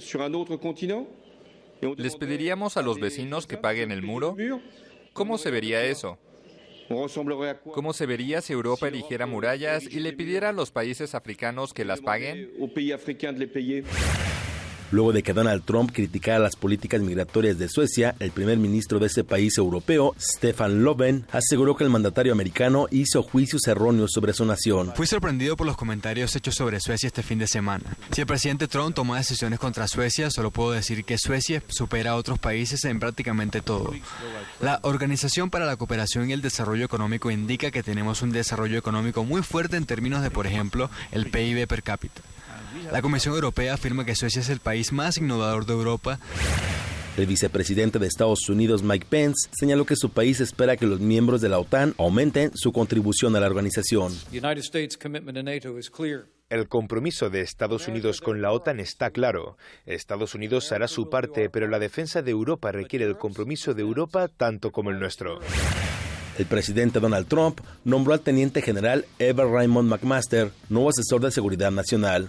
¿Les pediríamos a los vecinos que paguen el muro? ¿Cómo se vería eso? ¿Cómo se vería si Europa erigiera murallas y le pidiera a los países africanos que las paguen? Luego de que Donald Trump criticara las políticas migratorias de Suecia, el primer ministro de ese país europeo, Stefan Löfven, aseguró que el mandatario americano hizo juicios erróneos sobre su nación. Fui sorprendido por los comentarios hechos sobre Suecia este fin de semana. Si el presidente Trump toma decisiones contra Suecia, solo puedo decir que Suecia supera a otros países en prácticamente todo. La Organización para la Cooperación y el Desarrollo Económico indica que tenemos un desarrollo económico muy fuerte en términos de, por ejemplo, el PIB per cápita. La Comisión Europea afirma que Suecia es el país más innovador de Europa. El vicepresidente de Estados Unidos, Mike Pence, señaló que su país espera que los miembros de la OTAN aumenten su contribución a la organización. El compromiso de Estados Unidos con la OTAN está claro. Estados Unidos hará su parte, pero la defensa de Europa requiere el compromiso de Europa tanto como el nuestro. El presidente Donald Trump nombró al teniente general Ever Raymond McMaster nuevo asesor de seguridad nacional.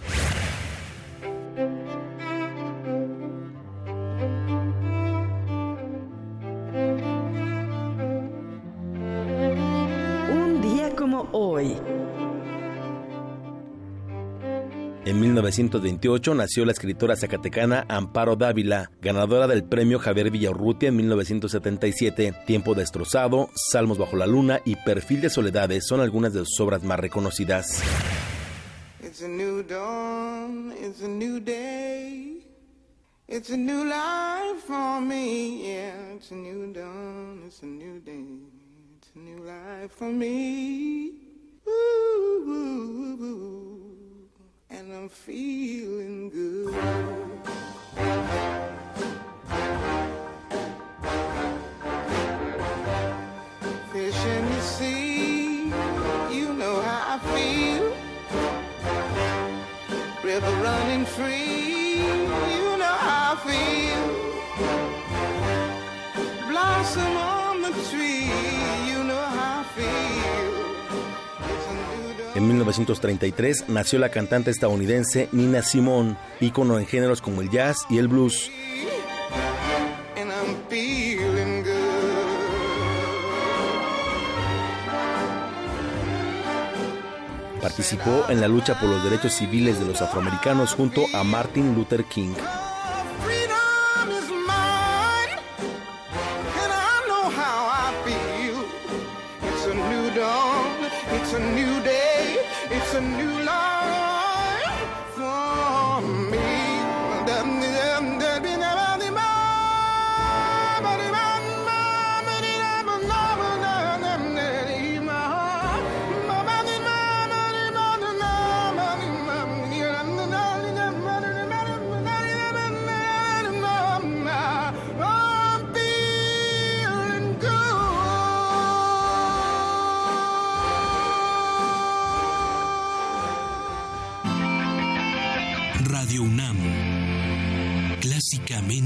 1928 nació la escritora zacatecana Amparo Dávila, ganadora del premio Javier Villarrutia en 1977. Tiempo destrozado, Salmos bajo la luna y Perfil de soledades son algunas de sus obras más reconocidas. It's a new dawn, it's a new day. It's a new life for me. And I'm feeling good. Fish in the sea, you know how I feel. River running free, En 1933 nació la cantante estadounidense Nina Simone, ícono en géneros como el jazz y el blues. Participó en la lucha por los derechos civiles de los afroamericanos junto a Martin Luther King.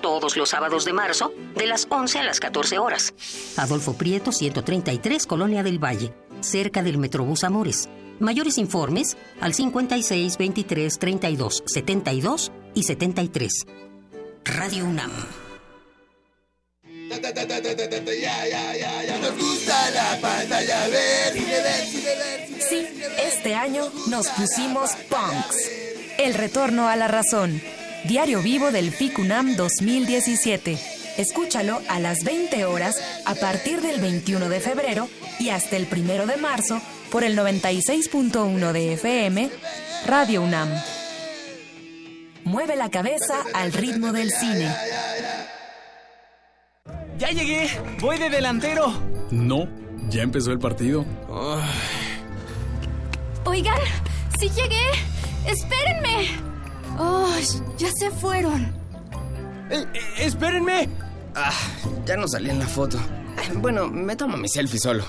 Todos los sábados de marzo, de las 11 a las 14 horas. Adolfo Prieto, 133, Colonia del Valle, cerca del Metrobús Amores. Mayores informes al 56 23 32 72 y 73. Radio UNAM. Sí, este año nos pusimos punks. El retorno a la razón. Diario vivo del FICUNAM 2017. Escúchalo a las 20 horas a partir del 21 de febrero y hasta el 1 de marzo por el 96.1 de FM, Radio UNAM. Mueve la cabeza al ritmo del cine. ¡Ya llegué! ¡Voy de delantero! No, ya empezó el partido. Oigan, sí llegué. Espérenme. Oh, ya se fueron. Eh, eh, ¡Espérenme! Ah, ya no salí en la foto. Bueno, me tomo mi selfie solo.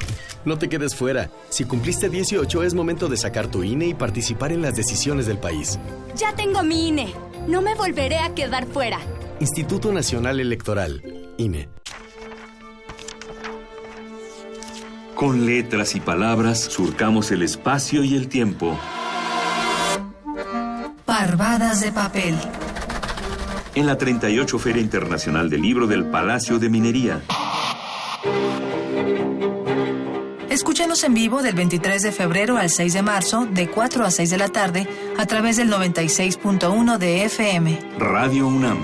No te quedes fuera. Si cumpliste 18 es momento de sacar tu INE y participar en las decisiones del país. Ya tengo mi INE. No me volveré a quedar fuera. Instituto Nacional Electoral, INE. Con letras y palabras surcamos el espacio y el tiempo. Parvadas de papel. En la 38 Feria Internacional del Libro del Palacio de Minería. Escúchanos en vivo del 23 de febrero al 6 de marzo, de 4 a 6 de la tarde, a través del 96.1 de FM. Radio UNAM.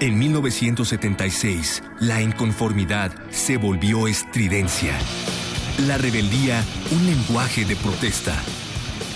En 1976, la inconformidad se volvió estridencia. La rebeldía, un lenguaje de protesta.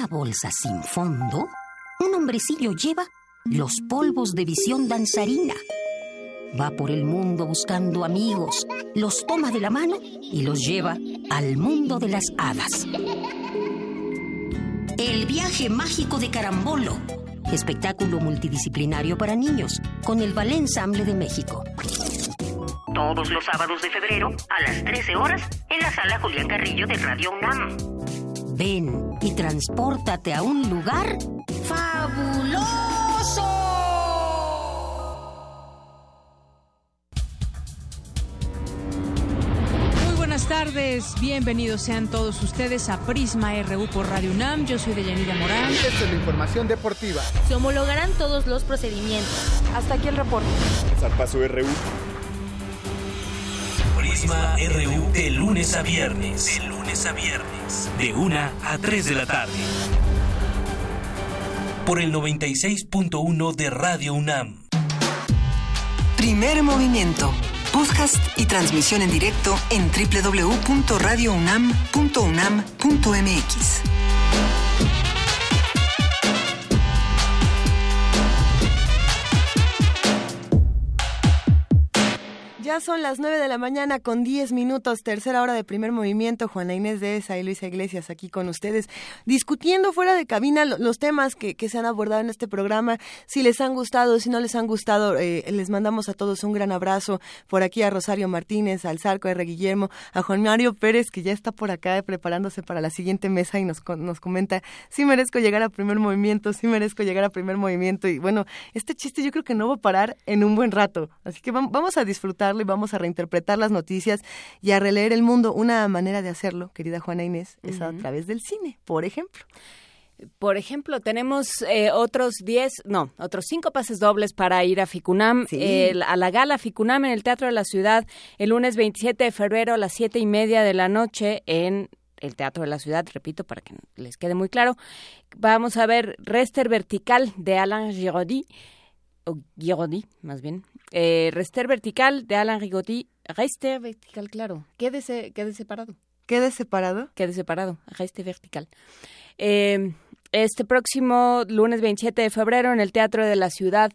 Una bolsa sin fondo, un hombrecillo lleva los polvos de visión danzarina. Va por el mundo buscando amigos, los toma de la mano y los lleva al mundo de las hadas. El viaje mágico de Carambolo, espectáculo multidisciplinario para niños, con el Ballet Ensamble de México. Todos los sábados de febrero a las 13 horas en la sala Julián Carrillo de Radio UNAM. Ven y transpórtate a un lugar fabuloso. Muy buenas tardes, bienvenidos sean todos ustedes a Prisma RU por Radio UNAM. Yo soy Deyanira Morán. Esta es la información deportiva. Se homologarán todos los procedimientos. Hasta aquí el reporte. Zarpazo RU. RU de lunes a viernes. De lunes a viernes. De 1 a 3 de la tarde. Por el 96.1 de Radio UNAM. Primer movimiento. Podcast y transmisión en directo en www.radiounam.unam.mx. Ya son las 9 de la mañana con 10 minutos, tercera hora de primer movimiento. Juana Inés de esa y Luisa Iglesias aquí con ustedes, discutiendo fuera de cabina los temas que, se han abordado en este programa. Si les han gustado, si no les han gustado, eh, les mandamos a todos un gran abrazo. Por aquí a Rosario Martínez, al Zarco R. Guillermo, a Juan Mario Pérez, que ya está por acá preparándose para la siguiente mesa y nos, nos comenta, sí merezco llegar a primer movimiento, sí merezco llegar a primer movimiento. Y bueno, este chiste yo creo que no va a parar en un buen rato. Así que vamos a y vamos a reinterpretar las noticias y a releer el mundo. Una manera de hacerlo, querida Juana Inés, es a través del cine, por ejemplo. Por ejemplo, tenemos eh, otros 10, no, otros 5 pases dobles para ir a Ficunam, a la gala Ficunam en el Teatro de la Ciudad, el lunes 27 de febrero a las 7 y media de la noche en el Teatro de la Ciudad, repito, para que les quede muy claro. Vamos a ver Rester Vertical de Alain Giraudy, o Giraudy, más bien, eh, Rester Vertical de Alan Rigotti. Rester Vertical, claro. Quédese, quede separado. ¿Quede separado? Quede separado. Rester Vertical. Eh, este próximo lunes 27 de febrero en el Teatro de la Ciudad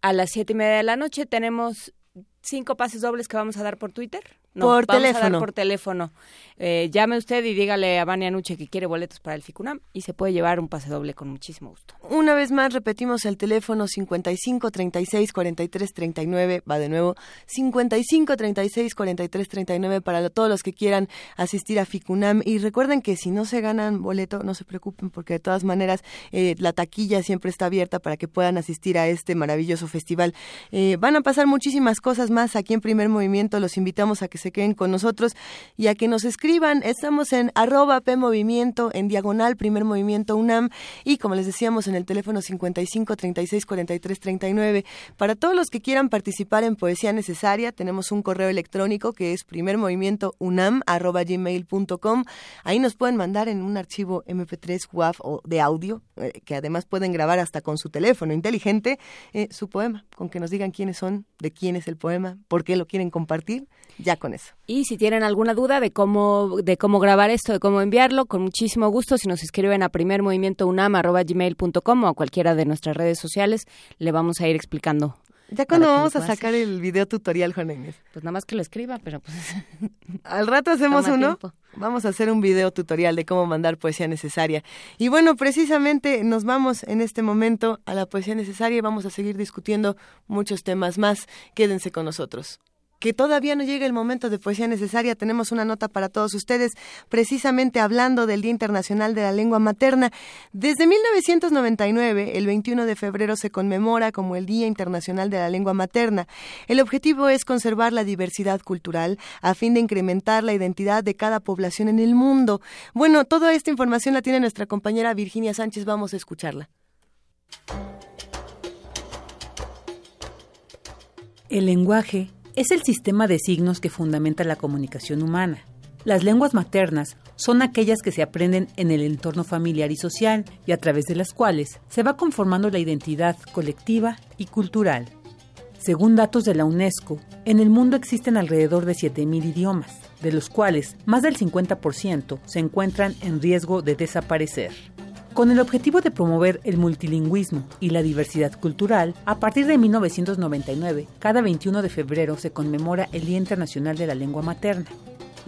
a las siete y media de la noche tenemos cinco pases dobles que vamos a dar por Twitter. No, por vamos teléfono. A dar por teléfono. Eh, llame usted y dígale a Vania Nuche que quiere boletos para el FICUNAM y se puede llevar un pase doble con muchísimo gusto. Una vez más repetimos el teléfono 55 36 43 39, va de nuevo 55 36 43 39 para todos los que quieran asistir a FICUNAM y recuerden que si no se ganan boleto no se preocupen porque de todas maneras eh, la taquilla siempre está abierta para que puedan asistir a este maravilloso festival. Eh, van a pasar muchísimas cosas más aquí en Primer Movimiento, los invitamos a que se queden con nosotros y a que nos escriban. Estamos en arroba P Movimiento, en diagonal Primer Movimiento UNAM y como les decíamos en el teléfono 55 36 43 39. Para todos los que quieran participar en Poesía Necesaria, tenemos un correo electrónico que es primermovimientounam arroba gmail.com. Ahí nos pueden mandar en un archivo MP3 WAV o de audio, eh, que además pueden grabar hasta con su teléfono inteligente, eh, su poema, con que nos digan quiénes son, de quién es el poema, por qué lo quieren compartir ya con eso. Y si tienen alguna duda de cómo, de cómo grabar esto, de cómo enviarlo, con muchísimo gusto, si nos escriben a primermovimientounam.gmail.com o a cualquiera de nuestras redes sociales, le vamos a ir explicando ¿Ya cuando vamos a sacar el video tutorial, Juan Inés? Pues nada más que lo escriba, pero pues... Al rato hacemos uno. Vamos a hacer un video tutorial de cómo mandar poesía necesaria. Y bueno, precisamente nos vamos en este momento a la poesía necesaria y vamos a seguir discutiendo muchos temas más. Quédense con nosotros que todavía no llega el momento de poesía necesaria, tenemos una nota para todos ustedes, precisamente hablando del Día Internacional de la Lengua Materna. Desde 1999, el 21 de febrero se conmemora como el Día Internacional de la Lengua Materna. El objetivo es conservar la diversidad cultural a fin de incrementar la identidad de cada población en el mundo. Bueno, toda esta información la tiene nuestra compañera Virginia Sánchez, vamos a escucharla. El lenguaje es el sistema de signos que fundamenta la comunicación humana. Las lenguas maternas son aquellas que se aprenden en el entorno familiar y social y a través de las cuales se va conformando la identidad colectiva y cultural. Según datos de la UNESCO, en el mundo existen alrededor de 7.000 idiomas, de los cuales más del 50% se encuentran en riesgo de desaparecer. Con el objetivo de promover el multilingüismo y la diversidad cultural, a partir de 1999, cada 21 de febrero se conmemora el Día Internacional de la Lengua Materna.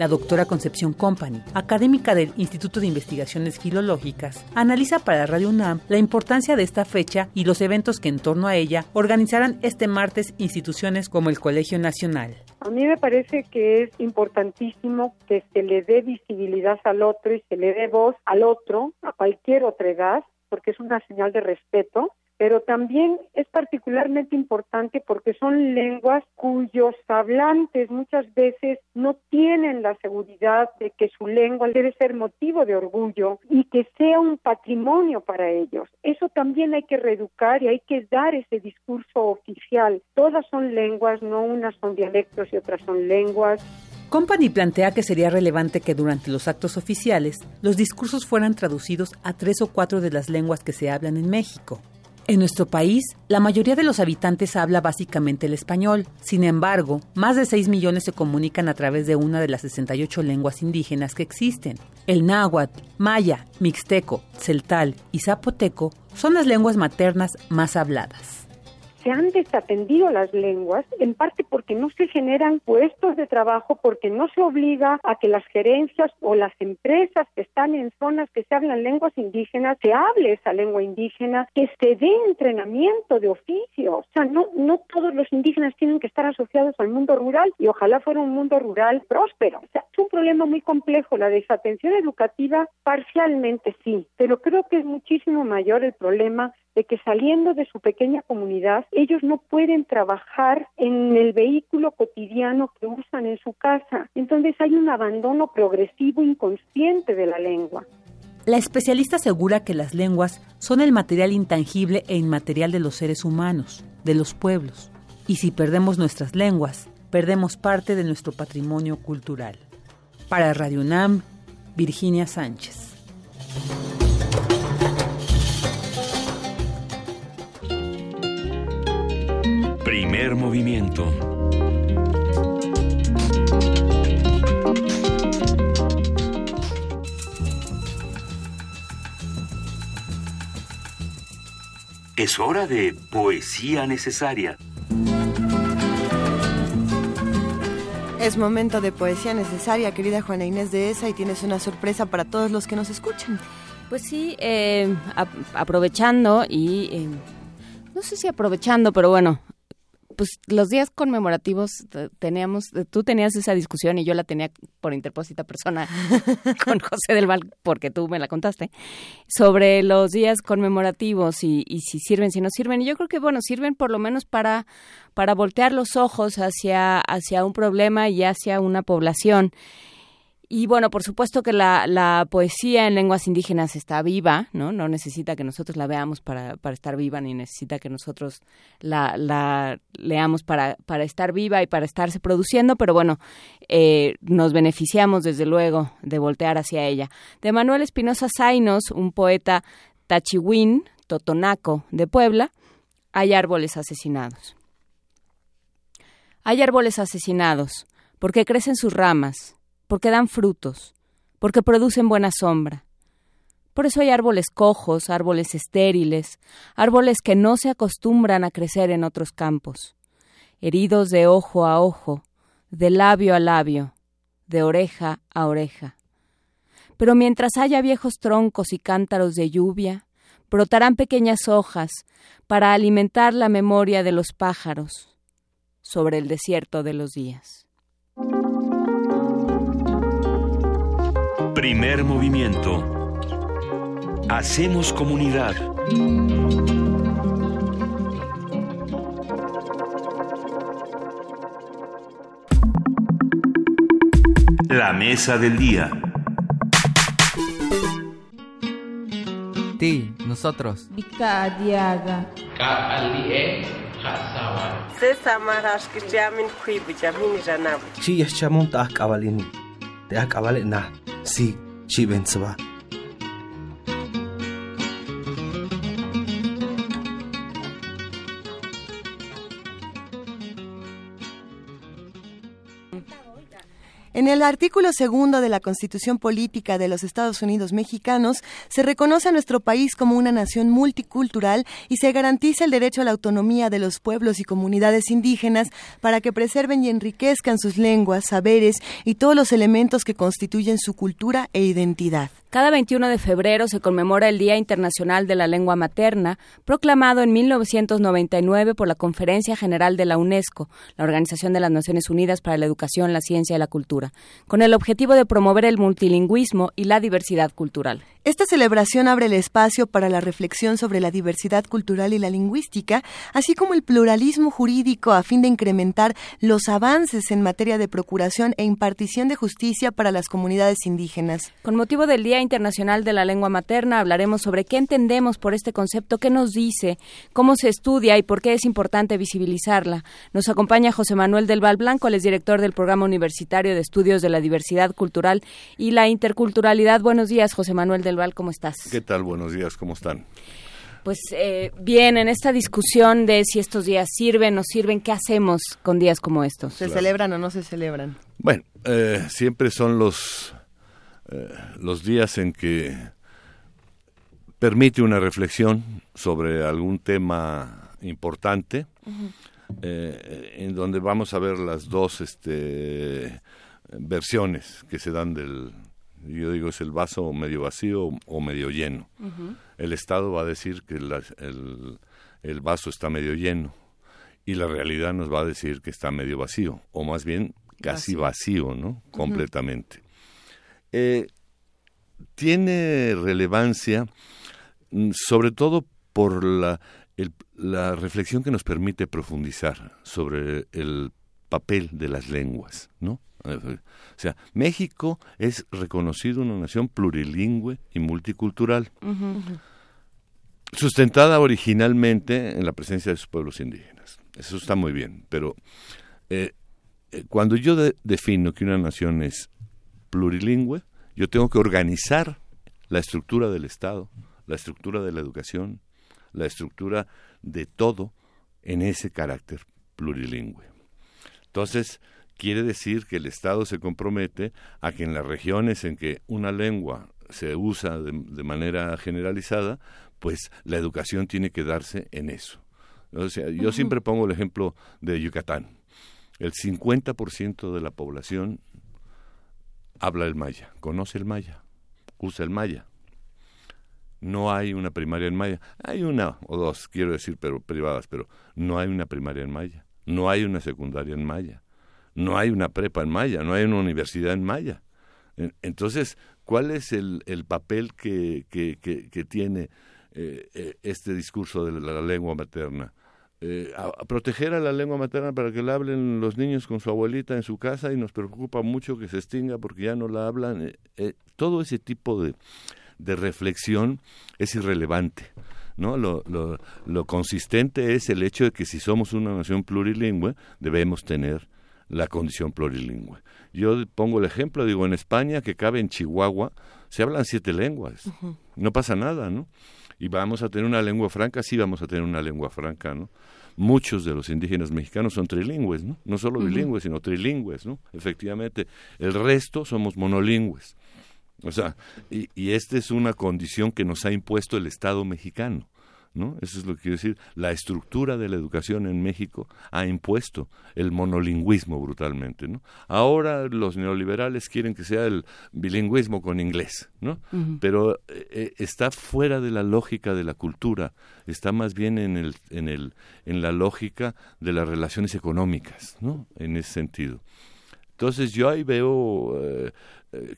La doctora Concepción Company, académica del Instituto de Investigaciones Filológicas, analiza para Radio UNAM la importancia de esta fecha y los eventos que en torno a ella organizarán este martes instituciones como el Colegio Nacional. A mí me parece que es importantísimo que se le dé visibilidad al otro y se le dé voz al otro, a cualquier otra edad, porque es una señal de respeto pero también es particularmente importante porque son lenguas cuyos hablantes muchas veces no tienen la seguridad de que su lengua debe ser motivo de orgullo y que sea un patrimonio para ellos. Eso también hay que reeducar y hay que dar ese discurso oficial. Todas son lenguas, no unas son dialectos y otras son lenguas. Company plantea que sería relevante que durante los actos oficiales los discursos fueran traducidos a tres o cuatro de las lenguas que se hablan en México. En nuestro país, la mayoría de los habitantes habla básicamente el español. Sin embargo, más de 6 millones se comunican a través de una de las 68 lenguas indígenas que existen. El náhuatl, maya, mixteco, celtal y zapoteco son las lenguas maternas más habladas. Se han desatendido las lenguas, en parte porque no se generan puestos de trabajo, porque no se obliga a que las gerencias o las empresas que están en zonas que se hablan lenguas indígenas, se hable esa lengua indígena, que se dé entrenamiento de oficio. O sea, no, no todos los indígenas tienen que estar asociados al mundo rural y ojalá fuera un mundo rural próspero. O sea, es un problema muy complejo. La desatención educativa parcialmente sí, pero creo que es muchísimo mayor el problema de que saliendo de su pequeña comunidad, ellos no pueden trabajar en el vehículo cotidiano que usan en su casa. Entonces hay un abandono progresivo inconsciente de la lengua. La especialista asegura que las lenguas son el material intangible e inmaterial de los seres humanos, de los pueblos. Y si perdemos nuestras lenguas, perdemos parte de nuestro patrimonio cultural. Para Radio UNAM, Virginia Sánchez. Primer movimiento. Es hora de poesía necesaria. Es momento de poesía necesaria, querida Juana Inés de esa, y tienes una sorpresa para todos los que nos escuchan. Pues sí, eh, aprovechando y eh, no sé si aprovechando, pero bueno, pues los días conmemorativos teníamos, tú tenías esa discusión y yo la tenía por interpósita persona con José del Val, porque tú me la contaste, sobre los días conmemorativos y, y, si sirven, si no sirven. Y yo creo que, bueno, sirven por lo menos para, para voltear los ojos hacia, hacia un problema y hacia una población. Y bueno, por supuesto que la, la, poesía en lenguas indígenas está viva, ¿no? No necesita que nosotros la veamos para, para estar viva, ni necesita que nosotros la, la leamos para, para estar viva y para estarse produciendo, pero bueno, eh, nos beneficiamos desde luego de voltear hacia ella. De Manuel Espinosa Zainos, un poeta tachihuín, totonaco de Puebla, hay árboles asesinados. Hay árboles asesinados porque crecen sus ramas porque dan frutos, porque producen buena sombra. Por eso hay árboles cojos, árboles estériles, árboles que no se acostumbran a crecer en otros campos, heridos de ojo a ojo, de labio a labio, de oreja a oreja. Pero mientras haya viejos troncos y cántaros de lluvia, brotarán pequeñas hojas para alimentar la memoria de los pájaros sobre el desierto de los días. Primer movimiento. Hacemos comunidad. La mesa del día. Ti, nosotros. Vika Diaga. Ka alie hasawa. Se samarash que llamen kuibu llamin ranabu. Chi yaschamun ta Da akabalen da. Sí, chi bentsua. En el artículo segundo de la Constitución Política de los Estados Unidos Mexicanos se reconoce a nuestro país como una nación multicultural y se garantiza el derecho a la autonomía de los pueblos y comunidades indígenas para que preserven y enriquezcan sus lenguas, saberes y todos los elementos que constituyen su cultura e identidad. Cada 21 de febrero se conmemora el Día Internacional de la Lengua Materna, proclamado en 1999 por la Conferencia General de la UNESCO, la Organización de las Naciones Unidas para la Educación, la Ciencia y la Cultura, con el objetivo de promover el multilingüismo y la diversidad cultural. Esta celebración abre el espacio para la reflexión sobre la diversidad cultural y la lingüística, así como el pluralismo jurídico a fin de incrementar los avances en materia de procuración e impartición de justicia para las comunidades indígenas. Con motivo del Día Internacional de la Lengua Materna hablaremos sobre qué entendemos por este concepto, qué nos dice, cómo se estudia y por qué es importante visibilizarla. Nos acompaña José Manuel del Val Blanco, el es director del Programa Universitario de Estudios de la Diversidad Cultural y la Interculturalidad. Buenos días, José Manuel del Val, ¿cómo estás? ¿Qué tal? Buenos días, ¿cómo están? Pues eh, bien, en esta discusión de si estos días sirven o sirven, ¿qué hacemos con días como estos? ¿Se celebran o no se celebran? Bueno, eh, siempre son los eh, los días en que permite una reflexión sobre algún tema importante eh, en donde vamos a ver las dos este, versiones que se dan del, yo digo, es el vaso medio vacío o medio lleno. El Estado va a decir que el, el, vaso está medio lleno y la realidad nos va a decir que está medio vacío, o más bien casi vacío, ¿no? Completamente. Eh, tiene relevancia mm, sobre todo por la, la reflexión que nos permite profundizar sobre el papel de las lenguas, ¿no? O sea, México es reconocido una nación plurilingüe y multicultural, sustentada originalmente en la presencia de sus pueblos indígenas. Eso está muy bien, pero eh, eh, cuando yo defino que una nación es plurilingüe, yo tengo que organizar la estructura del Estado, la estructura de la educación, la estructura de todo en ese carácter plurilingüe. Entonces, quiere decir que el Estado se compromete a que en las regiones en que una lengua se usa de, manera generalizada, pues la educación tiene que darse en eso. O sea, yo siempre pongo el ejemplo de Yucatán. El 50% de la población habla el maya, conoce el maya, usa el maya. No hay una primaria en maya. Hay una o dos, quiero decir, pero privadas, pero no hay una primaria en maya. No hay una secundaria en maya no hay una prepa en maya, no hay una universidad en maya. Entonces, ¿cuál es el, el papel que, que, tiene eh, eh, este discurso de la, lengua materna? Eh, a, proteger a la lengua materna para que la hablen los niños con su abuelita en su casa y nos preocupa mucho que se extinga porque ya no la hablan. todo ese tipo de, de reflexión es irrelevante. ¿no? Lo, lo, lo consistente es el hecho de que si somos una nación plurilingüe debemos tener la condición plurilingüe. Yo pongo el ejemplo, digo, en España, que cabe en Chihuahua, se hablan siete lenguas. No pasa nada, ¿no? Y vamos a tener una lengua franca, sí vamos a tener una lengua franca, ¿no? Muchos de los indígenas mexicanos son trilingües, ¿no? No solo bilingües, sino trilingües, ¿no? Efectivamente. El resto somos monolingües. O sea, y, y esta es una condición que nos ha impuesto el Estado mexicano. ¿No? Eso es lo que quiero decir. La estructura de la educación en México ha impuesto el monolingüismo brutalmente, ¿no? Ahora los neoliberales quieren que sea el bilingüismo con inglés, ¿no? Pero eh, eh, está fuera de la lógica de la cultura, está más bien en el, en el, en la lógica de las relaciones económicas, ¿no? En ese sentido. Entonces yo ahí veo eh,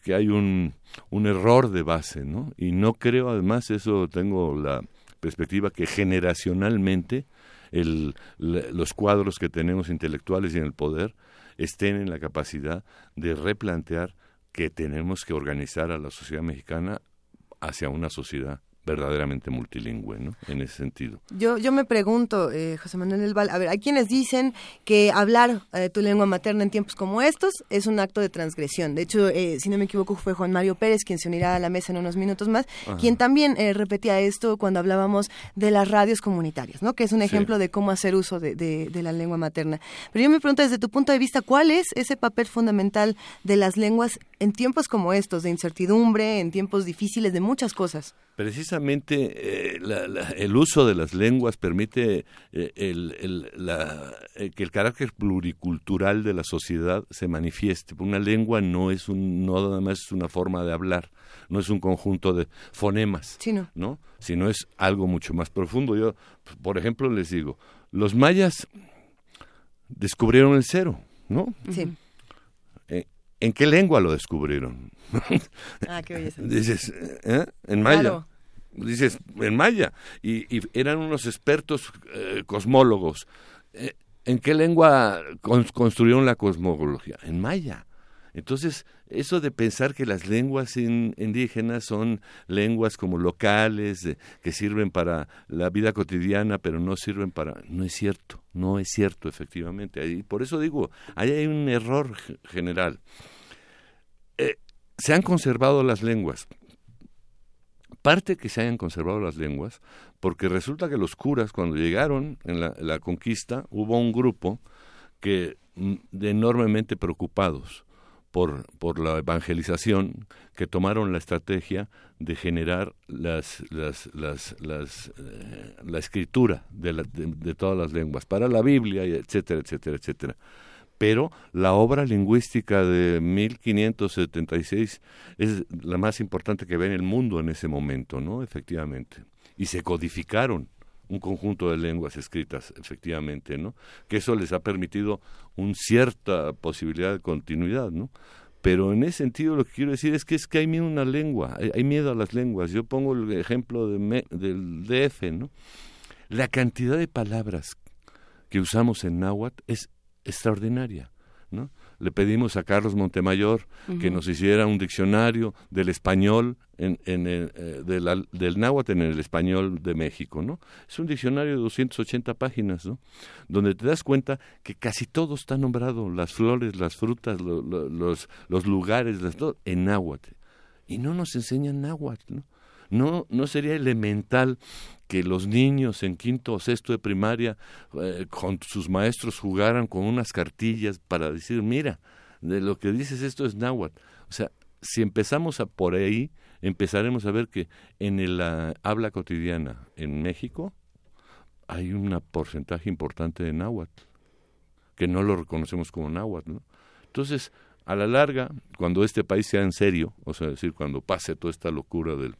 que hay un, un error de base, ¿no? Y no creo, además, eso tengo la perspectiva que generacionalmente el, los cuadros que tenemos intelectuales y en el poder estén en la capacidad de replantear que tenemos que organizar a la sociedad mexicana hacia una sociedad verdaderamente multilingüe, ¿no? En ese sentido. Yo, yo me pregunto, eh, José Manuel Elval, a ver, hay quienes dicen que hablar eh, tu lengua materna en tiempos como estos es un acto de transgresión. De hecho, eh, si no me equivoco, fue Juan Mario Pérez quien se unirá a la mesa en unos minutos más, quien también repetía esto cuando hablábamos de las radios comunitarias, ¿no? Que es un ejemplo de cómo hacer uso de, de la lengua materna. Pero yo me pregunto desde tu punto de vista, ¿cuál es ese papel fundamental de las lenguas en tiempos como estos, de incertidumbre, en tiempos difíciles, de muchas cosas? Precisamente eh, el uso de las lenguas permite eh, el, eh, que el carácter pluricultural de la sociedad se manifieste. Una lengua no es un, no nada más es una forma de hablar, no es un conjunto de fonemas, no. Sino es algo mucho más profundo. Yo, por ejemplo, les digo, los mayas descubrieron el cero, ¿no? Sí. ¿En qué lengua lo descubrieron? Ah, qué belleza. Dices, ¿eh? En maya. Dices, en maya. Y, eran unos expertos eh, cosmólogos. Eh, ¿En qué lengua construyeron la cosmología? En maya. Entonces, eso de pensar que las lenguas indígenas son lenguas como locales, que sirven para la vida cotidiana, pero no sirven para... No es cierto, no es cierto, efectivamente. Y por eso digo, ahí hay un error general. Eh, se han conservado las lenguas. Parte que se hayan conservado las lenguas, porque resulta que los curas, cuando llegaron en la, conquista, hubo un grupo que mm, de enormemente preocupados por, por la evangelización que tomaron la estrategia de generar las, las, las, las eh, la escritura de, de, todas las lenguas para la Biblia, etcétera, etcétera, etcétera. Pero la obra lingüística de 1576 es la más importante que ve en el mundo en ese momento, ¿no? Efectivamente. Y se codificaron un conjunto de lenguas escritas, efectivamente, ¿no? Que eso les ha permitido una cierta posibilidad de continuidad, ¿no? Pero en ese sentido lo que quiero decir es que es que hay miedo a una lengua, hay, miedo a las lenguas. Yo pongo el ejemplo de del DF, ¿no? La cantidad de palabras que usamos en náhuatl es extraordinaria, ¿no? le pedimos a Carlos Montemayor que nos hiciera un diccionario del español en, en el, eh, del náhuatl en el español de México, ¿no? Es un diccionario de 280 páginas, ¿no? Donde te das cuenta que casi todo está nombrado, las flores, las frutas, los, los lugares, las, todo, en náhuatl. Y no nos enseñan náhuatl, ¿no? No, no sería elemental que los niños en quinto o sexto de primaria eh, con sus maestros jugaran con unas cartillas para decir, mira, de lo que dices esto es náhuatl. O sea, si empezamos a por ahí, empezaremos a ver que en el habla cotidiana en México hay un porcentaje importante de náhuatl, que no lo reconocemos como náhuatl. Entonces, a la larga, cuando este país sea en serio, o sea, decir, cuando pase toda esta locura del,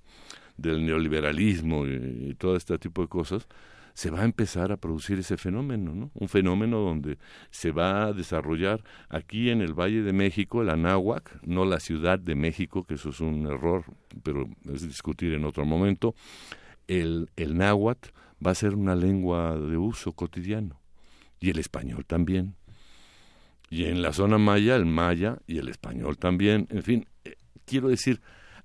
del neoliberalismo y, todo este tipo de cosas, se va a empezar a producir ese fenómeno, ¿no? Un fenómeno donde se va a desarrollar aquí en el Valle de México, el Anáhuac, no la Ciudad de México, que eso es un error, pero es discutir en otro momento. El, el náhuatl va a ser una lengua de uso cotidiano y el español también. Y en la zona maya, el maya y el español también. En fin, eh, quiero decir,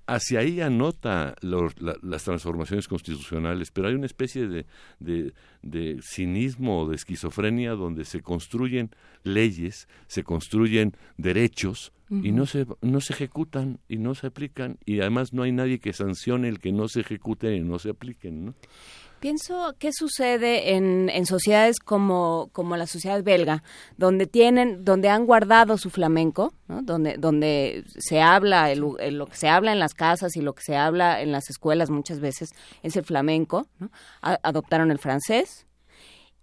hacia ahí anota las transformaciones constitucionales, pero hay una especie de, de, cinismo o de esquizofrenia donde se construyen leyes, se construyen derechos y no se, no se ejecutan y no se aplican y además no hay nadie que sancione el que no se ejecuten y no se apliquen. ¿no? Pienso qué sucede en, en sociedades como, como la sociedad belga, donde tienen, donde han guardado su flamenco, donde, donde se habla, el, lo que se habla en las casas y lo que se habla en las escuelas muchas veces es el flamenco, adoptaron el francés,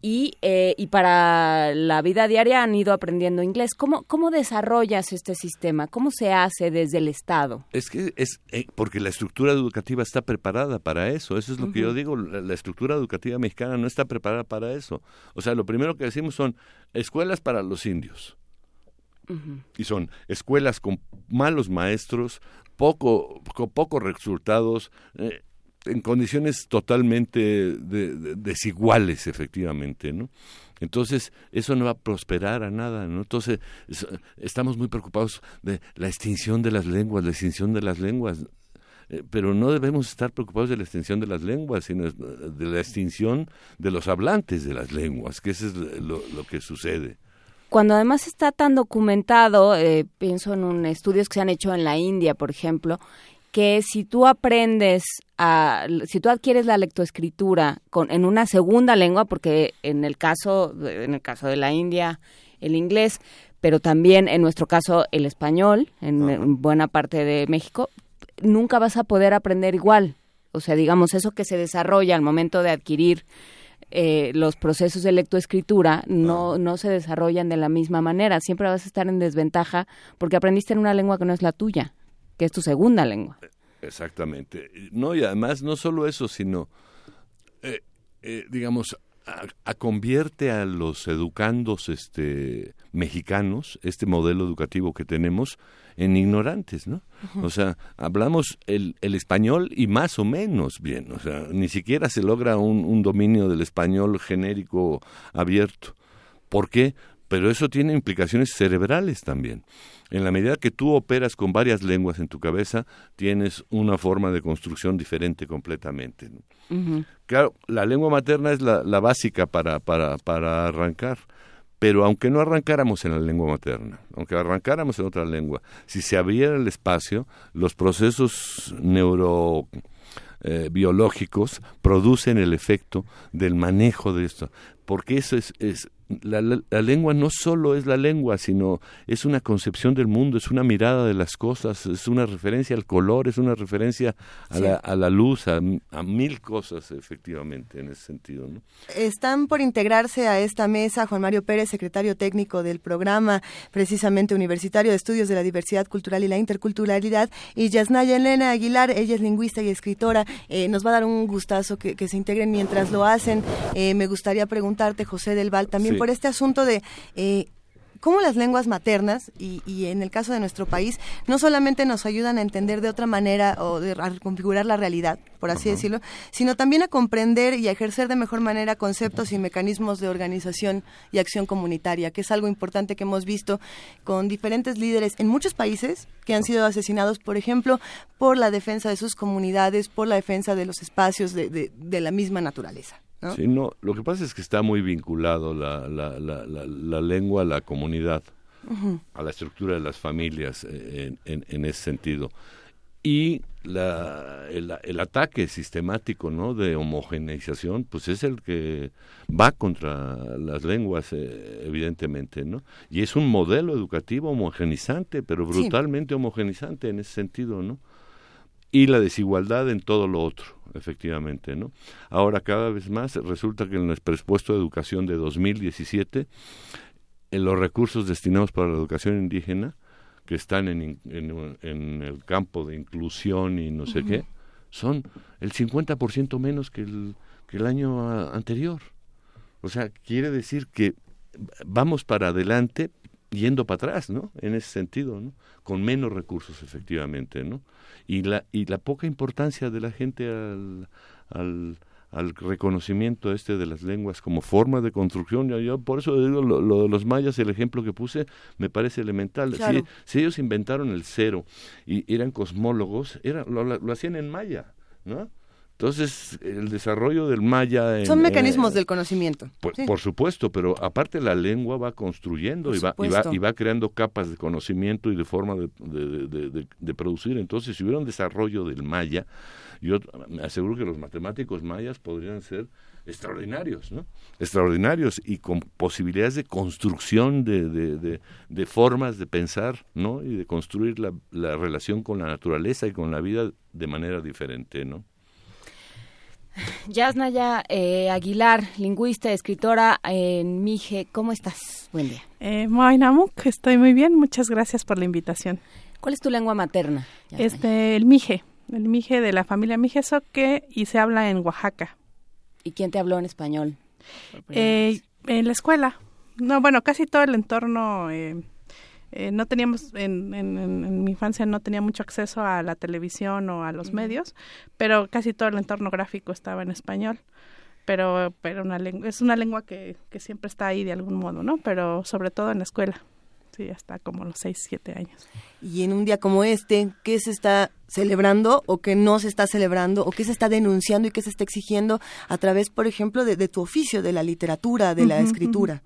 y, eh, y para la vida diaria han ido aprendiendo inglés. ¿Cómo, ¿Cómo desarrollas este sistema? ¿Cómo se hace desde el Estado? Es que es eh, porque la estructura educativa está preparada para eso. Eso es lo que yo digo. La, estructura educativa mexicana no está preparada para eso. O sea, lo primero que decimos son escuelas para los indios. Y son escuelas con malos maestros, poco, con pocos resultados, eh, en condiciones totalmente desiguales, efectivamente, ¿no? Entonces, eso no va a prosperar a nada, ¿no? Entonces, estamos muy preocupados de la extinción de las lenguas, la extinción de las lenguas, eh, pero no debemos estar preocupados de la extinción de las lenguas, sino de la extinción de los hablantes de las lenguas, que eso es lo, que sucede cuando además está tan documentado, eh, pienso en un, estudios que se han hecho en la India, por ejemplo, que si tú aprendes a, si tú adquieres la lectoescritura con, en una segunda lengua, porque en el caso, en el caso de la India, el inglés, pero también en nuestro caso el español, en, buena parte de México, nunca vas a poder aprender igual. O sea, digamos, eso que se desarrolla al momento de adquirir eh, los procesos de lectoescritura no, no se desarrollan de la misma manera. Siempre vas a estar en desventaja porque aprendiste en una lengua que no es la tuya que es tu segunda lengua. Exactamente. No, y además no solo eso, sino, eh, eh, digamos, a, convierte a los educandos este, mexicanos, este modelo educativo que tenemos, en ignorantes, ¿no? O sea, hablamos el, el, español y más o menos bien, o sea, ni siquiera se logra un, un dominio del español genérico abierto. ¿Por qué? Pero eso tiene implicaciones cerebrales también. En la medida que tú operas con varias lenguas en tu cabeza, tienes una forma de construcción diferente completamente. Claro, la lengua materna es la, la básica para, para, para arrancar, pero aunque no arrancáramos en la lengua materna, aunque arrancáramos en otra lengua, si se abriera el espacio, los procesos neuro eh, producen el efecto del manejo de esto, porque eso es, es la, lengua no solo es la lengua, sino es una concepción del mundo, es una mirada de las cosas, es una referencia al color, es una referencia a, la, a la, luz, a, mil cosas, efectivamente, en ese sentido. ¿no? Están por integrarse a esta mesa Juan Mario Pérez, secretario técnico del programa precisamente universitario de estudios de la diversidad cultural y la interculturalidad, y Yasnaya Elena Aguilar, ella es lingüista y escritora, eh, nos va a dar un gustazo que, se integren mientras lo hacen. Eh, me gustaría preguntarte, José del Val, también por este asunto de eh, cómo las lenguas maternas, y, en el caso de nuestro país, no solamente nos ayudan a entender de otra manera o a configurar la realidad, por así decirlo, sino también a comprender y a ejercer de mejor manera conceptos y mecanismos de organización y acción comunitaria, que es algo importante que hemos visto con diferentes líderes en muchos países que han sido asesinados, por ejemplo, por la defensa de sus comunidades, por la defensa de los espacios de la misma naturaleza. Sí, no, lo que pasa es que está muy vinculado la, la, la, la lengua a la comunidad, a la estructura de las familias eh, en, en, ese sentido. Y la, el, ataque sistemático ¿no? de homogeneización, pues es el que va contra las lenguas, eh, evidentemente, ¿no? Y es un modelo educativo homogenizante, pero brutalmente homogenizante en ese sentido, ¿no? Y la desigualdad en todo lo otro efectivamente, ¿no? Ahora cada vez más resulta que en el presupuesto de educación de 2017 en los recursos destinados para la educación indígena que están en, en, el campo de inclusión y no sé qué, son el 50% menos que el, que el año anterior. O sea, quiere decir que vamos para adelante yendo para atrás, ¿no? En ese sentido, ¿no? Con menos recursos, efectivamente, ¿no? y la, y la poca importancia de la gente al, al, al reconocimiento este de las lenguas como forma de construcción. Yo, por eso digo lo, de los mayas, el ejemplo que puse, me parece elemental. Si, si, ellos inventaron el cero y eran cosmólogos, era, lo, lo hacían en maya, ¿no? Entonces, el desarrollo del maya... Son mecanismos del conocimiento. Por, supuesto, pero aparte la lengua va construyendo y va, y va, creando capas de conocimiento y de forma de, de, producir. Entonces, si hubiera un desarrollo del maya, yo me aseguro que los matemáticos mayas podrían ser extraordinarios, ¿no? Extraordinarios y con posibilidades de construcción de, de, formas de pensar, ¿no? Y de construir la, la relación con la naturaleza y con la vida de manera diferente, ¿no? Yasnaya eh, Aguilar, lingüista, escritora en Mije, ¿cómo estás? Buen día. Eh, estoy muy bien, muchas gracias por la invitación. ¿Cuál es tu lengua materna? Este, el Mije, el Mije de la familia Mije Soque y se habla en Oaxaca. ¿Y quién te habló en español? Eh, en la escuela. No, bueno, casi todo el entorno eh, eh, no teníamos, en, en, mi infancia no tenía mucho acceso a la televisión o a los medios, pero casi todo el entorno gráfico estaba en español. Pero, pero una lengua, es una lengua que, que siempre está ahí de algún modo, ¿no? Pero sobre todo en la escuela. Sí, hasta como los 6, 7 años. Y en un día como este, ¿qué se está celebrando o qué no se está celebrando o qué se está denunciando y qué se está exigiendo a través, por ejemplo, de, tu oficio, de la literatura, de la escritura?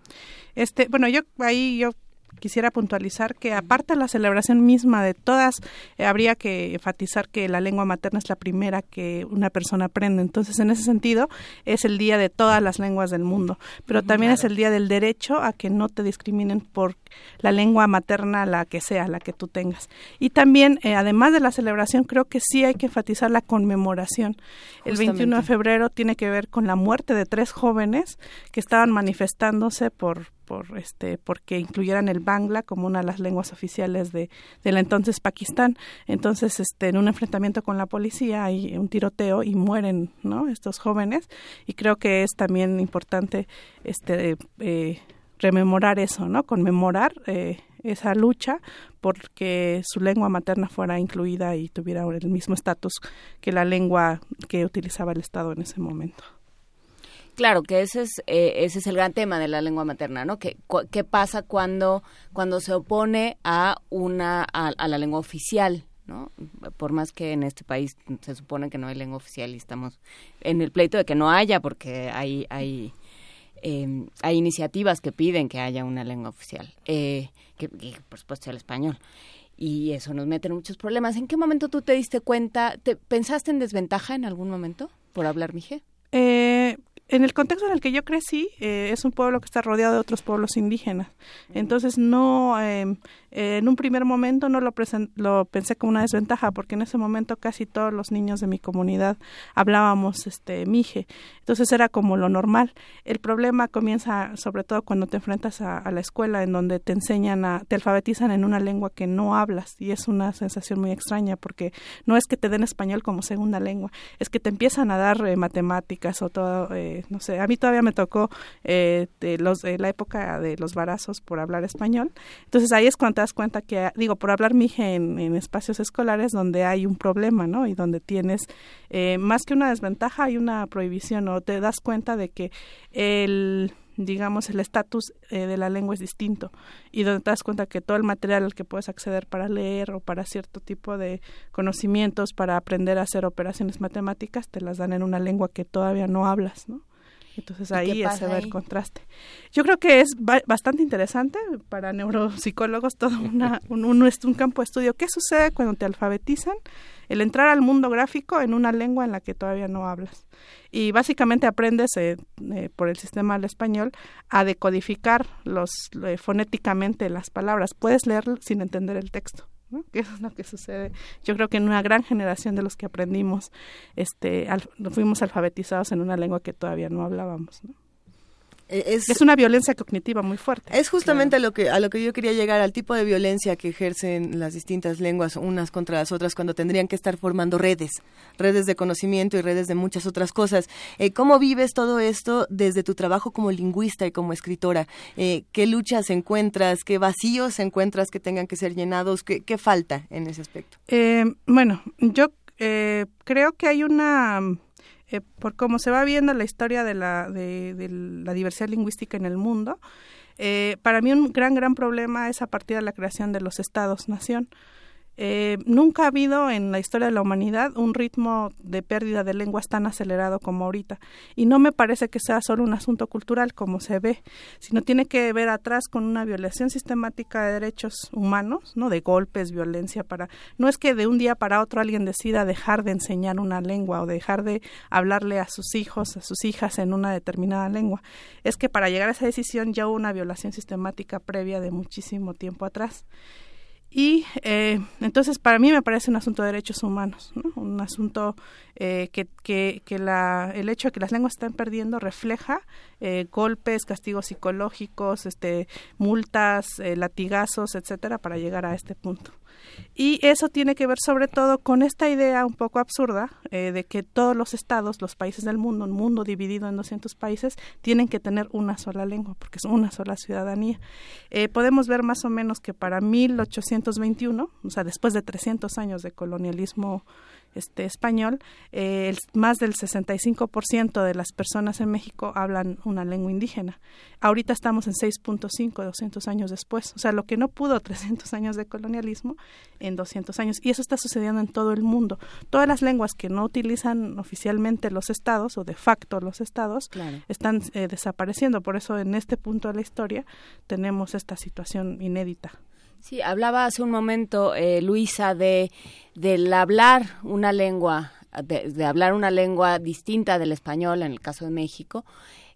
Este, bueno, yo ahí yo quisiera puntualizar que aparte de la celebración misma de todas, eh, habría que enfatizar que la lengua materna es la primera que una persona aprende. Entonces, en ese sentido, es el día de todas las lenguas del mundo, pero también es el día del derecho a que no te discriminen por la lengua materna, la que sea, la que tú tengas. Y también, eh, además de la celebración, creo que sí hay que enfatizar la conmemoración. El 21 de febrero tiene que ver con la muerte de tres jóvenes que estaban manifestándose por por este porque incluyeran el bangla como una de las lenguas oficiales de, de la entonces Pakistán. Entonces este en un enfrentamiento con la policía hay un tiroteo y mueren no estos jóvenes. Y creo que es también importante este eh, rememorar eso no conmemorar eh, esa lucha porque su lengua materna fuera incluida y tuviera el mismo estatus que la lengua que utilizaba el Estado en ese momento. Claro, que ese es, eh, ese es el gran tema de la lengua materna, ¿no? ¿Qué, qué pasa cuando, cuando se opone a, una, a, la lengua oficial? ¿no? Por más que en este país se supone que no hay lengua oficial y estamos en el pleito de que no haya, porque hay, hay, em, hay iniciativas que piden que haya una lengua oficial, eh, que, por supuesto el español. Y eso nos mete en muchos problemas. ¿En qué momento tú te diste cuenta? ¿Te, ¿Pensaste en desventaja en algún momento por hablar mije? Eh, en el contexto en el que yo crecí, eh, es un pueblo que está rodeado de otros pueblos indígenas. Entonces, no, em, en un primer momento no lo, lo pensé como una desventaja, porque en ese momento casi todos los niños de mi comunidad hablábamos este mije. Entonces, era como lo normal. El problema comienza, sobre todo, cuando te enfrentas a, a la escuela, en donde te enseñan, a, te alfabetizan en una lengua que no hablas, y es una sensación muy extraña, porque no es que te den español como segunda lengua, es que te empiezan a dar eh, matemáticas o todo. No sé, a mí todavía me tocó eh, los, de la época de los barazos por hablar español. Entonces ahí es cuando te das cuenta que, digo, por hablar mije en, espacios escolares donde hay un problema, ¿no? Y donde tienes eh, más que una desventaja, hay una prohibición, o te das cuenta de que el digamos, el estatus eh, de la lengua es distinto y donde te das cuenta que todo el material al que puedes acceder para leer o para cierto tipo de conocimientos, para aprender a hacer operaciones matemáticas, te las dan en una lengua que todavía no hablas, ¿no? Entonces ahí se ve el contraste. Yo creo que es bastante interesante para neuropsicólogos todo una, un, un, un, campo de estudio. ¿Qué sucede cuando te alfabetizan? El entrar al mundo gráfico en una lengua en la que todavía no hablas. Y básicamente aprendes eh, eh, por el sistema del español a decodificar los eh, fonéticamente las palabras. Puedes leer sin entender el texto. ¿No? que es lo que sucede. Yo creo que en una gran generación de los que aprendimos, este, fuimos alfabetizados en una lengua que todavía no hablábamos. ¿no? Eh, es, una violencia cognitiva muy fuerte. Es justamente lo que a lo que yo quería llegar, al tipo de violencia que ejercen las distintas lenguas unas contra las otras cuando tendrían que estar formando redes, redes de conocimiento y redes de muchas otras cosas. Eh, ¿Cómo vives todo esto desde tu trabajo como lingüista y como escritora? Eh, ¿Qué luchas encuentras? ¿Qué vacíos encuentras que tengan que ser llenados? ¿Qué, qué falta en ese aspecto? bueno, yo creo que hay una eh, por cómo se va viendo la historia de la, de, la diversidad lingüística en el mundo, eh, para mí un gran, gran problema es a partir de la creación de los estados-nación. Eh, nunca ha habido en la historia de la humanidad un ritmo de pérdida de lenguas tan acelerado como ahorita. Y no me parece que sea solo un asunto cultural como se ve, sino tiene que ver atrás con una violación sistemática de derechos humanos, ¿no? De golpes, violencia para no es que de un día para otro alguien decida dejar de enseñar una lengua o dejar de hablarle a sus hijos, a sus hijas en una determinada lengua. Es que para llegar a esa decisión ya hubo una violación sistemática previa de muchísimo tiempo atrás. Y eh, entonces para mí me parece un asunto de derechos humanos, un asunto eh, que, que, que la, el hecho de que las lenguas están perdiendo refleja eh, golpes, castigos psicológicos, este, multas, latigazos, etcétera, para llegar a este punto. Y eso tiene que ver sobre todo con esta idea un poco absurda eh, de que todos los estados, los países del mundo, un mundo dividido en 200 países, tienen que tener una sola lengua, porque es una sola ciudadanía. Eh, podemos ver más o menos que para 1821, o sea, después de 300 años de colonialismo este español, eh, más del 65% de las personas en México hablan una lengua indígena. Ahorita estamos en 6.5, 200 años después. O sea, lo que no pudo 300 años de colonialismo en 200 años. Y eso está sucediendo en todo el mundo. Todas las lenguas que no utilizan oficialmente los estados o de facto los estados están eh, desapareciendo. Por eso en este punto de la historia tenemos esta situación inédita. Sí, hablaba hace un momento, eh, Luisa, de del hablar una lengua, de, hablar una lengua distinta del español, en el caso de México,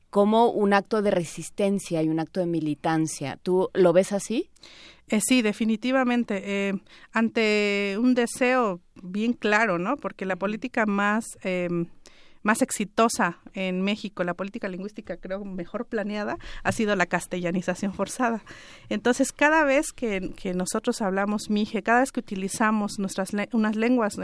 como un acto de resistencia y un acto de militancia. ¿Tú lo ves así? Eh, sí, definitivamente. Eh, ante un deseo bien claro, ¿no? Porque la política más em, más exitosa en México, la política lingüística creo mejor planeada, ha sido la castellanización forzada. Entonces, cada vez que, nosotros hablamos mije, cada vez que utilizamos nuestras unas lenguas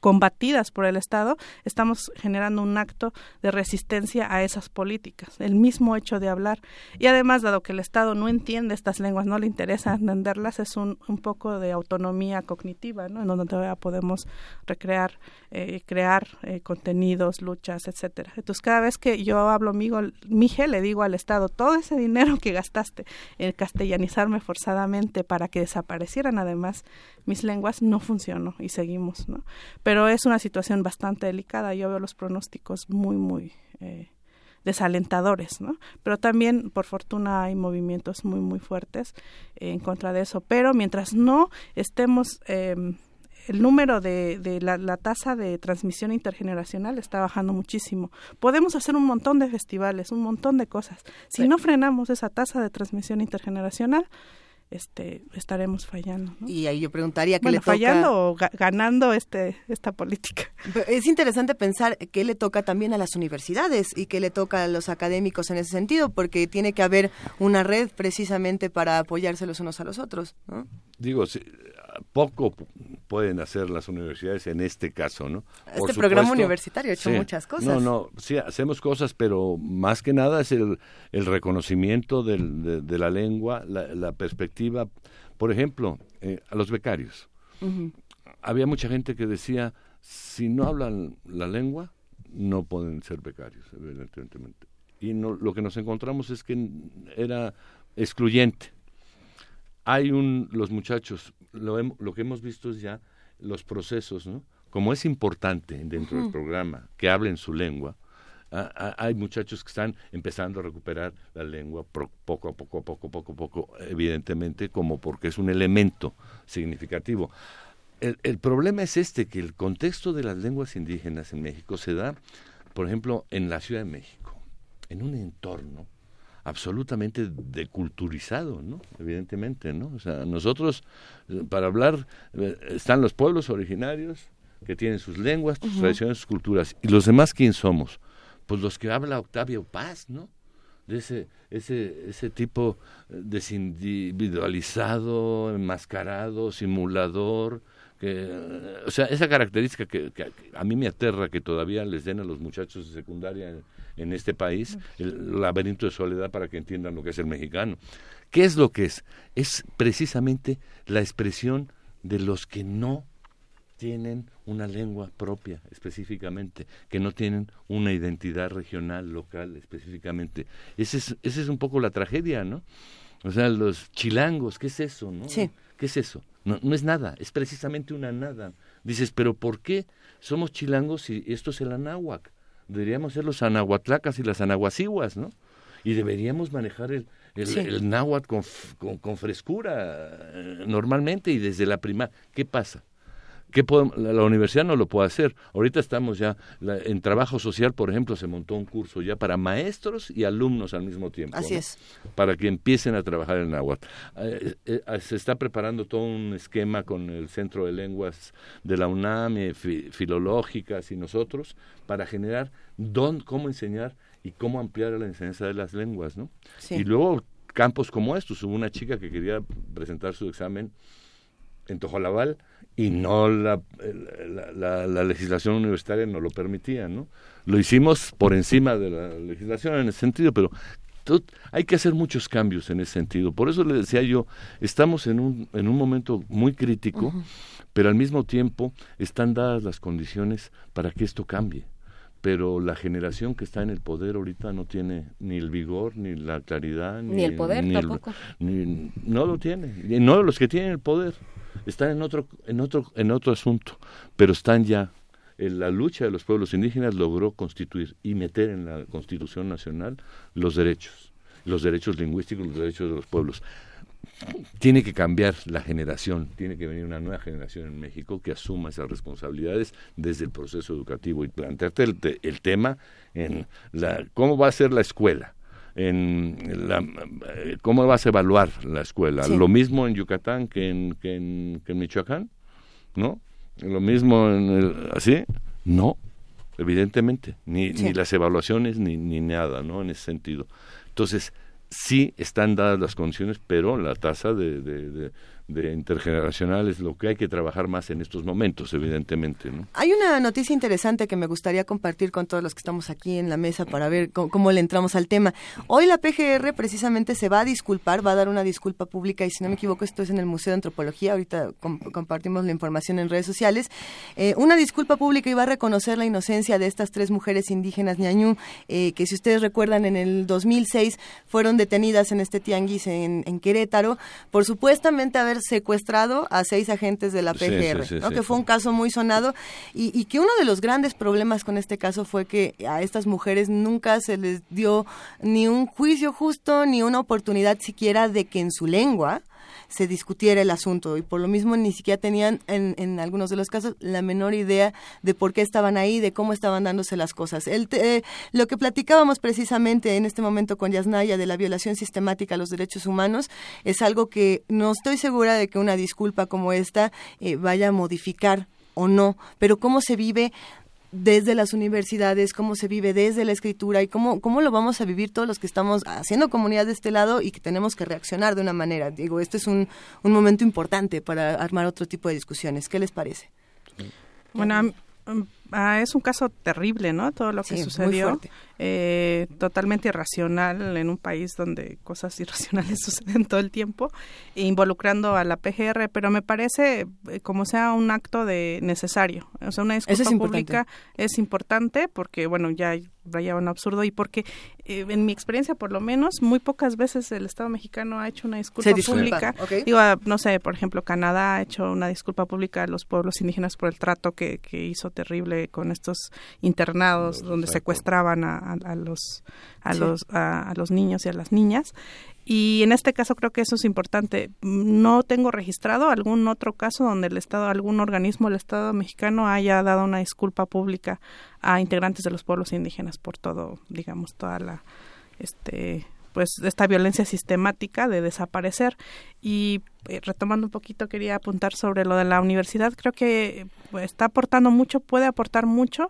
combatidas por el Estado, estamos generando un acto de resistencia a esas políticas, el mismo hecho de hablar. Y además, dado que el Estado no entiende estas lenguas, no le interesa entenderlas, es un, un poco de autonomía cognitiva, ¿no? en donde todavía podemos recrear, eh, crear eh, contenidos luchas, etcétera. Entonces, cada vez que yo hablo amigo, Mije, le digo al Estado, todo ese dinero que gastaste en castellanizarme forzadamente para que desaparecieran además mis lenguas, no funcionó y seguimos, ¿no? Pero es una situación bastante delicada. Yo veo los pronósticos muy, muy... Eh, desalentadores, ¿no? Pero también, por fortuna, hay movimientos muy, muy fuertes en contra de eso. Pero mientras no estemos eh, el número de, de la, la, tasa de transmisión intergeneracional está bajando muchísimo. Podemos hacer un montón de festivales, un montón de cosas. Si no frenamos esa tasa de transmisión intergeneracional, este, estaremos fallando. Y ahí yo preguntaría qué le toca... fallando o ganando este, esta política. Es interesante pensar qué le toca también a las universidades y qué le toca a los académicos en ese sentido, porque tiene que haber una red precisamente para apoyarse los unos a los otros. ¿no? Digo, sí, poco pueden hacer las universidades en este caso, ¿no? este programa universitario ha hecho muchas cosas. No, no, sí, hacemos cosas, pero más que nada es el, el reconocimiento del, de, la lengua, la, perspectiva. Por ejemplo, eh, a los becarios. Había mucha gente que decía, si no hablan la lengua, no pueden ser becarios, evidentemente. Y no, lo que nos encontramos es que era excluyente hay un, los muchachos, lo, lo, que hemos visto es ya los procesos, ¿no? Como es importante dentro del programa que hablen su lengua, hay muchachos que están empezando a recuperar la lengua poco a poco, poco, poco, poco, evidentemente, como porque es un elemento significativo. El, el problema es este, que el contexto de las lenguas indígenas en México se da, por ejemplo, en la Ciudad de México, en un entorno absolutamente deculturizado, ¿no? Evidentemente, ¿no? O sea, nosotros, eh, para hablar, eh, están los pueblos originarios que tienen sus lenguas, sus tradiciones, sus culturas. ¿Y los demás quién somos? Pues los que habla Octavio Paz, ¿no? De ese, ese, ese tipo eh, desindividualizado, enmascarado, simulador, que, o sea, esa característica que, a mí me aterra que todavía les den a los muchachos de secundaria en este país, el laberinto de soledad para que entiendan lo que es el mexicano. ¿Qué es lo que es? Es precisamente la expresión de los que no tienen una lengua propia específicamente, que no tienen una identidad regional, local específicamente. Esa es, ese es un poco la tragedia, ¿no? O sea, los chilangos, ¿qué es eso, no? Sí. ¿Qué es eso? No, no es nada, es precisamente una nada. Dices, pero ¿por qué somos chilangos si esto es el anáhuac? Deberíamos ser los anahuatlacas y las anahuaciguas, ¿no? Y deberíamos manejar el, el, náhuatl con, con, frescura eh, normalmente y desde la primaria. ¿Qué pasa? ¿Qué la, universidad no lo puede hacer. Ahorita estamos ya en trabajo social, por ejemplo, se montó un curso ya para maestros y alumnos al mismo tiempo. Así es. Para que empiecen a trabajar en náhuatl. Eh, eh, se está preparando todo un esquema con el Centro de Lenguas de la UNAM, filológicas y nosotros, para generar don, cómo enseñar y cómo ampliar la enseñanza de las lenguas, ¿no? Y luego campos como estos. Hubo una chica que quería presentar su examen en Tojolabal y no la, la, la, legislación universitaria no lo permitía, ¿no? Lo hicimos por encima de la legislación en ese sentido, pero hay que hacer muchos cambios en ese sentido. Por eso le decía yo, estamos en un, en un momento muy crítico, pero al mismo tiempo están dadas las condiciones para que esto cambie pero la generación que está en el poder ahorita no tiene ni el vigor, ni la claridad, ni, el poder tampoco. no lo tiene, no los que tienen el poder están en otro en otro en otro asunto, pero están ya. En la lucha de los pueblos indígenas logró constituir y meter en la Constitución Nacional los derechos, los derechos lingüísticos, los derechos de los pueblos. Tiene que cambiar la generación, tiene que venir una nueva generación en México que asuma esas responsabilidades desde el proceso educativo y plantearte el, tema en la, cómo va a ser la escuela, en la, cómo vas a evaluar la escuela. Lo mismo en Yucatán que en, que en, Michoacán, ¿no? Lo mismo en el, así, no, evidentemente, ni, ni las evaluaciones ni, ni nada, ¿no? En ese sentido. Entonces, sí están dadas las condiciones, pero la tasa de, de, de intergeneracional es lo que hay que trabajar más en estos momentos, evidentemente. ¿no? Hay una noticia interesante que me gustaría compartir con todos los que estamos aquí en la mesa para ver cómo, le entramos al tema. Hoy la PGR precisamente se va a disculpar, va a dar una disculpa pública y si no me equivoco esto es en el Museo de Antropología, ahorita compartimos la información en redes sociales, eh, una disculpa pública y va a reconocer la inocencia de estas tres mujeres indígenas ñañú, eh, que si ustedes recuerdan en el 2006 fueron detenidas en este tianguis en, en Querétaro por supuestamente haber secuestrado a seis agentes de la PGR, que fue un caso muy sonado. Y, que uno de los grandes problemas con este caso fue que a estas mujeres nunca se les dio ni un juicio justo ni una oportunidad siquiera de que en su lengua se discutiera el asunto y por lo mismo ni siquiera tenían en, en algunos de los casos la menor idea de por qué estaban ahí, de cómo estaban dándose las cosas. El eh, lo que platicábamos precisamente en este momento con Yasnaya de la violación sistemática a los derechos humanos es algo que no estoy segura de que una disculpa como esta eh, vaya a modificar o no, pero cómo se vive desde las universidades, cómo se vive desde la escritura y cómo, cómo lo vamos a vivir todos los que estamos haciendo comunidad de este lado y que tenemos que reaccionar de una manera. Digo, este es un, un momento importante para armar otro tipo de discusiones. ¿Qué les parece? Bueno, ah, es un caso terrible, ¿no? Todo lo que sucedió. Eh, totalmente irracional en un país donde cosas irracionales suceden todo el tiempo, involucrando a la PGR, pero me parece eh, como sea un acto de necesario. O sea, una disculpa pública es importante porque, bueno, ya vaya un absurdo y porque eh, en mi experiencia por lo menos muy pocas veces el Estado mexicano ha hecho una disculpa, pública digo ah, no sé por ejemplo Canadá ha hecho una disculpa pública a los pueblos indígenas por el trato que, que hizo terrible con estos internados donde secuestraban a, a, los a los a, los niños y a las niñas. Y en este caso creo que eso es importante. No tengo registrado algún otro caso donde el Estado, algún organismo del Estado mexicano haya dado una disculpa pública a integrantes de los pueblos indígenas por todo, digamos, toda la este pues esta violencia sistemática de desaparecer. Y eh, retomando un poquito quería apuntar sobre lo de la universidad. Creo que pues, está aportando mucho puede aportar mucho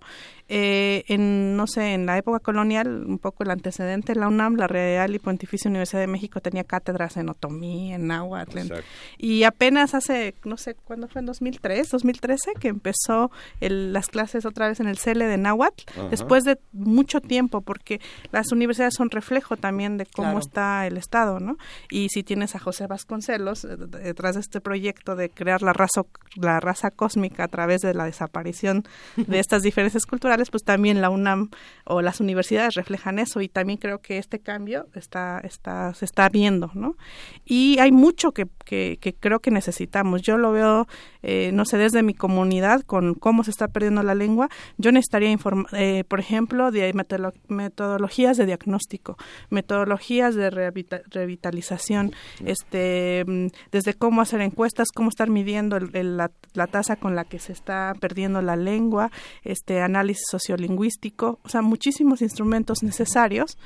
eh, en no sé en la época colonial un poco el antecedente la UNAM la Real y Pontificia Universidad de México tenía cátedras en otomí en náhuatl y apenas hace no sé cuándo fue en 2003 2013 que empezó las clases otra vez en el CELE de náhuatl después de mucho tiempo porque las universidades son reflejo también de cómo está el estado no y si tienes a José Vasconcelos eh, detrás de este proyecto de crear la raza, la raza cósmica a través de la desaparición de estas diferencias culturales, pues también la UNAM o las universidades reflejan eso y también creo que este cambio está, está, se está viendo, ¿no? Y hay mucho que, que, creo que necesitamos. Yo lo veo, eh, no sé, desde mi comunidad con cómo se está perdiendo la lengua, yo necesitaría eh, por ejemplo, de metodologías de diagnóstico, metodologías de revitalización, este mm, desde cómo hacer encuestas, cómo estar midiendo la, tasa con la que se está perdiendo la lengua, este análisis sociolingüístico, o sea, muchísimos instrumentos necesarios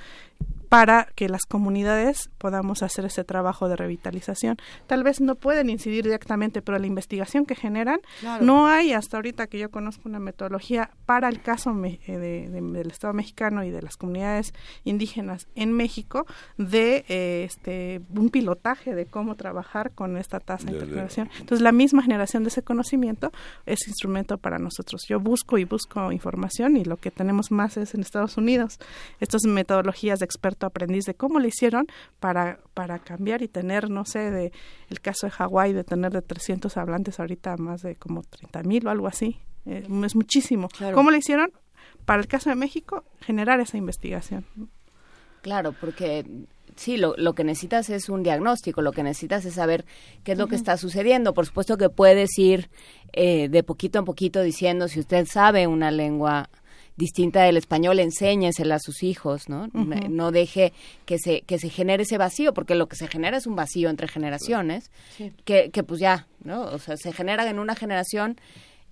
para que las comunidades podamos hacer ese trabajo de revitalización. Tal vez no pueden incidir directamente, pero la investigación que generan, no hay hasta ahorita que yo conozco una metodología para el caso eh, del Estado mexicano y de las comunidades indígenas en México de eh, este un pilotaje de cómo trabajar con esta tasa de intergeneración. Entonces, la misma generación de ese conocimiento es instrumento para nosotros. Yo busco y busco información y lo que tenemos más es en Estados Unidos. Estas metodologías de expertos aprendiz de cómo le hicieron para, para cambiar y tener, no sé, de el caso de Hawái, de tener de 300 hablantes ahorita más de como 30 mil o algo así. Eh, es muchísimo. ¿Cómo le hicieron? Para el caso de México, generar esa investigación. Claro, porque sí, lo, lo, que necesitas es un diagnóstico, lo que necesitas es saber qué es lo que está sucediendo. Por supuesto que puedes ir eh, de poquito en poquito diciendo, si usted sabe una lengua distinta del español, enséñesela a sus hijos, ¿no? No deje que se, que se genere ese vacío, porque lo que se genera es un vacío entre generaciones, que, que pues ya, ¿no? O sea, se genera en una generación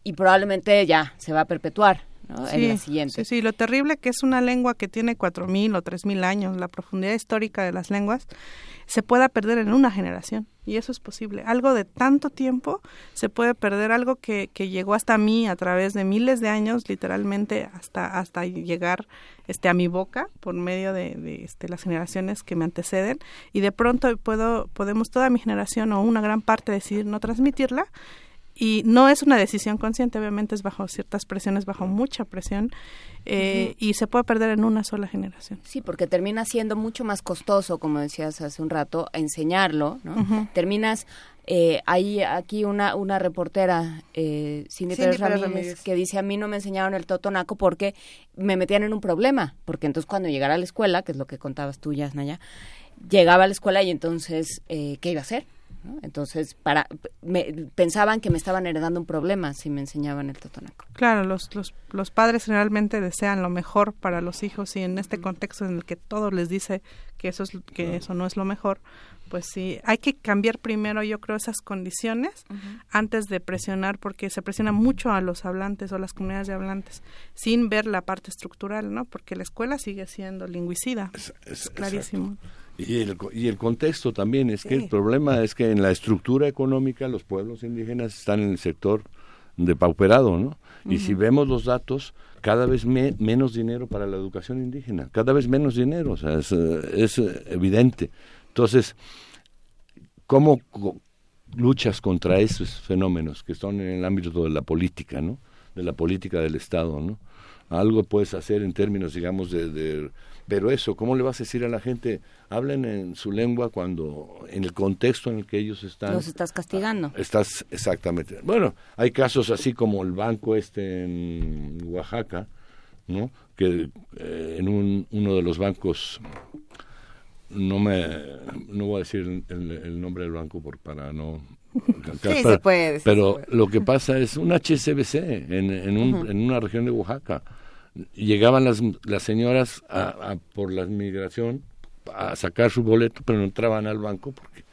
y probablemente ya se va a perpetuar. ¿No? en la siguiente. Sí, sí, lo terrible que es una lengua que tiene cuatro mil o tres mil años, la profundidad histórica de las lenguas, se pueda perder en una generación. Y eso es posible. Algo de tanto tiempo se puede perder, algo que, que llegó hasta mí a través de miles de años, literalmente hasta, hasta llegar este, a mi boca por medio de, de este, las generaciones que me anteceden. Y de pronto puedo, podemos toda mi generación o una gran parte decidir no transmitirla y no es una decisión consciente, obviamente es bajo ciertas presiones, bajo mucha presión, eh, y se puede perder en una sola generación. Sí, porque termina siendo mucho más costoso, como decías hace un rato, enseñarlo, ¿no? Terminas, eh, hay aquí una, una reportera, eh, Cindy, Pérez, Ramírez, que dice, a mí no me enseñaron el totonaco porque me metían en un problema, porque entonces cuando llegara a la escuela, que es lo que contabas tú, Yasnaya, llegaba a la escuela y entonces, eh, ¿qué iba a hacer? Entonces, para me, pensaban que me estaban heredando un problema si me enseñaban el totonaco. Claro, los, los, los padres generalmente desean lo mejor para los hijos y en este contexto en el que todo les dice que eso, es, que eso no es lo mejor, pues sí, hay que cambiar primero, yo creo, esas condiciones antes de presionar, porque se presiona mucho a los hablantes o las comunidades de hablantes, sin ver la parte estructural, ¿no? Porque la escuela sigue siendo lingüicida, es, clarísimo. Y el, y el contexto también es que el problema es que en la estructura económica los pueblos indígenas están en el sector depauperado, ¿no? Y si vemos los datos, cada vez menos dinero para la educación indígena, cada vez menos dinero, o sea, es, es evidente. Entonces, ¿cómo luchas contra esos fenómenos que están en el ámbito de la política, ¿no? De la política del Estado, ¿no? Algo puedes hacer en términos, digamos, de, pero eso, ¿cómo le vas a decir a la gente? Hablen en su lengua cuando, en el contexto en el que ellos están. Los estás castigando. Estás, exactamente. Bueno, hay casos así como el banco este en Oaxaca, ¿no? Que eh, en un, uno de los bancos no me no voy a decir el, nombre del banco por para no sí, se puede, pero lo que pasa es un HSBC en, en, un, en una región de Oaxaca llegaban las, las señoras a, por la migración a sacar su boleto pero no entraban al banco porque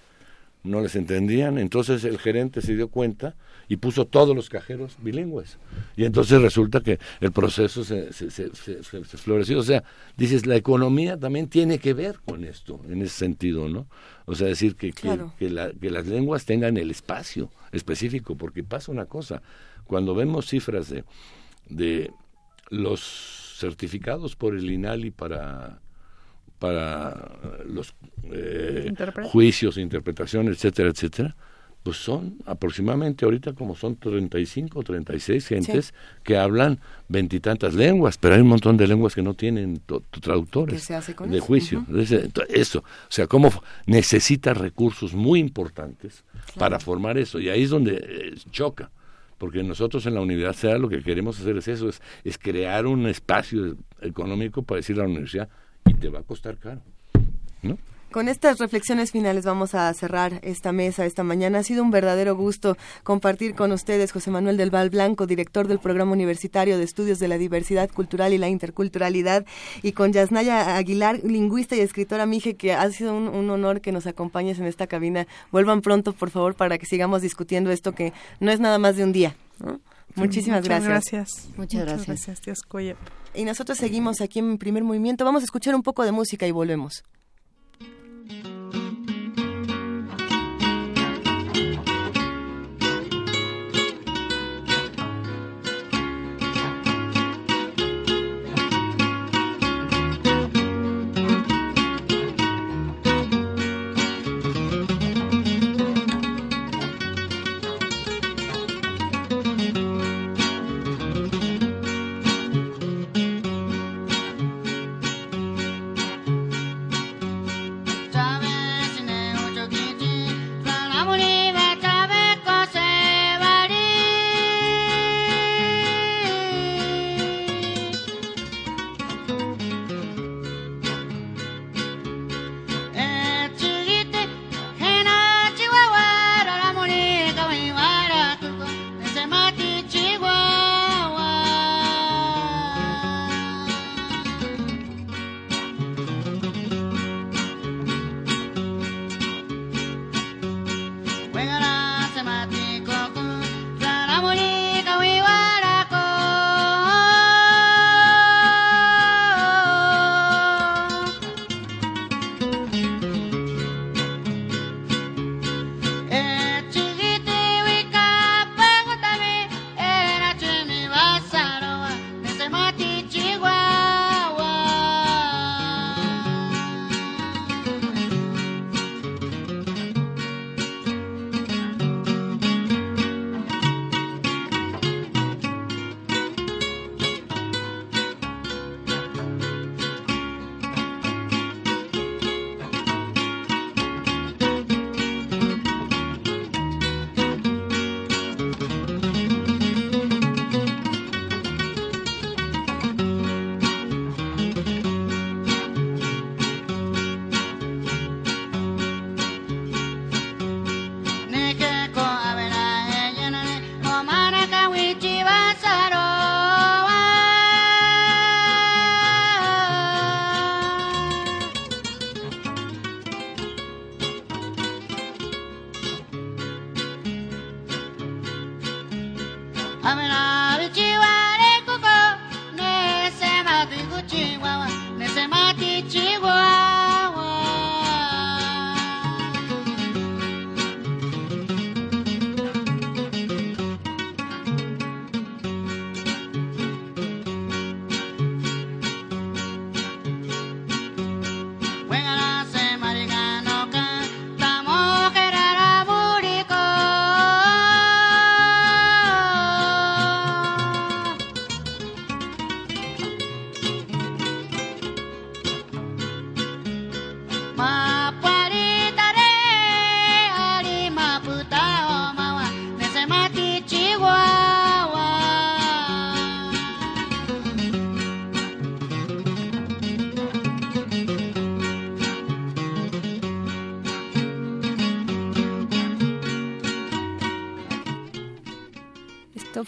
no les entendían entonces el gerente se dio cuenta y puso todos los cajeros bilingües. Y entonces resulta que el proceso se, se, se, floreció. O sea, dices, la economía también tiene que ver con esto, en ese sentido, ¿no? O sea, decir que, que, las lenguas tengan el espacio específico, porque pasa una cosa, cuando vemos cifras de, de los certificados por el INALI para para los eh, juicios, interpretaciones, etcétera, etcétera, pues son aproximadamente ahorita como son 35 o 36 gentes que hablan veintitantas lenguas, pero hay un montón de lenguas que no tienen traductores de juicio. Eso, o sea, cómo necesita recursos muy importantes para formar eso, y ahí es donde eh, choca, porque nosotros en la universidad lo que queremos hacer es eso, es, es crear un espacio económico para decir a la universidad, y te va a costar caro, ¿no? Con estas reflexiones finales vamos a cerrar esta mesa esta mañana. Ha sido un verdadero gusto compartir con ustedes José Manuel del Val Blanco, director del Programa Universitario de Estudios de la Diversidad Cultural y la Interculturalidad, y con Yasnaya Aguilar, lingüista y escritora Mije, que ha sido un, honor que nos acompañes en esta cabina. Vuelvan pronto, por favor, para que sigamos discutiendo esto que no es nada más de un día. Muchísimas Muchas gracias. Muchas gracias. gracias Dios Y nosotros seguimos aquí en Primer Movimiento. Vamos a escuchar un poco de música y volvemos.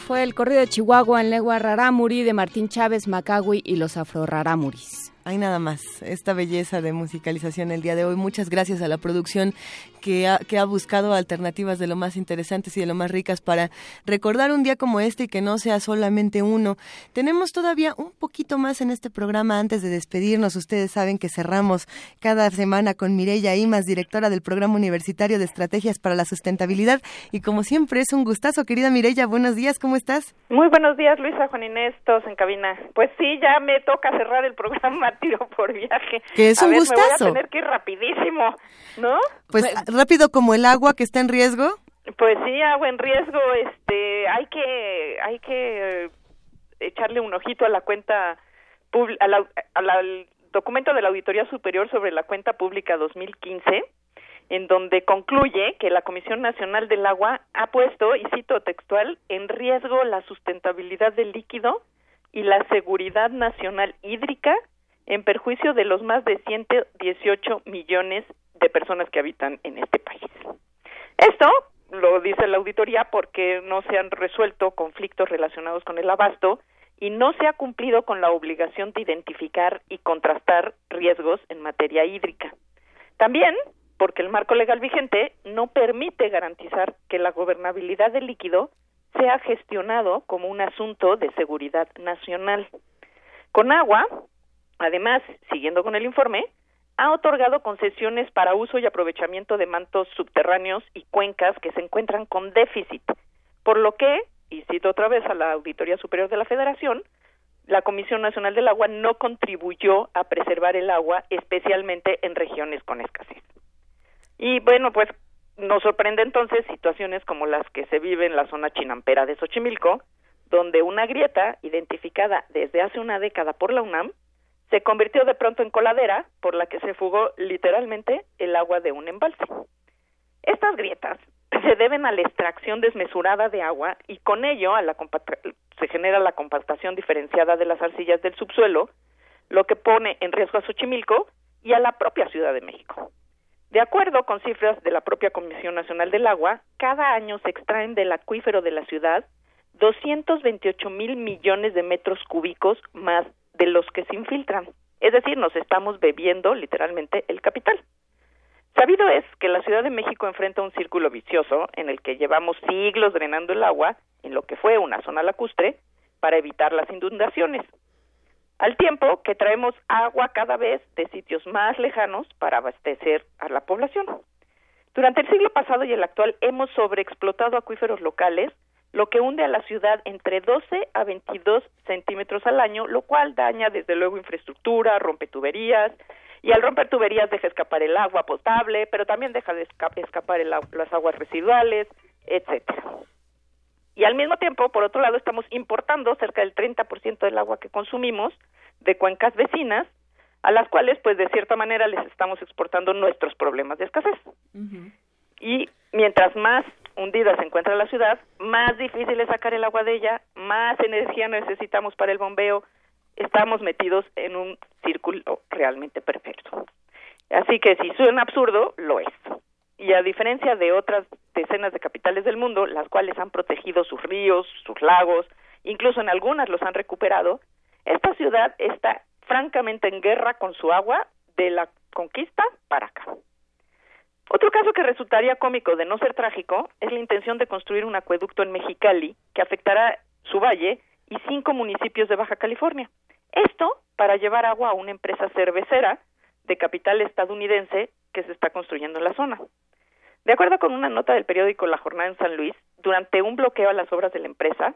Fue el corrido de Chihuahua en lengua rarámuri de Martín Chávez, Macagui y los afro-rarámuris. Hay nada más, esta belleza de musicalización el día de hoy. Muchas gracias a la producción que ha, que ha buscado alternativas de lo más interesantes y de lo más ricas para recordar un día como este y que no sea solamente uno. Tenemos todavía un poquito más en este programa antes de despedirnos. Ustedes saben que cerramos cada semana con Mireya Imas, directora del Programa Universitario de Estrategias para la Sustentabilidad. Y como siempre, es un gustazo, querida Mireya. Buenos días, ¿cómo estás? Muy buenos días, Luisa, Juan Inés, todos en cabina. Pues sí, ya me toca cerrar el programa tiro por viaje. Que es un gustazo. Me voy a tener que ir rapidísimo, ¿no? Pues, pues rápido como el agua que está en riesgo. Pues sí, agua en riesgo, este, hay que, hay que echarle un ojito a la cuenta, al documento de la Auditoría Superior sobre la cuenta pública 2015, en donde concluye que la Comisión Nacional del Agua ha puesto, y cito textual, en riesgo la sustentabilidad del líquido y la seguridad nacional hídrica en perjuicio de los más de 118 millones de personas que habitan en este país. Esto lo dice la auditoría porque no se han resuelto conflictos relacionados con el abasto y no se ha cumplido con la obligación de identificar y contrastar riesgos en materia hídrica. También porque el marco legal vigente no permite garantizar que la gobernabilidad del líquido sea gestionado como un asunto de seguridad nacional. Con agua, Además, siguiendo con el informe, ha otorgado concesiones para uso y aprovechamiento de mantos subterráneos y cuencas que se encuentran con déficit, por lo que, y cito otra vez a la Auditoría Superior de la Federación, la Comisión Nacional del Agua no contribuyó a preservar el agua, especialmente en regiones con escasez. Y bueno, pues nos sorprende entonces situaciones como las que se viven en la zona chinampera de Xochimilco, donde una grieta identificada desde hace una década por la UNAM se convirtió de pronto en coladera por la que se fugó literalmente el agua de un embalse. Estas grietas se deben a la extracción desmesurada de agua y con ello a la se genera la compactación diferenciada de las arcillas del subsuelo, lo que pone en riesgo a Xochimilco y a la propia Ciudad de México. De acuerdo con cifras de la propia Comisión Nacional del Agua, cada año se extraen del acuífero de la ciudad 228 mil millones de metros cúbicos más de los que se infiltran. Es decir, nos estamos bebiendo literalmente el capital. Sabido es que la Ciudad de México enfrenta un círculo vicioso en el que llevamos siglos drenando el agua en lo que fue una zona lacustre para evitar las inundaciones, al tiempo que traemos agua cada vez de sitios más lejanos para abastecer a la población. Durante el siglo pasado y el actual hemos sobreexplotado acuíferos locales lo que hunde a la ciudad entre 12 a 22 centímetros al año, lo cual daña desde luego infraestructura, rompe tuberías, y al romper tuberías deja escapar el agua potable, pero también deja de escapar las aguas residuales, etcétera. Y al mismo tiempo, por otro lado, estamos importando cerca del 30% del agua que consumimos de cuencas vecinas, a las cuales, pues, de cierta manera les estamos exportando nuestros problemas de escasez. Y mientras más hundida se encuentra la ciudad, más difícil es sacar el agua de ella, más energía necesitamos para el bombeo, estamos metidos en un círculo realmente perfecto. Así que si suena absurdo, lo es. Y a diferencia de otras decenas de capitales del mundo, las cuales han protegido sus ríos, sus lagos, incluso en algunas los han recuperado, esta ciudad está francamente en guerra con su agua de la conquista para acá. Otro caso que resultaría cómico de no ser trágico es la intención de construir un acueducto en Mexicali que afectará su valle y cinco municipios de Baja California. Esto para llevar agua a una empresa cervecera de capital estadounidense que se está construyendo en la zona. De acuerdo con una nota del periódico La Jornada en San Luis, durante un bloqueo a las obras de la empresa,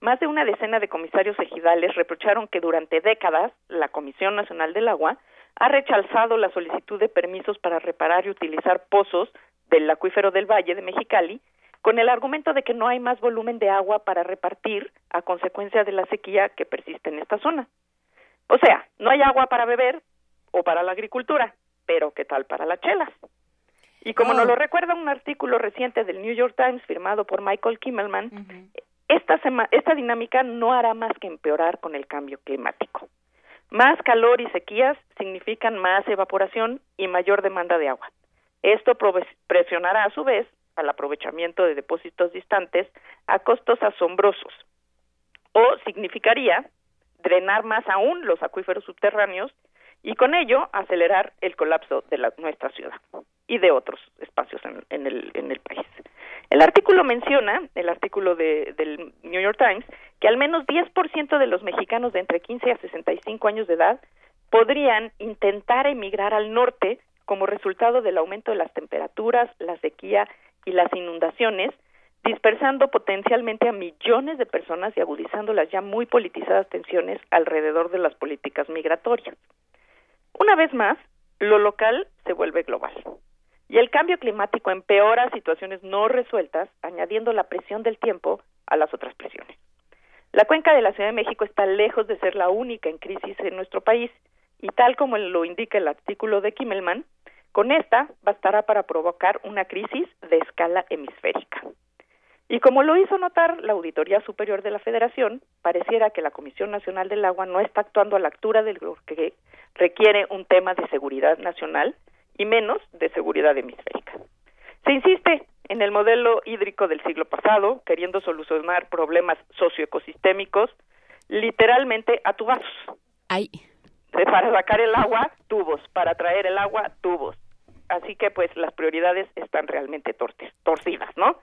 más de una decena de comisarios ejidales reprocharon que durante décadas la Comisión Nacional del Agua ha rechazado la solicitud de permisos para reparar y utilizar pozos del acuífero del Valle de Mexicali con el argumento de que no hay más volumen de agua para repartir a consecuencia de la sequía que persiste en esta zona. O sea, no hay agua para beber o para la agricultura, pero ¿qué tal para las chelas? Y como nos lo recuerda un artículo reciente del New York Times firmado por Michael Kimmelman, esta, esta dinámica no hará más que empeorar con el cambio climático. Más calor y sequías significan más evaporación y mayor demanda de agua. Esto presionará a su vez al aprovechamiento de depósitos distantes a costos asombrosos. O significaría drenar más aún los acuíferos subterráneos y con ello acelerar el colapso de la, nuestra ciudad y de otros espacios en, el, en el país. El artículo menciona, el artículo de, del New York Times, que al menos 10% de los mexicanos de entre 15 a 65 años de edad podrían intentar emigrar al norte como resultado del aumento de las temperaturas, la sequía y las inundaciones, dispersando potencialmente a millones de personas y agudizando las ya muy politizadas tensiones alrededor de las políticas migratorias. Una vez más, lo local se vuelve global. Y el cambio climático empeora situaciones no resueltas, añadiendo la presión del tiempo a las otras presiones. La cuenca de la Ciudad de México está lejos de ser la única en crisis en nuestro país y tal como lo indica el artículo de Kimmelman, con esta bastará para provocar una crisis de escala hemisférica. Y como lo hizo notar la Auditoría Superior de la Federación, pareciera que la Comisión Nacional del Agua no está actuando a la altura de lo que requiere un tema de seguridad nacional y menos de seguridad hemisférica. Se insiste en el modelo hídrico del siglo pasado, queriendo solucionar problemas socioecosistémicos, literalmente a tubazos. Ay. Para sacar el agua, tubos. Para traer el agua, tubos. Así que, pues, las prioridades están realmente torcidas, ¿no?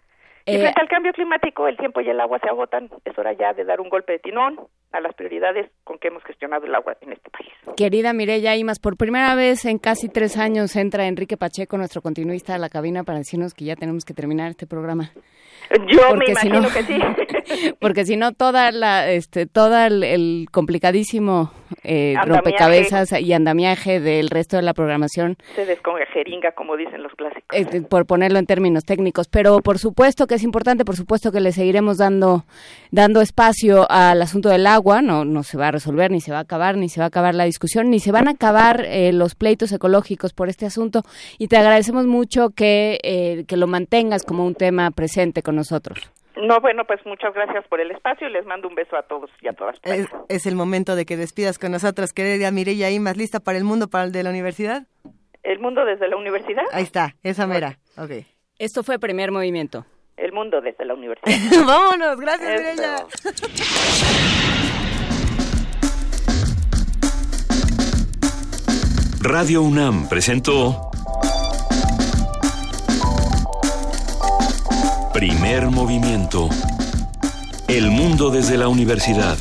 Y eh, frente al cambio climático, el tiempo y el agua se agotan. Es hora ya de dar un golpe de timón a las prioridades con que hemos gestionado el agua en este país. Querida Mireya Imas, por primera vez en casi tres años entra Enrique Pacheco, nuestro continuista, a la cabina para decirnos que ya tenemos que terminar este programa. Yo me imagino que sí. porque si no, toda la, este, toda el, complicadísimo eh, rompecabezas y andamiaje del resto de la programación. Se descongeringa, como dicen los clásicos. Eh, por ponerlo en términos técnicos. Pero por supuesto que es importante, por supuesto que le seguiremos dando, dando espacio al asunto del agua. No, no se va a resolver, ni se va a acabar, ni se va a acabar la discusión, ni se van a acabar eh, los pleitos ecológicos por este asunto. Y te agradecemos mucho que, que lo mantengas como un tema presente con nosotros. No, bueno, pues muchas gracias por el espacio y les mando un beso a todos y a todas. Es, el momento de que despidas con nosotros, querida Mireya más ¿lista para el mundo, para el de la universidad? ¿El mundo desde la universidad? Ahí está, esa mera. Okay. Esto fue Primer Movimiento. El mundo desde la universidad. Vámonos, gracias Mireya. Radio UNAM presentó Primer movimiento. El mundo desde la universidad.